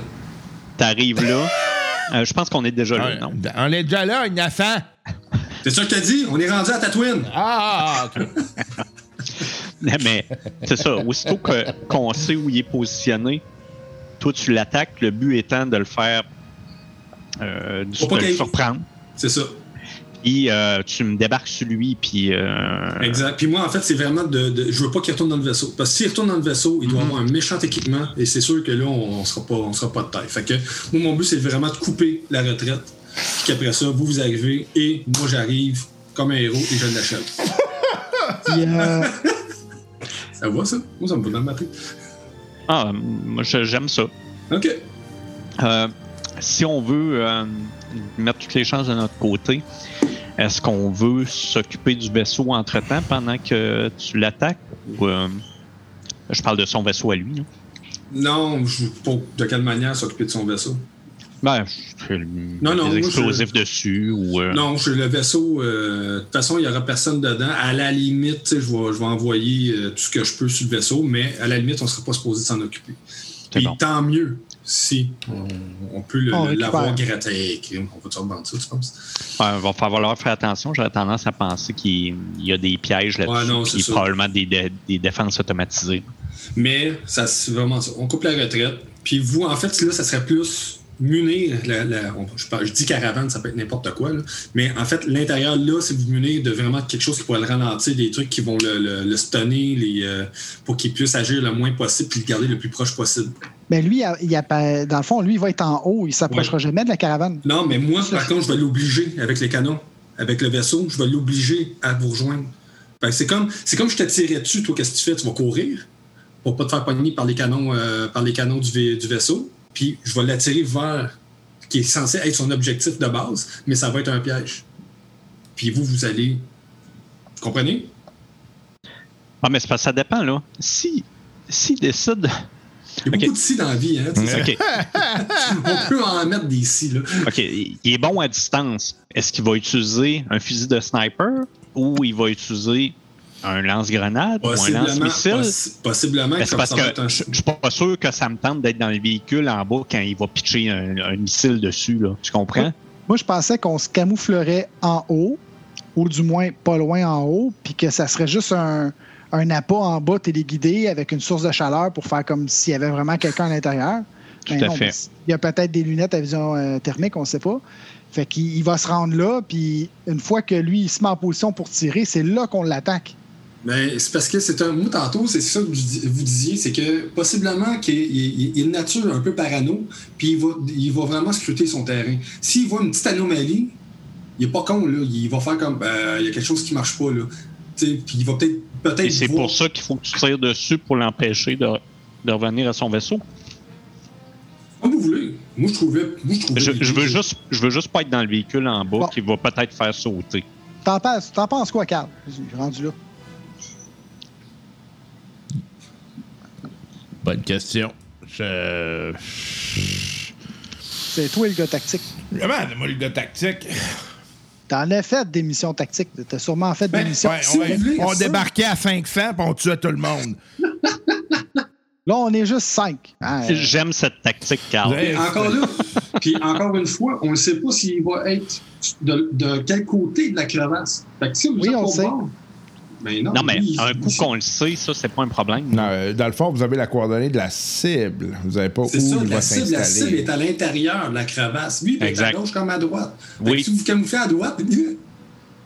t'arrives là. Euh, je pense qu'on est déjà là, non? On est déjà là, innocent. C'est ça que t'as dit? On est rendu à Tatooine! Ah, ah, ok. Mais c'est ça, aussitôt que- qu'on sait où il est positionné, toi tu l'attaques, le but étant de le faire, euh, de, le surprendre. C'est ça. Puis euh, tu me débarques sur lui, puis euh, Exact. Puis moi, en fait, c'est vraiment de, de- Je veux pas qu'il retourne dans le vaisseau. Parce que s'il retourne dans le vaisseau, il doit avoir un méchant équipement et c'est sûr que là, on, on sera pas, on sera pas de taille. Fait que moi, mon but, c'est vraiment de couper la retraite. Puis qu'après ça, vous, vous arrivez et moi, j'arrive comme un héros et je l'achète. Puis, euh, Ça va, ça? Moi, ça me va dans le matin. ah, moi je- j'aime ça. OK. Euh, si on veut euh, mettre toutes les chances de notre côté, est-ce qu'on veut s'occuper du vaisseau entre-temps pendant que tu l'attaques? Ou, euh, je parle de son vaisseau à lui. là? Non, je pas de quelle manière s'occuper de son vaisseau? Ben, je fais Non, non, moi, des je- explosifs dessus ou. euh, Non, je, le vaisseau, euh, de toute façon, il n'y aura personne dedans. À la limite, je vais, je vais envoyer euh, tout ce que je peux sur le vaisseau, mais à la limite, on ne sera pas supposé s'en occuper. Bon. tant mieux si on, on peut l'avoir gratté. On va te revendre ça, tu penses? Ouais, va falloir faire attention. J'aurais tendance à penser qu'il il y a des pièges là-dessus, Ouais, probablement des, dé- des défenses automatisées. Mais ça, c'est vraiment ça. On coupe la retraite. Puis vous, en fait, là, ça serait plus munir. La, la- on- je, dis caravane, ça peut être n'importe quoi. là. Mais en fait, l'intérieur, là, c'est vous munir de vraiment quelque chose qui pourrait le ralentir, des trucs qui vont le, le, le stunner les, euh, pour qu'il puisse agir le moins possible puis le garder le plus proche possible. Ben lui, il appa- dans le fond, lui, il va être en haut. Il s'approchera jamais de la caravane. Non, mais moi, par contre, je vais l'obliger avec les canons, avec le vaisseau, je vais l'obliger à vous rejoindre. C'est comme, c'est comme je te tirais dessus, toi, qu'est-ce que tu fais? Tu vas courir pour pas te faire pogner par les canons, euh, par les canons du, vai- du vaisseau, puis je vais l'attirer vers qui est censé être son objectif de base, mais ça va être un piège. Puis vous, vous allez. Vous comprenez? Ah, mais c'est parce que ça dépend, là. Si, s'il décide. Il y a beaucoup de si dans la vie, hein? On peut en mettre des si, là. OK. Il est bon à distance. Est-ce qu'il va utiliser un fusil de sniper ou il va utiliser un lance-grenade ou un lance-missile? possi- possiblement Ben, parce que un- je je suis pas sûr que ça me tente d'être dans le véhicule en bas quand il va pitcher un, un missile dessus. Là. Tu comprends? Moi, je pensais qu'on se camouflerait en haut, ou du moins pas loin en haut, puis que ça serait juste un, un appât en bas téléguidé avec une source de chaleur pour faire comme s'il y avait vraiment quelqu'un à l'intérieur. Tout Ben à non, fait. mais Il y a peut-être des lunettes à vision euh, thermique, on ne sait pas. Fait qu'il il va se rendre là, puis une fois que lui, il se met en position pour tirer, c'est là qu'on l'attaque. Ben, c'est parce que c'est un. Moi, tantôt, c'est ça que vous dis- vous disiez, c'est que possiblement qu'il il, il est nature un peu parano, puis il va, il va vraiment scruter son terrain. S'il voit une petite anomalie, il est pas con, là. Il va faire comme. ben, il y a quelque chose qui marche pas, là. Tu sais, Puis il va peut-être. Peut-être Et c'est voir- pour ça qu'il faut que tu tires dessus pour l'empêcher de, de revenir à son vaisseau. Comme vous voulez. Moi, je trouvais. Moi, je, trouvais Je, je veux juste, je veux juste pas être dans le véhicule en bas Bon. qui va peut-être faire sauter. T'en penses, t'en penses quoi, Carl? Je suis rendu là. Bonne question. Je. C'est toi le gars tactique. Vraiment, moi, le gars tactique. T'en as fait des missions tactiques. T'as sûrement fait des Ben, missions. Ouais, Si on, débarquait à 500 puis on tuait tout le monde. Là, on est juste cinq. Hein, euh, J'aime cette tactique, Carl. Encore là, puis encore une fois, on ne sait pas s'il va être de, de quel côté de la crevasse. Fait que si vous Oui, êtes on sait. bord, non, Non, mais un coup qu'on le sait, ça, c'est pas un problème. Non, euh, dans le fond, vous avez la coordonnée de la cible. Vous n'avez pas où C'est ça, il la va cible, la cible est à l'intérieur de la crevasse. Lui, il à gauche comme à droite. Oui. si vous camouflez à droite,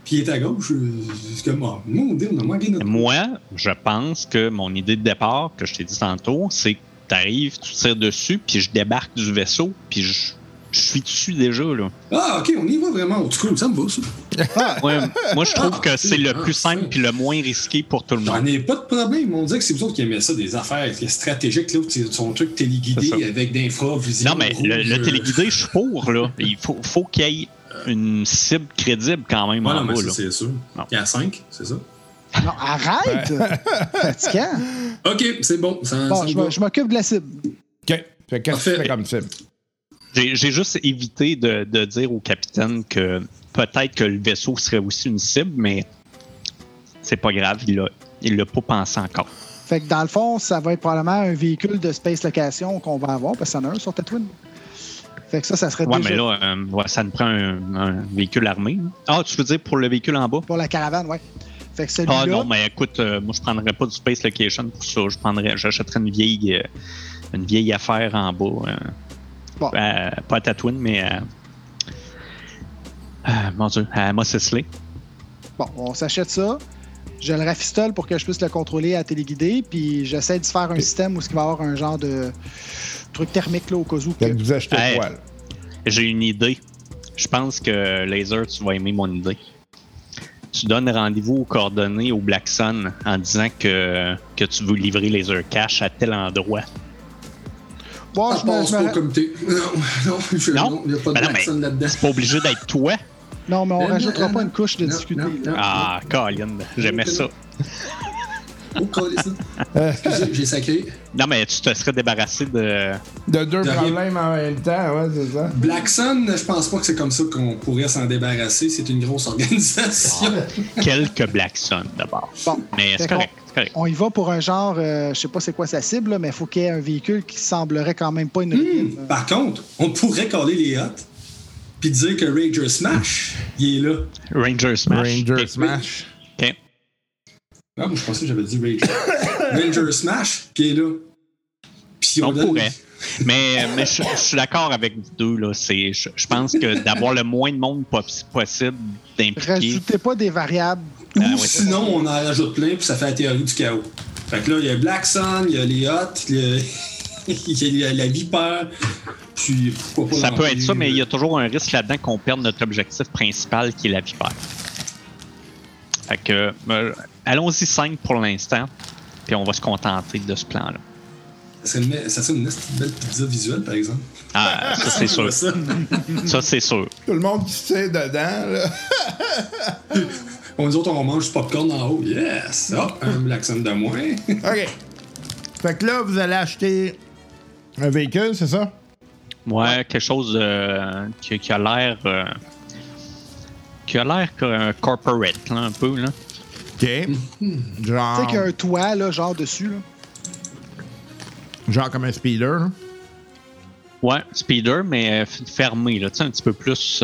puis il est à gauche, euh, c'est comme, mon Dieu, on a manqué notre. Moi, je pense que mon idée de départ, que je t'ai dit tantôt, c'est que t'arrives, tu tires dessus, puis je débarque du vaisseau, puis je, je suis dessus déjà, là. Ah, ok, on y va vraiment. En tout cas, ça me va, ça. Ouais, moi, je trouve que c'est le Ah, plus simple puis le moins risqué pour tout le J'en monde. ai pas de problème. On dirait que c'est vous autres qui aimez ça, des affaires stratégiques, là, où c'est son truc téléguidé avec d'infravision. Non, mais le, rouge, le euh, téléguidé, je suis pour, là. Il faut, faut qu'il y ait une cible crédible quand même Ouais, en non, c'est sûr. Il y a 5, c'est ça? Non, arrête! Fatigant. Ok, c'est bon. Ça, Bon, ça je m'occupe de la cible. OK. Fait que qu'est-ce que tu Parfait. fais comme cible? J'ai juste évité de, de dire au capitaine que peut-être que le vaisseau serait aussi une cible, mais c'est pas grave, il l'a il l'a pas pensé encore. Fait que dans le fond, ça va être probablement un véhicule de Space Location qu'on va avoir, parce qu'il y en a un sur Tatooine. Fait que ça, ça serait Ouais, déjà mais là, euh, ouais, ça nous prend un, un véhicule armé. Ah, tu veux dire pour le véhicule en bas? pour la caravane, ouais. Fait que celui-là, Ah non, mais écoute, euh, moi je prendrais pas du Space Location pour ça. Je prendrais, j'achèterais une vieille, euh, une vieille affaire en bas. Euh, Bon. euh, pas à Tatooine, mais à, à- mon Dieu, à Mos Eisley. bon, on s'achète ça. Je le rafistole pour que je puisse le contrôler à téléguidé, puis j'essaie de faire un système où il va y avoir un genre de truc thermique là, au cas où. que- vous achetez Hey. J'ai une idée. Je pense que Laser, tu vas aimer mon idée. Tu donnes rendez-vous aux coordonnées au Black Sun en disant que, que tu veux livrer Laser Cash à tel endroit. Bon, Ça je me- pas au comité. Non, non, je- Non? non, il n'y a pas de Ben mais- personne là-dedans. C'est pas obligé d'être toi. Non, mais on Non, rajoutera non, pas une couche de non. Ah, Colin, j'aimais ça. Oh. Excusez, j'ai sacré. Non, mais tu te serais débarrassé de. De deux De rien. problèmes en même temps, ouais, c'est ça. Black Sun, je pense pas que c'est comme ça qu'on pourrait s'en débarrasser. C'est une grosse organisation. quelques Black Sun d'abord. Bon, Mais c'est correct, correct. on y va pour un genre, euh, je sais pas c'est quoi sa cible, là, mais il faut qu'il y ait un véhicule qui semblerait quand même pas une. Hmm, Par contre, on pourrait coller les hottes puis dire que Ranger Smash, il est là. Ranger Smash. Ranger. Smash. Ok. Ah, moi, je pensais que j'avais dit Ranger. Ranger Smash, qui est là. Puis On donne- pourrait. Mais, mais je, je suis d'accord avec vous deux. Là. C'est, je, je pense que d'avoir le moins de monde pos- possible d'impliquer. Rajoutez pas des variables. Ou Ah, ouais, c'est sinon, on en rajoute plein, puis ça fait la théorie du chaos. Fait que là, il y a Black Sun, il y a les Hottes, il y a, il y a la Vipère, puis pourquoi pas Ça peut être ça, mais il y euh, a toujours un risque là-dedans qu'on perde notre objectif principal qui est la vipère. Fait que, euh, allons-y 5 pour l'instant, puis on va se contenter de ce plan-là. Ça serait une, ça serait une belle pizza visuelle, par exemple. Ah, ça c'est sûr. Ça. Ça c'est sûr. Tout le monde qui sait dedans, là. On nous autres, on mange du popcorn en haut. Yes! Hop, un Black Sun de moins. OK. Fait que là, vous allez acheter un véhicule, c'est ça? Ouais, quelque chose euh, qui, qui a l'air. euh, qui a l'air qu'un corporate, là, un peu. Là. OK. Tu Genre, sais qu'il y a un toit, là, genre dessus. Là. genre comme un speeder, là. Ouais, speeder, mais euh, fermé, là, tu sais, un petit peu plus.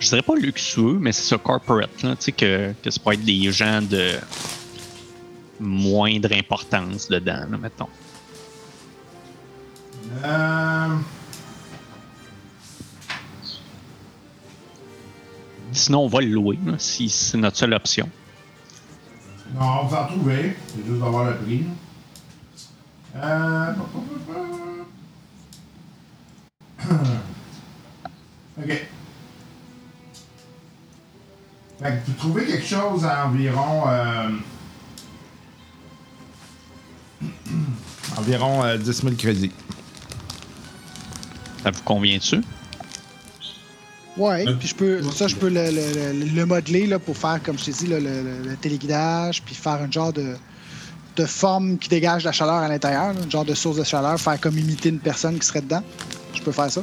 Je dirais pas luxueux, mais c'est ça, corporate, là, tu sais, que, que ça peut être des gens de. moindre importance dedans, là, mettons. Euh, Sinon, on va le louer, là, si c'est notre seule option. non, on va en trouver. C'est juste d'avoir le prix. Euh... OK. Fait que vous trouvez quelque chose à environ... euh, environ euh, 10 000 crédits. Ça vous convient-tu? Ouais, Euh, puis je peux, ouais. ça, je peux le, le- le- le modeler là, pour faire, comme je t'ai dit, là, le, le- le téléguidage, puis faire un genre de, de forme qui dégage la chaleur à l'intérieur, un genre de source de chaleur, faire comme imiter une personne qui serait dedans. Je peux faire ça.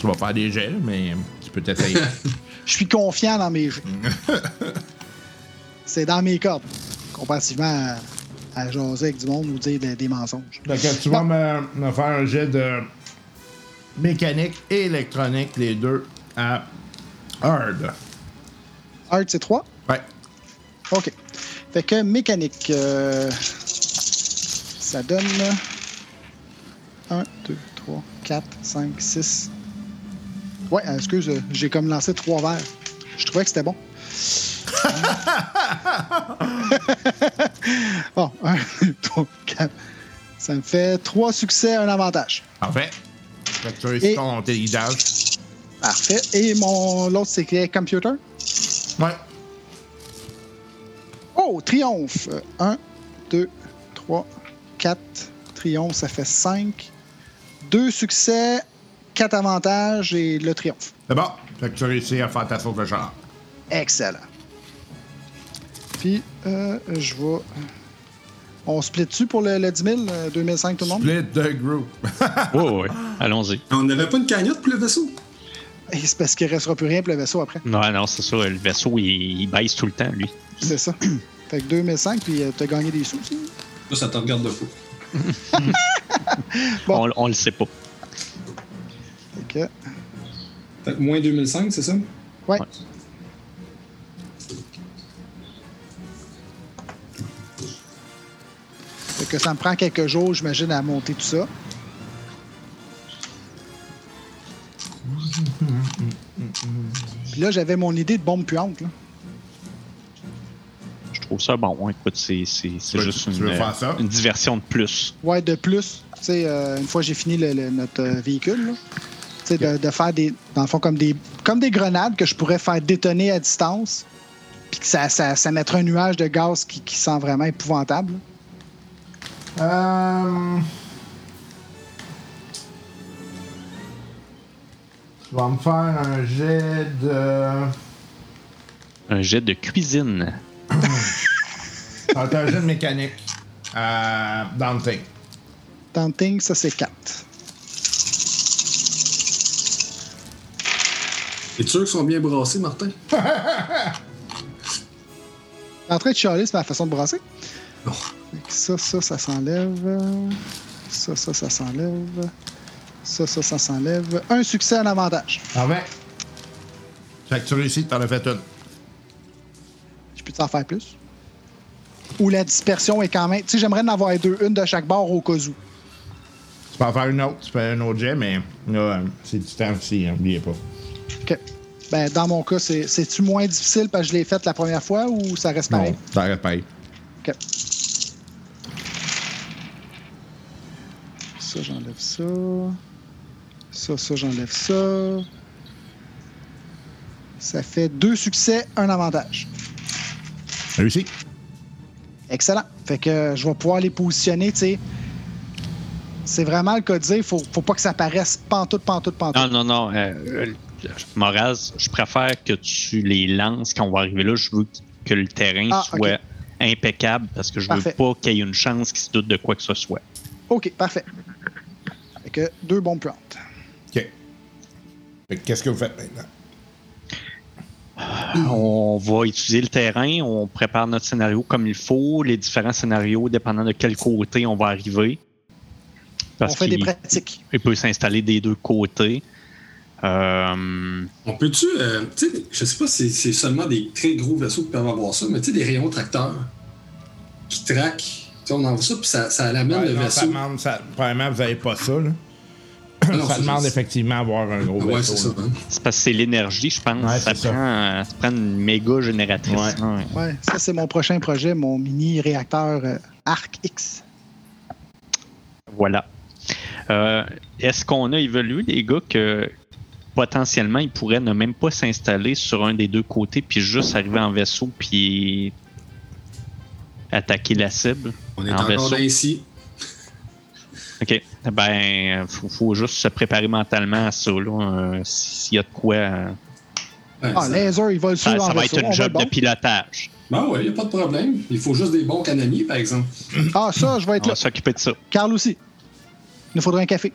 Tu vas faire des gels, mais tu peux t'essayer. Je suis confiant dans mes jeux. C'est dans mes cordes, comparativement à, à jaser avec du monde ou dire des, des mensonges. Fait que tu vas me, me faire un jet de mécanique et électronique, les deux, à hard. Art, c'est 3? Ouais. OK. Fait que mécanique, euh, ça donne 1, 2, 3, 4, 5, 6. Ouais, euh, excuse, euh, j'ai comme lancé trois verres. Je trouvais que c'était bon. bon, 1, 2, 3, 4. Ça me fait trois succès, un avantage. Parfait. Fait que tu réussis Et- ton téléguidage. Parfait. Et mon l'autre, c'est que computer. Ouais. Oh, triomphe! 1, 2, 3, 4. Triomphe, ça fait 5. Deux succès, quatre avantages et le triomphe. C'est bon. Fait que tu réussis à faire ta sauce de chaleur. Excellent. Puis, euh, je vais. On split dessus pour le, le 10 000, euh, 2005 tout le monde? Split the group. Oui, oui. Allons-y. On n'avait pas une cagnotte pour le vaisseau? Et c'est parce qu'il ne restera plus rien pour le vaisseau après. Non, non, c'est ça. Le vaisseau, il, il baisse tout le temps, lui. C'est ça. fait que 2005, puis euh, t'as gagné des sous aussi. Là, ça te regarde de fou. Bon. On, on le sait pas. Que, Fait moins 2005, c'est ça? ouais. Ouais. Fait que ça me prend quelques jours, j'imagine, à monter tout ça. Puis là, j'avais mon idée de bombe puante. Là. Je trouve ça bon. Écoute, c'est c'est- c'est juste tu une, euh, une diversion de plus. Ouais, de plus, tu sais, euh, une fois que j'ai fini le- le- notre euh, véhicule, là, de, de faire des, dans le fond, comme des, comme des grenades que je pourrais faire détonner à distance, puis que ça, ça, ça mettrait un nuage de gaz qui, qui sent vraiment épouvantable. Euh... Tu vas me faire un jet de. Un jet de cuisine. Ça va être un jet de mécanique. Euh, Dante. Tanting, ça c'est 4. Es-tu sûr qu'ils sont bien brassés, Martin? En train de chialer, c'est ma façon de brasser. Oh. Fait que Ça, ça, ça s'enlève. Ça, ça, ça s'enlève. Ça, ça, ça s'enlève. Un succès, un avantage. Parfait. Fait que tu réussis, t'en as fait une. Je peux en faire plus? Ou la dispersion est quand même. Tu sais, j'aimerais en avoir deux, une de chaque bord au cas où. Tu peux en faire une autre, tu fais un autre jet, mais là, euh, c'est du temps aussi, hein, n'oubliez pas. OK. Ben, dans mon cas, c'est- c'est-tu moins difficile parce que je l'ai fait la première fois ou ça reste pareil? Non, ça arrête pareil. OK. Ça, j'enlève ça. Ça, ça, j'enlève ça. Ça fait deux succès, un avantage. Réussi. Excellent. Fait que euh, je vais pouvoir les positionner, tu sais. C'est vraiment le cas de dire, faut, faut pas que ça paraisse pantoute, pantoute, pantoute. Non, non, non. Euh, Moraz, je préfère que tu les lances quand on va arriver là. Je veux que le terrain Ah, soit impeccable parce que je Parfait. veux pas qu'il y ait une chance qu'ils se doute de quoi que ce soit. OK, parfait. Fait que deux bons plantes. OK. Qu'est-ce que vous faites maintenant? On va étudier le terrain, on prépare notre scénario comme il faut, les différents scénarios, dépendant de quel côté on va arriver. Parce On fait des qu'il pratiques. il peut s'installer des deux côtés. Euh, On peut-tu, euh, tu sais, je sais pas si c'est seulement des très gros vaisseaux qui peuvent avoir ça, mais tu sais, des rayons tracteurs. qui traque. Tu sais, on envoie ça, puis ça, ça l'amène Ouais, le non, vaisseau. ça demande, ça- probablement, vous n'avez pas ça. Là. Ah non, ça demande juste- effectivement avoir un gros ouais, vaisseau. c'est hein. C'est parce que c'est l'énergie, je pense. Ouais, ça, prend, euh, ça prend une méga génératrice. Ouais. Ça, c'est mon prochain projet, mon mini réacteur euh, Arc X. Voilà. Euh, Est-ce qu'on a évolué, les gars, que potentiellement, ils pourraient ne même pas s'installer sur un des deux côtés, puis juste arriver en vaisseau, puis attaquer la cible? On est En encore vaisseau. ici. OK. Ben, faut, faut juste se préparer mentalement à ça, là. euh, S'il y a de quoi. euh, Ah, ça- laser, il va le ça, suivre ça en va vaisseau. être on une va job de pilotage. Ben ouais, il a pas de problème. Il faut juste des bons canoniers, par exemple. Ah, ça, je vais On être va là. s'occuper de ça. Carl aussi. Il nous faudrait un café.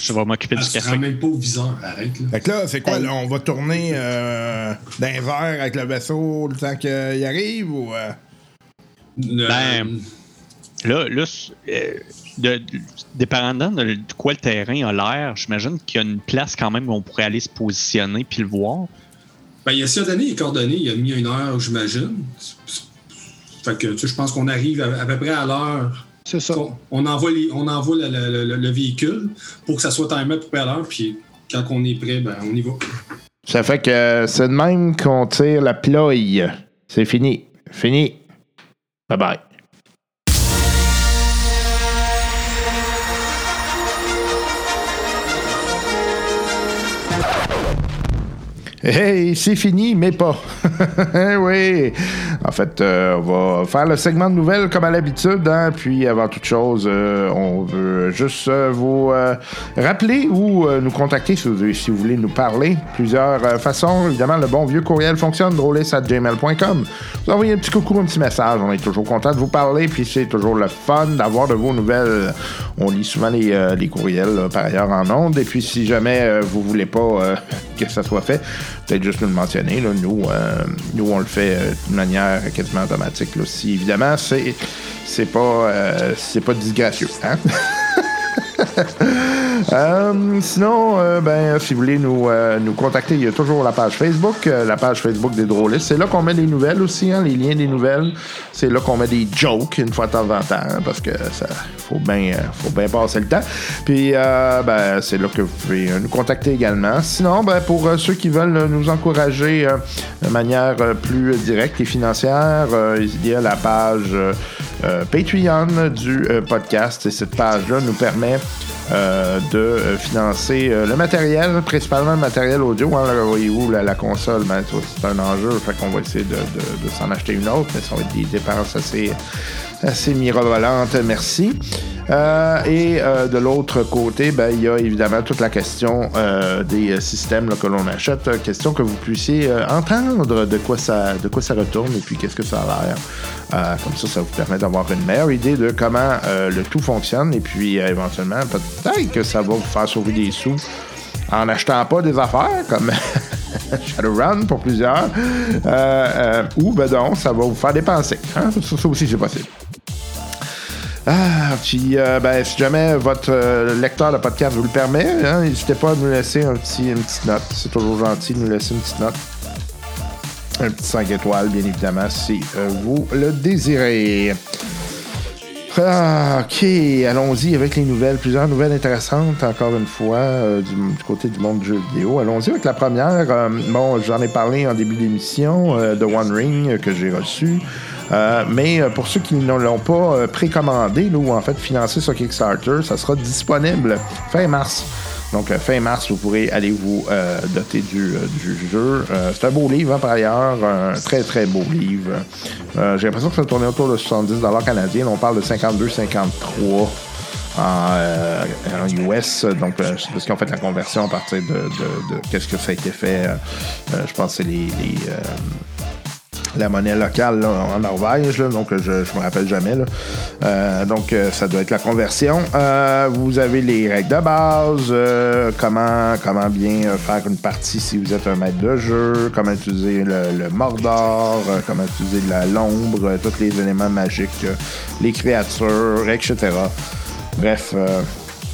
Je vais m'occuper Ah, du café. même pas au viseur. Arrête, là. Fait que là, c'est quoi? Là, on va tourner euh, d'un verre avec le vaisseau le temps qu'il arrive ou. euh? Ben, Là, là c- euh, de, de- dépendant de, quoi le terrain a l'air, j'imagine qu'il y a une place quand même où on pourrait aller se positionner puis le voir. Ben, il a donner les coordonnées, il a mis une heure, j'imagine. Fait que, tu sais, je pense qu'on arrive à, à peu près à l'heure. C'est ça. On, on envoie, les- on envoie le, le- le- le véhicule pour que ça soit timé à l'heure, puis quand on est prêt, ben, on y va. Ça fait que c'est de même qu'on tire la ploie. C'est fini. Fini. Bye bye. Hey, c'est fini, mais pas. oui. En fait, euh, on va faire le segment de nouvelles comme à l'habitude. hein, puis, avant toute chose, euh, on veut juste euh, vous rappeler ou nous contacter si vous, voulez nous parler. Plusieurs façons. Évidemment, le bon vieux courriel fonctionne. drôliste@gmail.com. Vous envoyez un petit coucou, un petit message. On est toujours content de vous parler. Puis, c'est toujours le fun d'avoir de vos nouvelles. On lit souvent les, courriels, par ailleurs, en ondes. Et puis, si jamais vous voulez pas que ça soit fait, peut-être juste le mentionner. là. Nous, euh, nous, on le fait euh, de manière quasiment automatique. Là. Si, évidemment, c'est, pas, euh, pas disgracieux. Hein? Euh, sinon, euh, ben, si vous voulez nous, euh, nous contacter, il y a toujours la page Facebook, la page Facebook des drôlistes. C'est là qu'on met des nouvelles aussi, hein, les liens des nouvelles. C'est là qu'on met des jokes une fois de temps en temps, hein, parce que ça faut bien faut passer le temps. Puis, ben, c'est là que vous pouvez nous contacter également. Sinon, ben, pour ceux qui veulent nous encourager de manière plus directe et financière, il y a la page Patreon du euh, podcast. Et cette page-là nous permet euh, de euh, financer euh, le matériel, principalement le matériel audio. Hein, voyez-vous, la, console, ben, c'est un enjeu. Fait qu'on va essayer de s'en acheter une autre, mais ça va être des dépenses assez, assez mirobolantes. Merci. Euh, et euh, de l'autre côté, ben, il y a évidemment toute la question euh, des systèmes que l'on achète. Question que vous puissiez entendre de quoi, ça, de quoi ça retourne et puis qu'est-ce que ça a l'air. Comme ça, ça vous permet d'avoir une meilleure idée de comment le tout fonctionne. Et puis, éventuellement, peut-être que ça va vous faire sauver des sous en n'achetant pas des affaires comme Shadowrun pour plusieurs. Ou, ben non, ça va vous faire dépenser. Hein? Ça aussi, c'est possible. Ah, puis, euh, ben, si jamais votre euh, lecteur de podcast vous le permet, hein, n'hésitez pas à nous laisser un petit, une petite note. C'est toujours gentil de nous laisser une petite note. Un petit 5 étoiles, bien évidemment, si euh, vous le désirez. Ah, ok, allons-y avec les nouvelles. Plusieurs nouvelles intéressantes, encore une fois, du, côté du monde du jeu vidéo. Allons-y avec la première. Bon, j'en ai parlé en début d'émission de One Ring que j'ai reçu. Euh, mais euh, pour ceux qui ne l'ont pas euh, précommandé là, ou en fait financé sur Kickstarter, ça sera disponible fin mars. Donc, euh, fin mars, vous pourrez aller vous euh, doter du, du jeu. Euh, c'est un beau livre, hein, par ailleurs. Un très, très beau livre. Euh, J'ai l'impression que ça tournait autour de 70 canadiens. On parle de 52-53 en, US. Donc, c'est parce qu'ils ont fait la conversion à partir de, de- de qu'est-ce que ça a été fait. je pense que c'est les... les, la monnaie locale en Norvège, là, donc je, je me rappelle jamais. là. Euh, donc euh, ça doit être la conversion. Euh, vous avez les règles de base, euh, comment, comment bien euh, faire une partie si vous êtes un maître de jeu, comment utiliser le, le mordor, euh, comment utiliser la- l'ombre, tous les éléments magiques, les créatures, etc. Bref,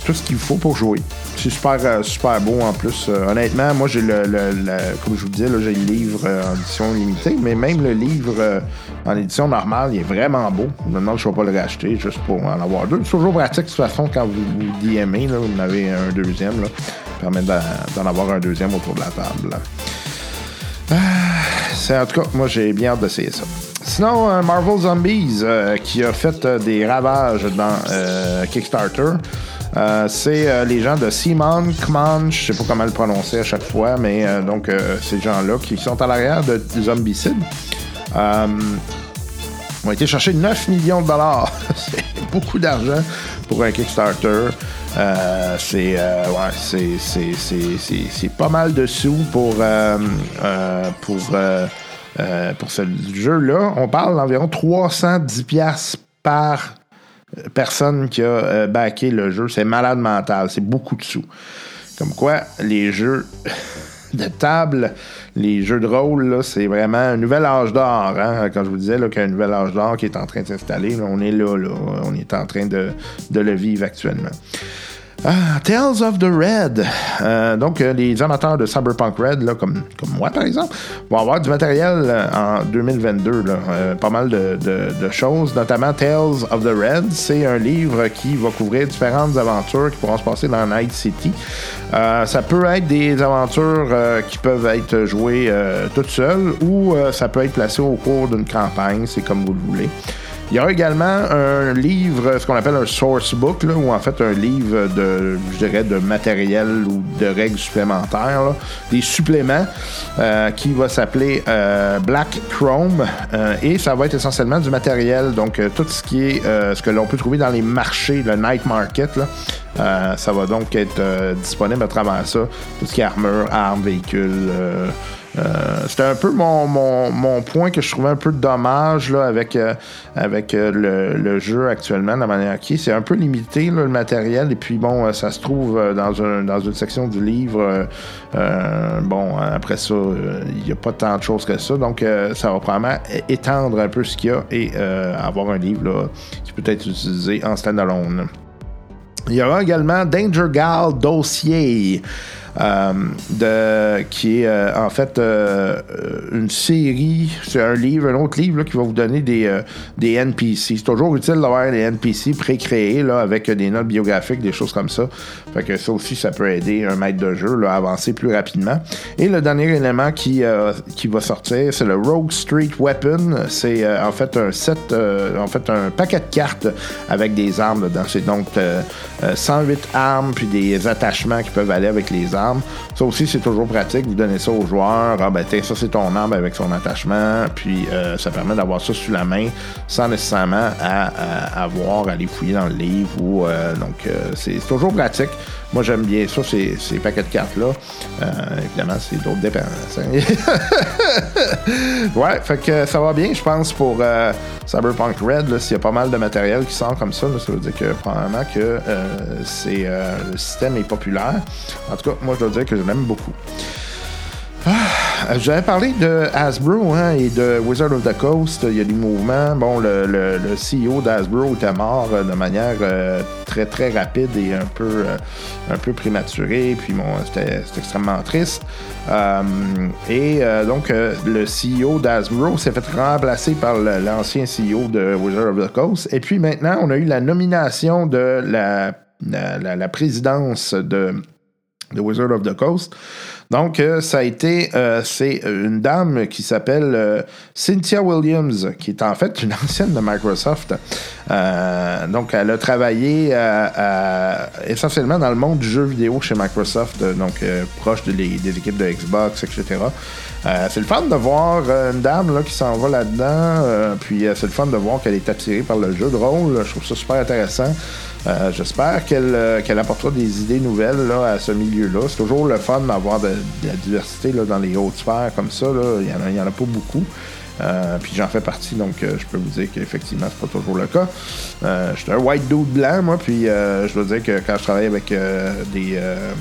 tout ce qu'il faut pour jouer. C'est super, euh, super beau en plus. Euh, honnêtement, moi, j'ai le, le- Comme je vous disais, j'ai le livre euh, en édition limitée, mais même le livre en édition normale, il est vraiment beau. Si je ne vais pas le racheter juste pour en avoir deux. C'est toujours pratique, de toute façon, quand vous vous DMez, vous en avez un deuxième. Ça permet d'en avoir un deuxième autour de la table. là. C'est en tout cas, moi j'ai bien hâte d'essayer ça. Sinon, Marvel Zombies qui a fait des ravages dans Kickstarter. Euh, c'est euh, les gens de Simon Kman, je sais pas comment le prononcer à chaque fois, mais euh, donc ces gens-là qui sont à l'arrière de Zombicide. Euh, ont été chercher 9 millions de dollars. c'est beaucoup d'argent pour un Kickstarter. C'est euh, ouais, c'est, c'est, c'est, c'est, c'est pas mal de sous pour, euh, pour, pour ce jeu-là. On parle d'environ 310 pièces par personne qui a euh, backé le jeu. C'est malade mental. C'est beaucoup de sous. Comme quoi, les jeux de table, les jeux de rôle, c'est vraiment un nouvel âge d'or. Hein? Quand je vous disais qu'il y a un nouvel âge d'or qui est en train de s'installer, on est là, là. On est en train de, de le vivre actuellement. Ah, Tales of the Red. Euh, donc, euh, les amateurs de Cyberpunk Red, là, comme, moi par exemple, vont avoir du matériel euh, en 2022. Là. Euh, pas mal de, choses, notamment Tales of the Red. C'est un livre qui va couvrir différentes aventures qui pourront se passer dans Night City. Ça peut être des aventures qui peuvent être jouées toutes seules ou ça peut être placé au cours d'une campagne, c'est comme vous le voulez. Il y aura également un livre, ce qu'on appelle un source book, là, ou en fait un livre de, je dirais, de matériel ou de règles supplémentaires, là, des suppléments, euh, qui va s'appeler euh, Black Chrome, euh, et ça va être essentiellement du matériel, donc euh, tout ce qui est euh, ce que l'on peut trouver dans les marchés, le night market, là, euh, ça va donc être disponible à travers ça, tout ce qui est armure, armes, véhicules. Euh, C'était un peu mon, mon, point que je trouvais un peu dommage là, avec, euh, avec euh, le, jeu actuellement, de la manière qui est. C'est un peu limité le matériel, et puis bon, ça se trouve dans, un, dans une section du livre. bon, après ça, il n'y a pas tant de choses que ça, donc ça va probablement étendre un peu ce qu'il y a et avoir un livre là, qui peut être utilisé en standalone. Il y aura également Danger Gal Dossier. Euh, de, qui est euh, en fait euh, une série, c'est un livre, un autre livre là, qui va vous donner des, des NPC. C'est toujours utile d'avoir des NPC pré-créés là, avec des notes biographiques, des choses comme ça. Fait que ça aussi, ça peut aider un maître de jeu là, à avancer plus rapidement. Et le dernier élément qui, qui va sortir, c'est le Rogue Street Weapon. C'est en fait un set, en fait un paquet de cartes avec des armes dedans. C'est donc euh, euh, 108 armes puis des attachements qui peuvent aller avec les armes. Ça aussi, c'est toujours pratique. Vous donnez ça aux joueurs. Ah ben ça c'est ton arme avec son attachement. Puis euh, ça permet d'avoir ça sous la main sans nécessairement à, avoir à aller fouiller dans le livre. Euh, donc euh, c'est toujours pratique. Moi j'aime bien ça, ces, ces paquets de cartes-là. Euh, évidemment, c'est d'autres dépenses. hein. ouais, fait que ça va bien, je pense, pour euh, Cyberpunk Red. S'il y a pas mal de matériel qui sort comme ça, là, ça veut dire que probablement que euh, c'est, euh, le système est populaire. En tout cas, moi, je dois dire que je l'aime beaucoup. Ah, J'avais parlé de Hasbro hein, et de Wizard of the Coast. Il y a des mouvements. Bon, le, le- le CEO d'Hasbro était mort euh, de manière euh, très très rapide et un peu, euh, un peu prématurée. Puis bon, c'était extrêmement triste. Euh, et euh, donc, euh, le CEO d'Hasbro s'est fait remplacer par l'ancien CEO de Wizard of the Coast. Et puis maintenant, on a eu la nomination de la, la, la- la présidence de de Wizard of the Coast. Donc, euh, ça a été, euh, c'est une dame qui s'appelle euh, Cynthia Williams, qui est en fait une ancienne de Microsoft. Euh, donc, elle a travaillé euh, essentiellement dans le monde du jeu vidéo chez Microsoft, euh, donc proche de les- des équipes de Xbox, etc. C'est le fun de voir une dame là, qui s'en va là-dedans, puis c'est le fun de voir qu'elle est attirée par le jeu de rôle. Je trouve ça super intéressant. Euh, J'espère qu'elle euh, qu'elle apportera des idées nouvelles là, à ce milieu-là. C'est toujours le fun d'avoir de, la diversité là, dans les hautes sphères comme ça. Il n'y en, en a pas beaucoup. Euh, puis j'en fais partie, donc euh, je peux vous dire qu'effectivement, c'est pas toujours le cas. Euh, J'étais un white dude blanc, moi, puis je dois dire que quand je travaille avec des,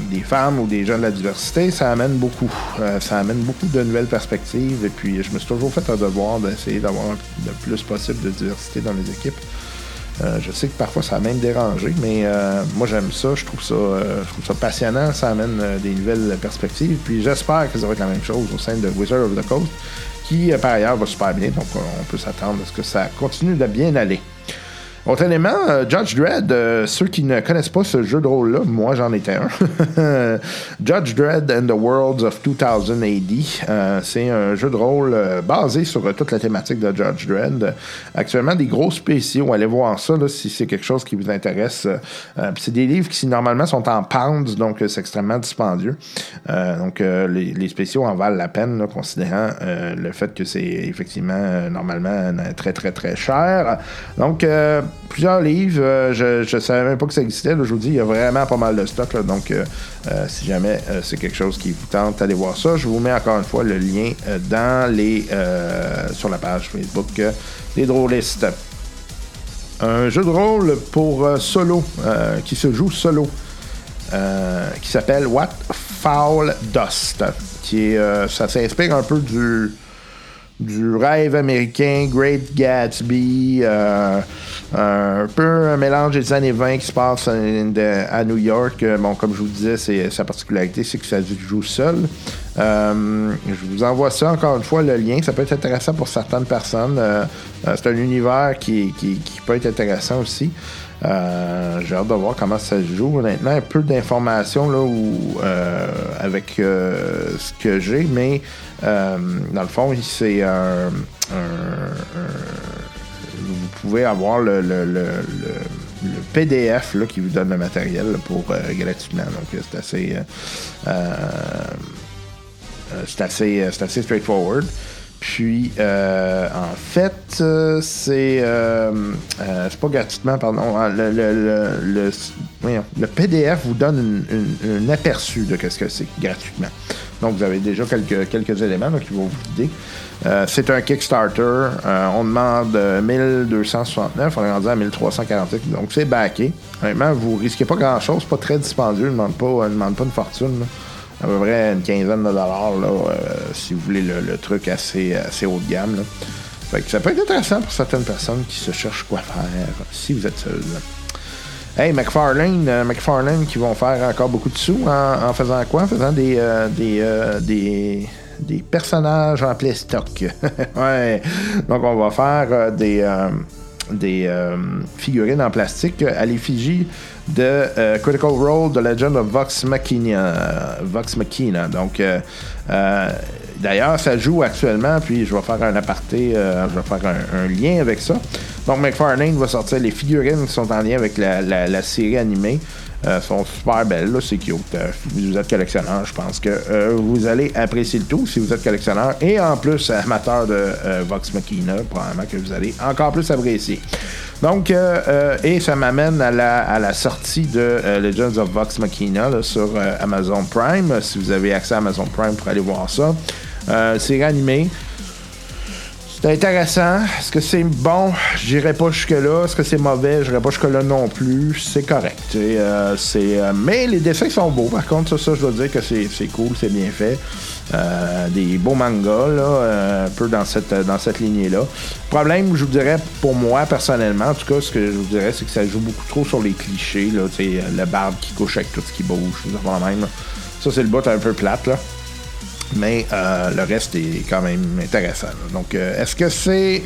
des femmes ou des gens de la diversité, ça amène beaucoup. Ça amène beaucoup de nouvelles perspectives, et puis je me suis toujours fait un devoir d'essayer d'avoir le plus possible de diversité dans les équipes. Euh, je sais que parfois ça a même dérangé, mais euh, moi j'aime ça, je trouve ça, euh, je trouve ça passionnant, ça amène des nouvelles perspectives. Puis j'espère que ça va être la même chose au sein de Wizard of the Coast, qui par ailleurs va super bien, donc on peut s'attendre à ce que ça continue de bien aller. Autre élément, euh, Judge Dredd, euh, ceux qui ne connaissent pas ce jeu de rôle-là, moi j'en étais un. Judge Dredd and the Worlds of 2000 AD. Euh, c'est un jeu de rôle basé sur toute la thématique de Judge Dredd. Actuellement, des gros spéciaux. Allez voir ça là, si c'est quelque chose qui vous intéresse. C'est des livres qui normalement sont en pounds, donc c'est extrêmement dispendieux. Donc les, les spéciaux en valent la peine, là, considérant le fait que c'est effectivement normalement très très très cher. Donc plusieurs livres, euh, je ne savais même pas que ça existait. là. je vous dis, il y a vraiment pas mal de stock. donc euh, euh, si jamais c'est quelque chose qui vous tente, allez voir ça. Je vous mets encore une fois le lien dans les sur la page Facebook des drôlistes. Un jeu de rôle pour solo, qui se joue solo, qui s'appelle What Foul Dust. Qui ça s'inspire un peu du, du rêve américain, Great Gatsby, euh, un peu un mélange des années 20 qui se passe à, New York. Euh, Bon, comme je vous disais, c'est, sa particularité, c'est que ça joue seul. Euh, je vous envoie ça encore une fois, le lien. Ça peut être intéressant pour certaines personnes. Euh, c'est un univers qui peut être intéressant aussi. Euh, j'ai hâte de voir comment ça se joue. Honnêtement, un peu d'informations euh, avec euh, ce que j'ai, mais dans le fond, c'est un, vous pouvez avoir le, PDF là, qui vous donne le matériel pour gratuitement. Donc, c'est assez, c'est assez, assez straightforward. Puis, euh, en fait, c'est euh, euh, c'est pas gratuitement, pardon. hein, Le, le, le, le- PDF vous donne un aperçu de ce que c'est gratuitement. Donc, vous avez déjà quelques, quelques éléments là, qui vont vous guider. Euh, c'est un Kickstarter. Euh, on demande euh, 1269. On est rendu à 1348. Donc, c'est backé. Honnêtement, vous risquez pas grand-chose. pas très dispendieux. Pas, ne demande pas une fortune. là. À peu près une quinzaine de dollars là, euh, si vous voulez le, truc assez, assez haut de gamme. là. Ça peut être intéressant pour certaines personnes qui se cherchent quoi faire si vous êtes seul. Hey, McFarlane, euh, McFarlane qui vont faire encore beaucoup de sous en, faisant quoi? En faisant des, euh, des, des, personnages en playstock. ouais. Donc, on va faire des, des euh, figurines en plastique à l'effigie de euh, Critical Role, The Legend of Vox Machina. Vox Machina. Donc, euh, d'ailleurs, ça joue actuellement, puis je vais faire un aparté, je vais faire un, lien avec ça. Donc, McFarlane va sortir les figurines qui sont en lien avec la- la série animée. Euh, sont super belles, c'est cute. Euh, si vous êtes collectionneur, je pense que euh, vous allez apprécier le tout si vous êtes collectionneur et en plus amateur de Vox Machina, probablement que vous allez encore plus apprécier. Donc, et ça m'amène à la, sortie de Legends of Vox Machina sur Amazon Prime. Si vous avez accès à Amazon Prime pour aller voir ça. C'est animé. C'est intéressant. Est-ce que c'est bon? J'irai pas jusque-là. Est-ce que c'est mauvais? J'irai pas jusque-là non plus. C'est correct. Euh, euh, mais les dessins sont beaux. Par contre, ça, ça je dois dire que c'est, cool, c'est bien fait. Euh, des beaux mangas, là, un peu dans cette, dans cette lignée-là. Problème, je vous dirais, pour moi, personnellement, en tout cas, ce que je vous dirais, c'est que ça joue beaucoup trop sur les clichés. Là, le barbe qui couche avec tout ce qui bouge, ça, même. Ça, c'est le bout un peu plate, là mais euh, le reste est quand même intéressant. Donc, euh, est-ce que c'est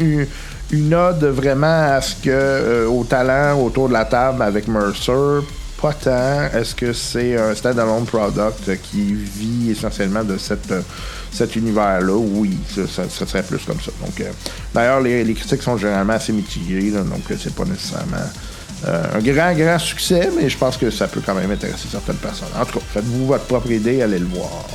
une, ode vraiment à ce euh, au talent autour de la table avec Mercer? Pas tant. Est-ce que c'est un standalone product qui vit essentiellement de cet univers-là? Oui, ça, serait plus comme ça. Donc, d'ailleurs, les, critiques sont généralement assez mitigées, là, donc c'est pas nécessairement un grand, grand succès, mais je pense que ça peut quand même intéresser certaines personnes. En tout cas, faites-vous votre propre idée, allez le voir.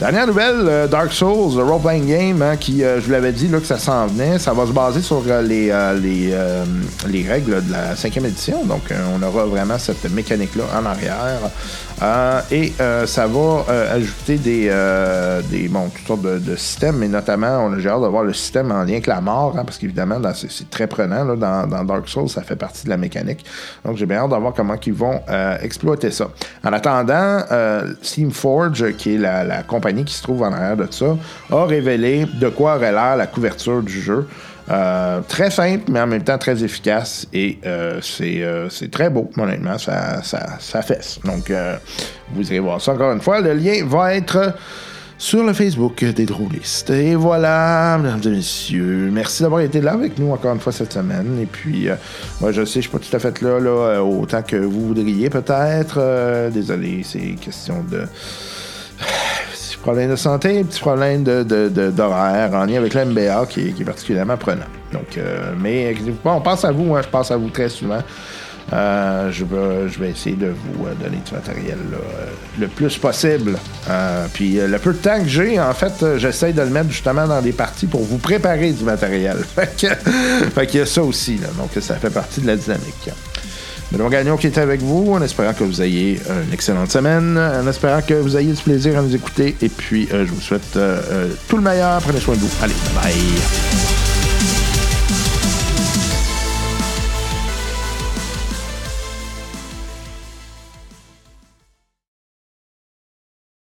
Dernière nouvelle, euh, Dark Souls, le role-playing game, hein, qui, euh, je vous l'avais dit là, que ça s'en venait, ça va se baser sur euh, les, les, les règles de la cinquième édition. Donc, on aura vraiment cette mécanique-là en arrière. Euh, et euh, ça va euh, ajouter des, euh, des bon, toutes sortes de, de systèmes, mais notamment, on a hâte de voir le système en lien avec la mort, hein, parce qu'évidemment, c'est très prenant là, dans, dans Dark Souls, ça fait partie de la mécanique. Donc, j'ai bien hâte de voir comment ils vont euh, exploiter ça. En attendant, euh, Steamforge, qui est la, la compagnie qui se trouve en arrière de ça, a révélé de quoi aurait l'air la couverture du jeu. Euh, très simple, mais en même temps très efficace. Et euh, c'est, euh, c'est très beau, honnêtement. Ça, ça, ça fesse. Donc, vous irez voir ça encore une fois. Le lien va être sur le Facebook des drôlistes. Et voilà, mesdames et messieurs, merci d'avoir été là avec nous encore une fois cette semaine. Et puis, moi, je sais, je suis pas tout à fait là, là autant que vous voudriez peut-être. Désolé, c'est question de problème de santé, petit problème de, d'horaire en lien avec la MBA qui est, qui est particulièrement prenant. Donc, euh, mais pas, on pense à vous, hein, je pense à vous très souvent. Euh, je, vais, je vais essayer de vous euh, donner du matériel le plus possible. Puis le peu de temps que j'ai, en fait, j'essaie de le mettre justement dans des parties pour vous préparer du matériel. fait qu'il y a ça aussi. Là, donc ça fait partie de la dynamique. Benoît Gagnon qui est avec vous, en espérant que vous ayez une excellente semaine, en espérant que vous ayez du plaisir à nous écouter. Et puis, euh, je vous souhaite euh, euh, tout le meilleur. Prenez soin de vous. Allez, bye.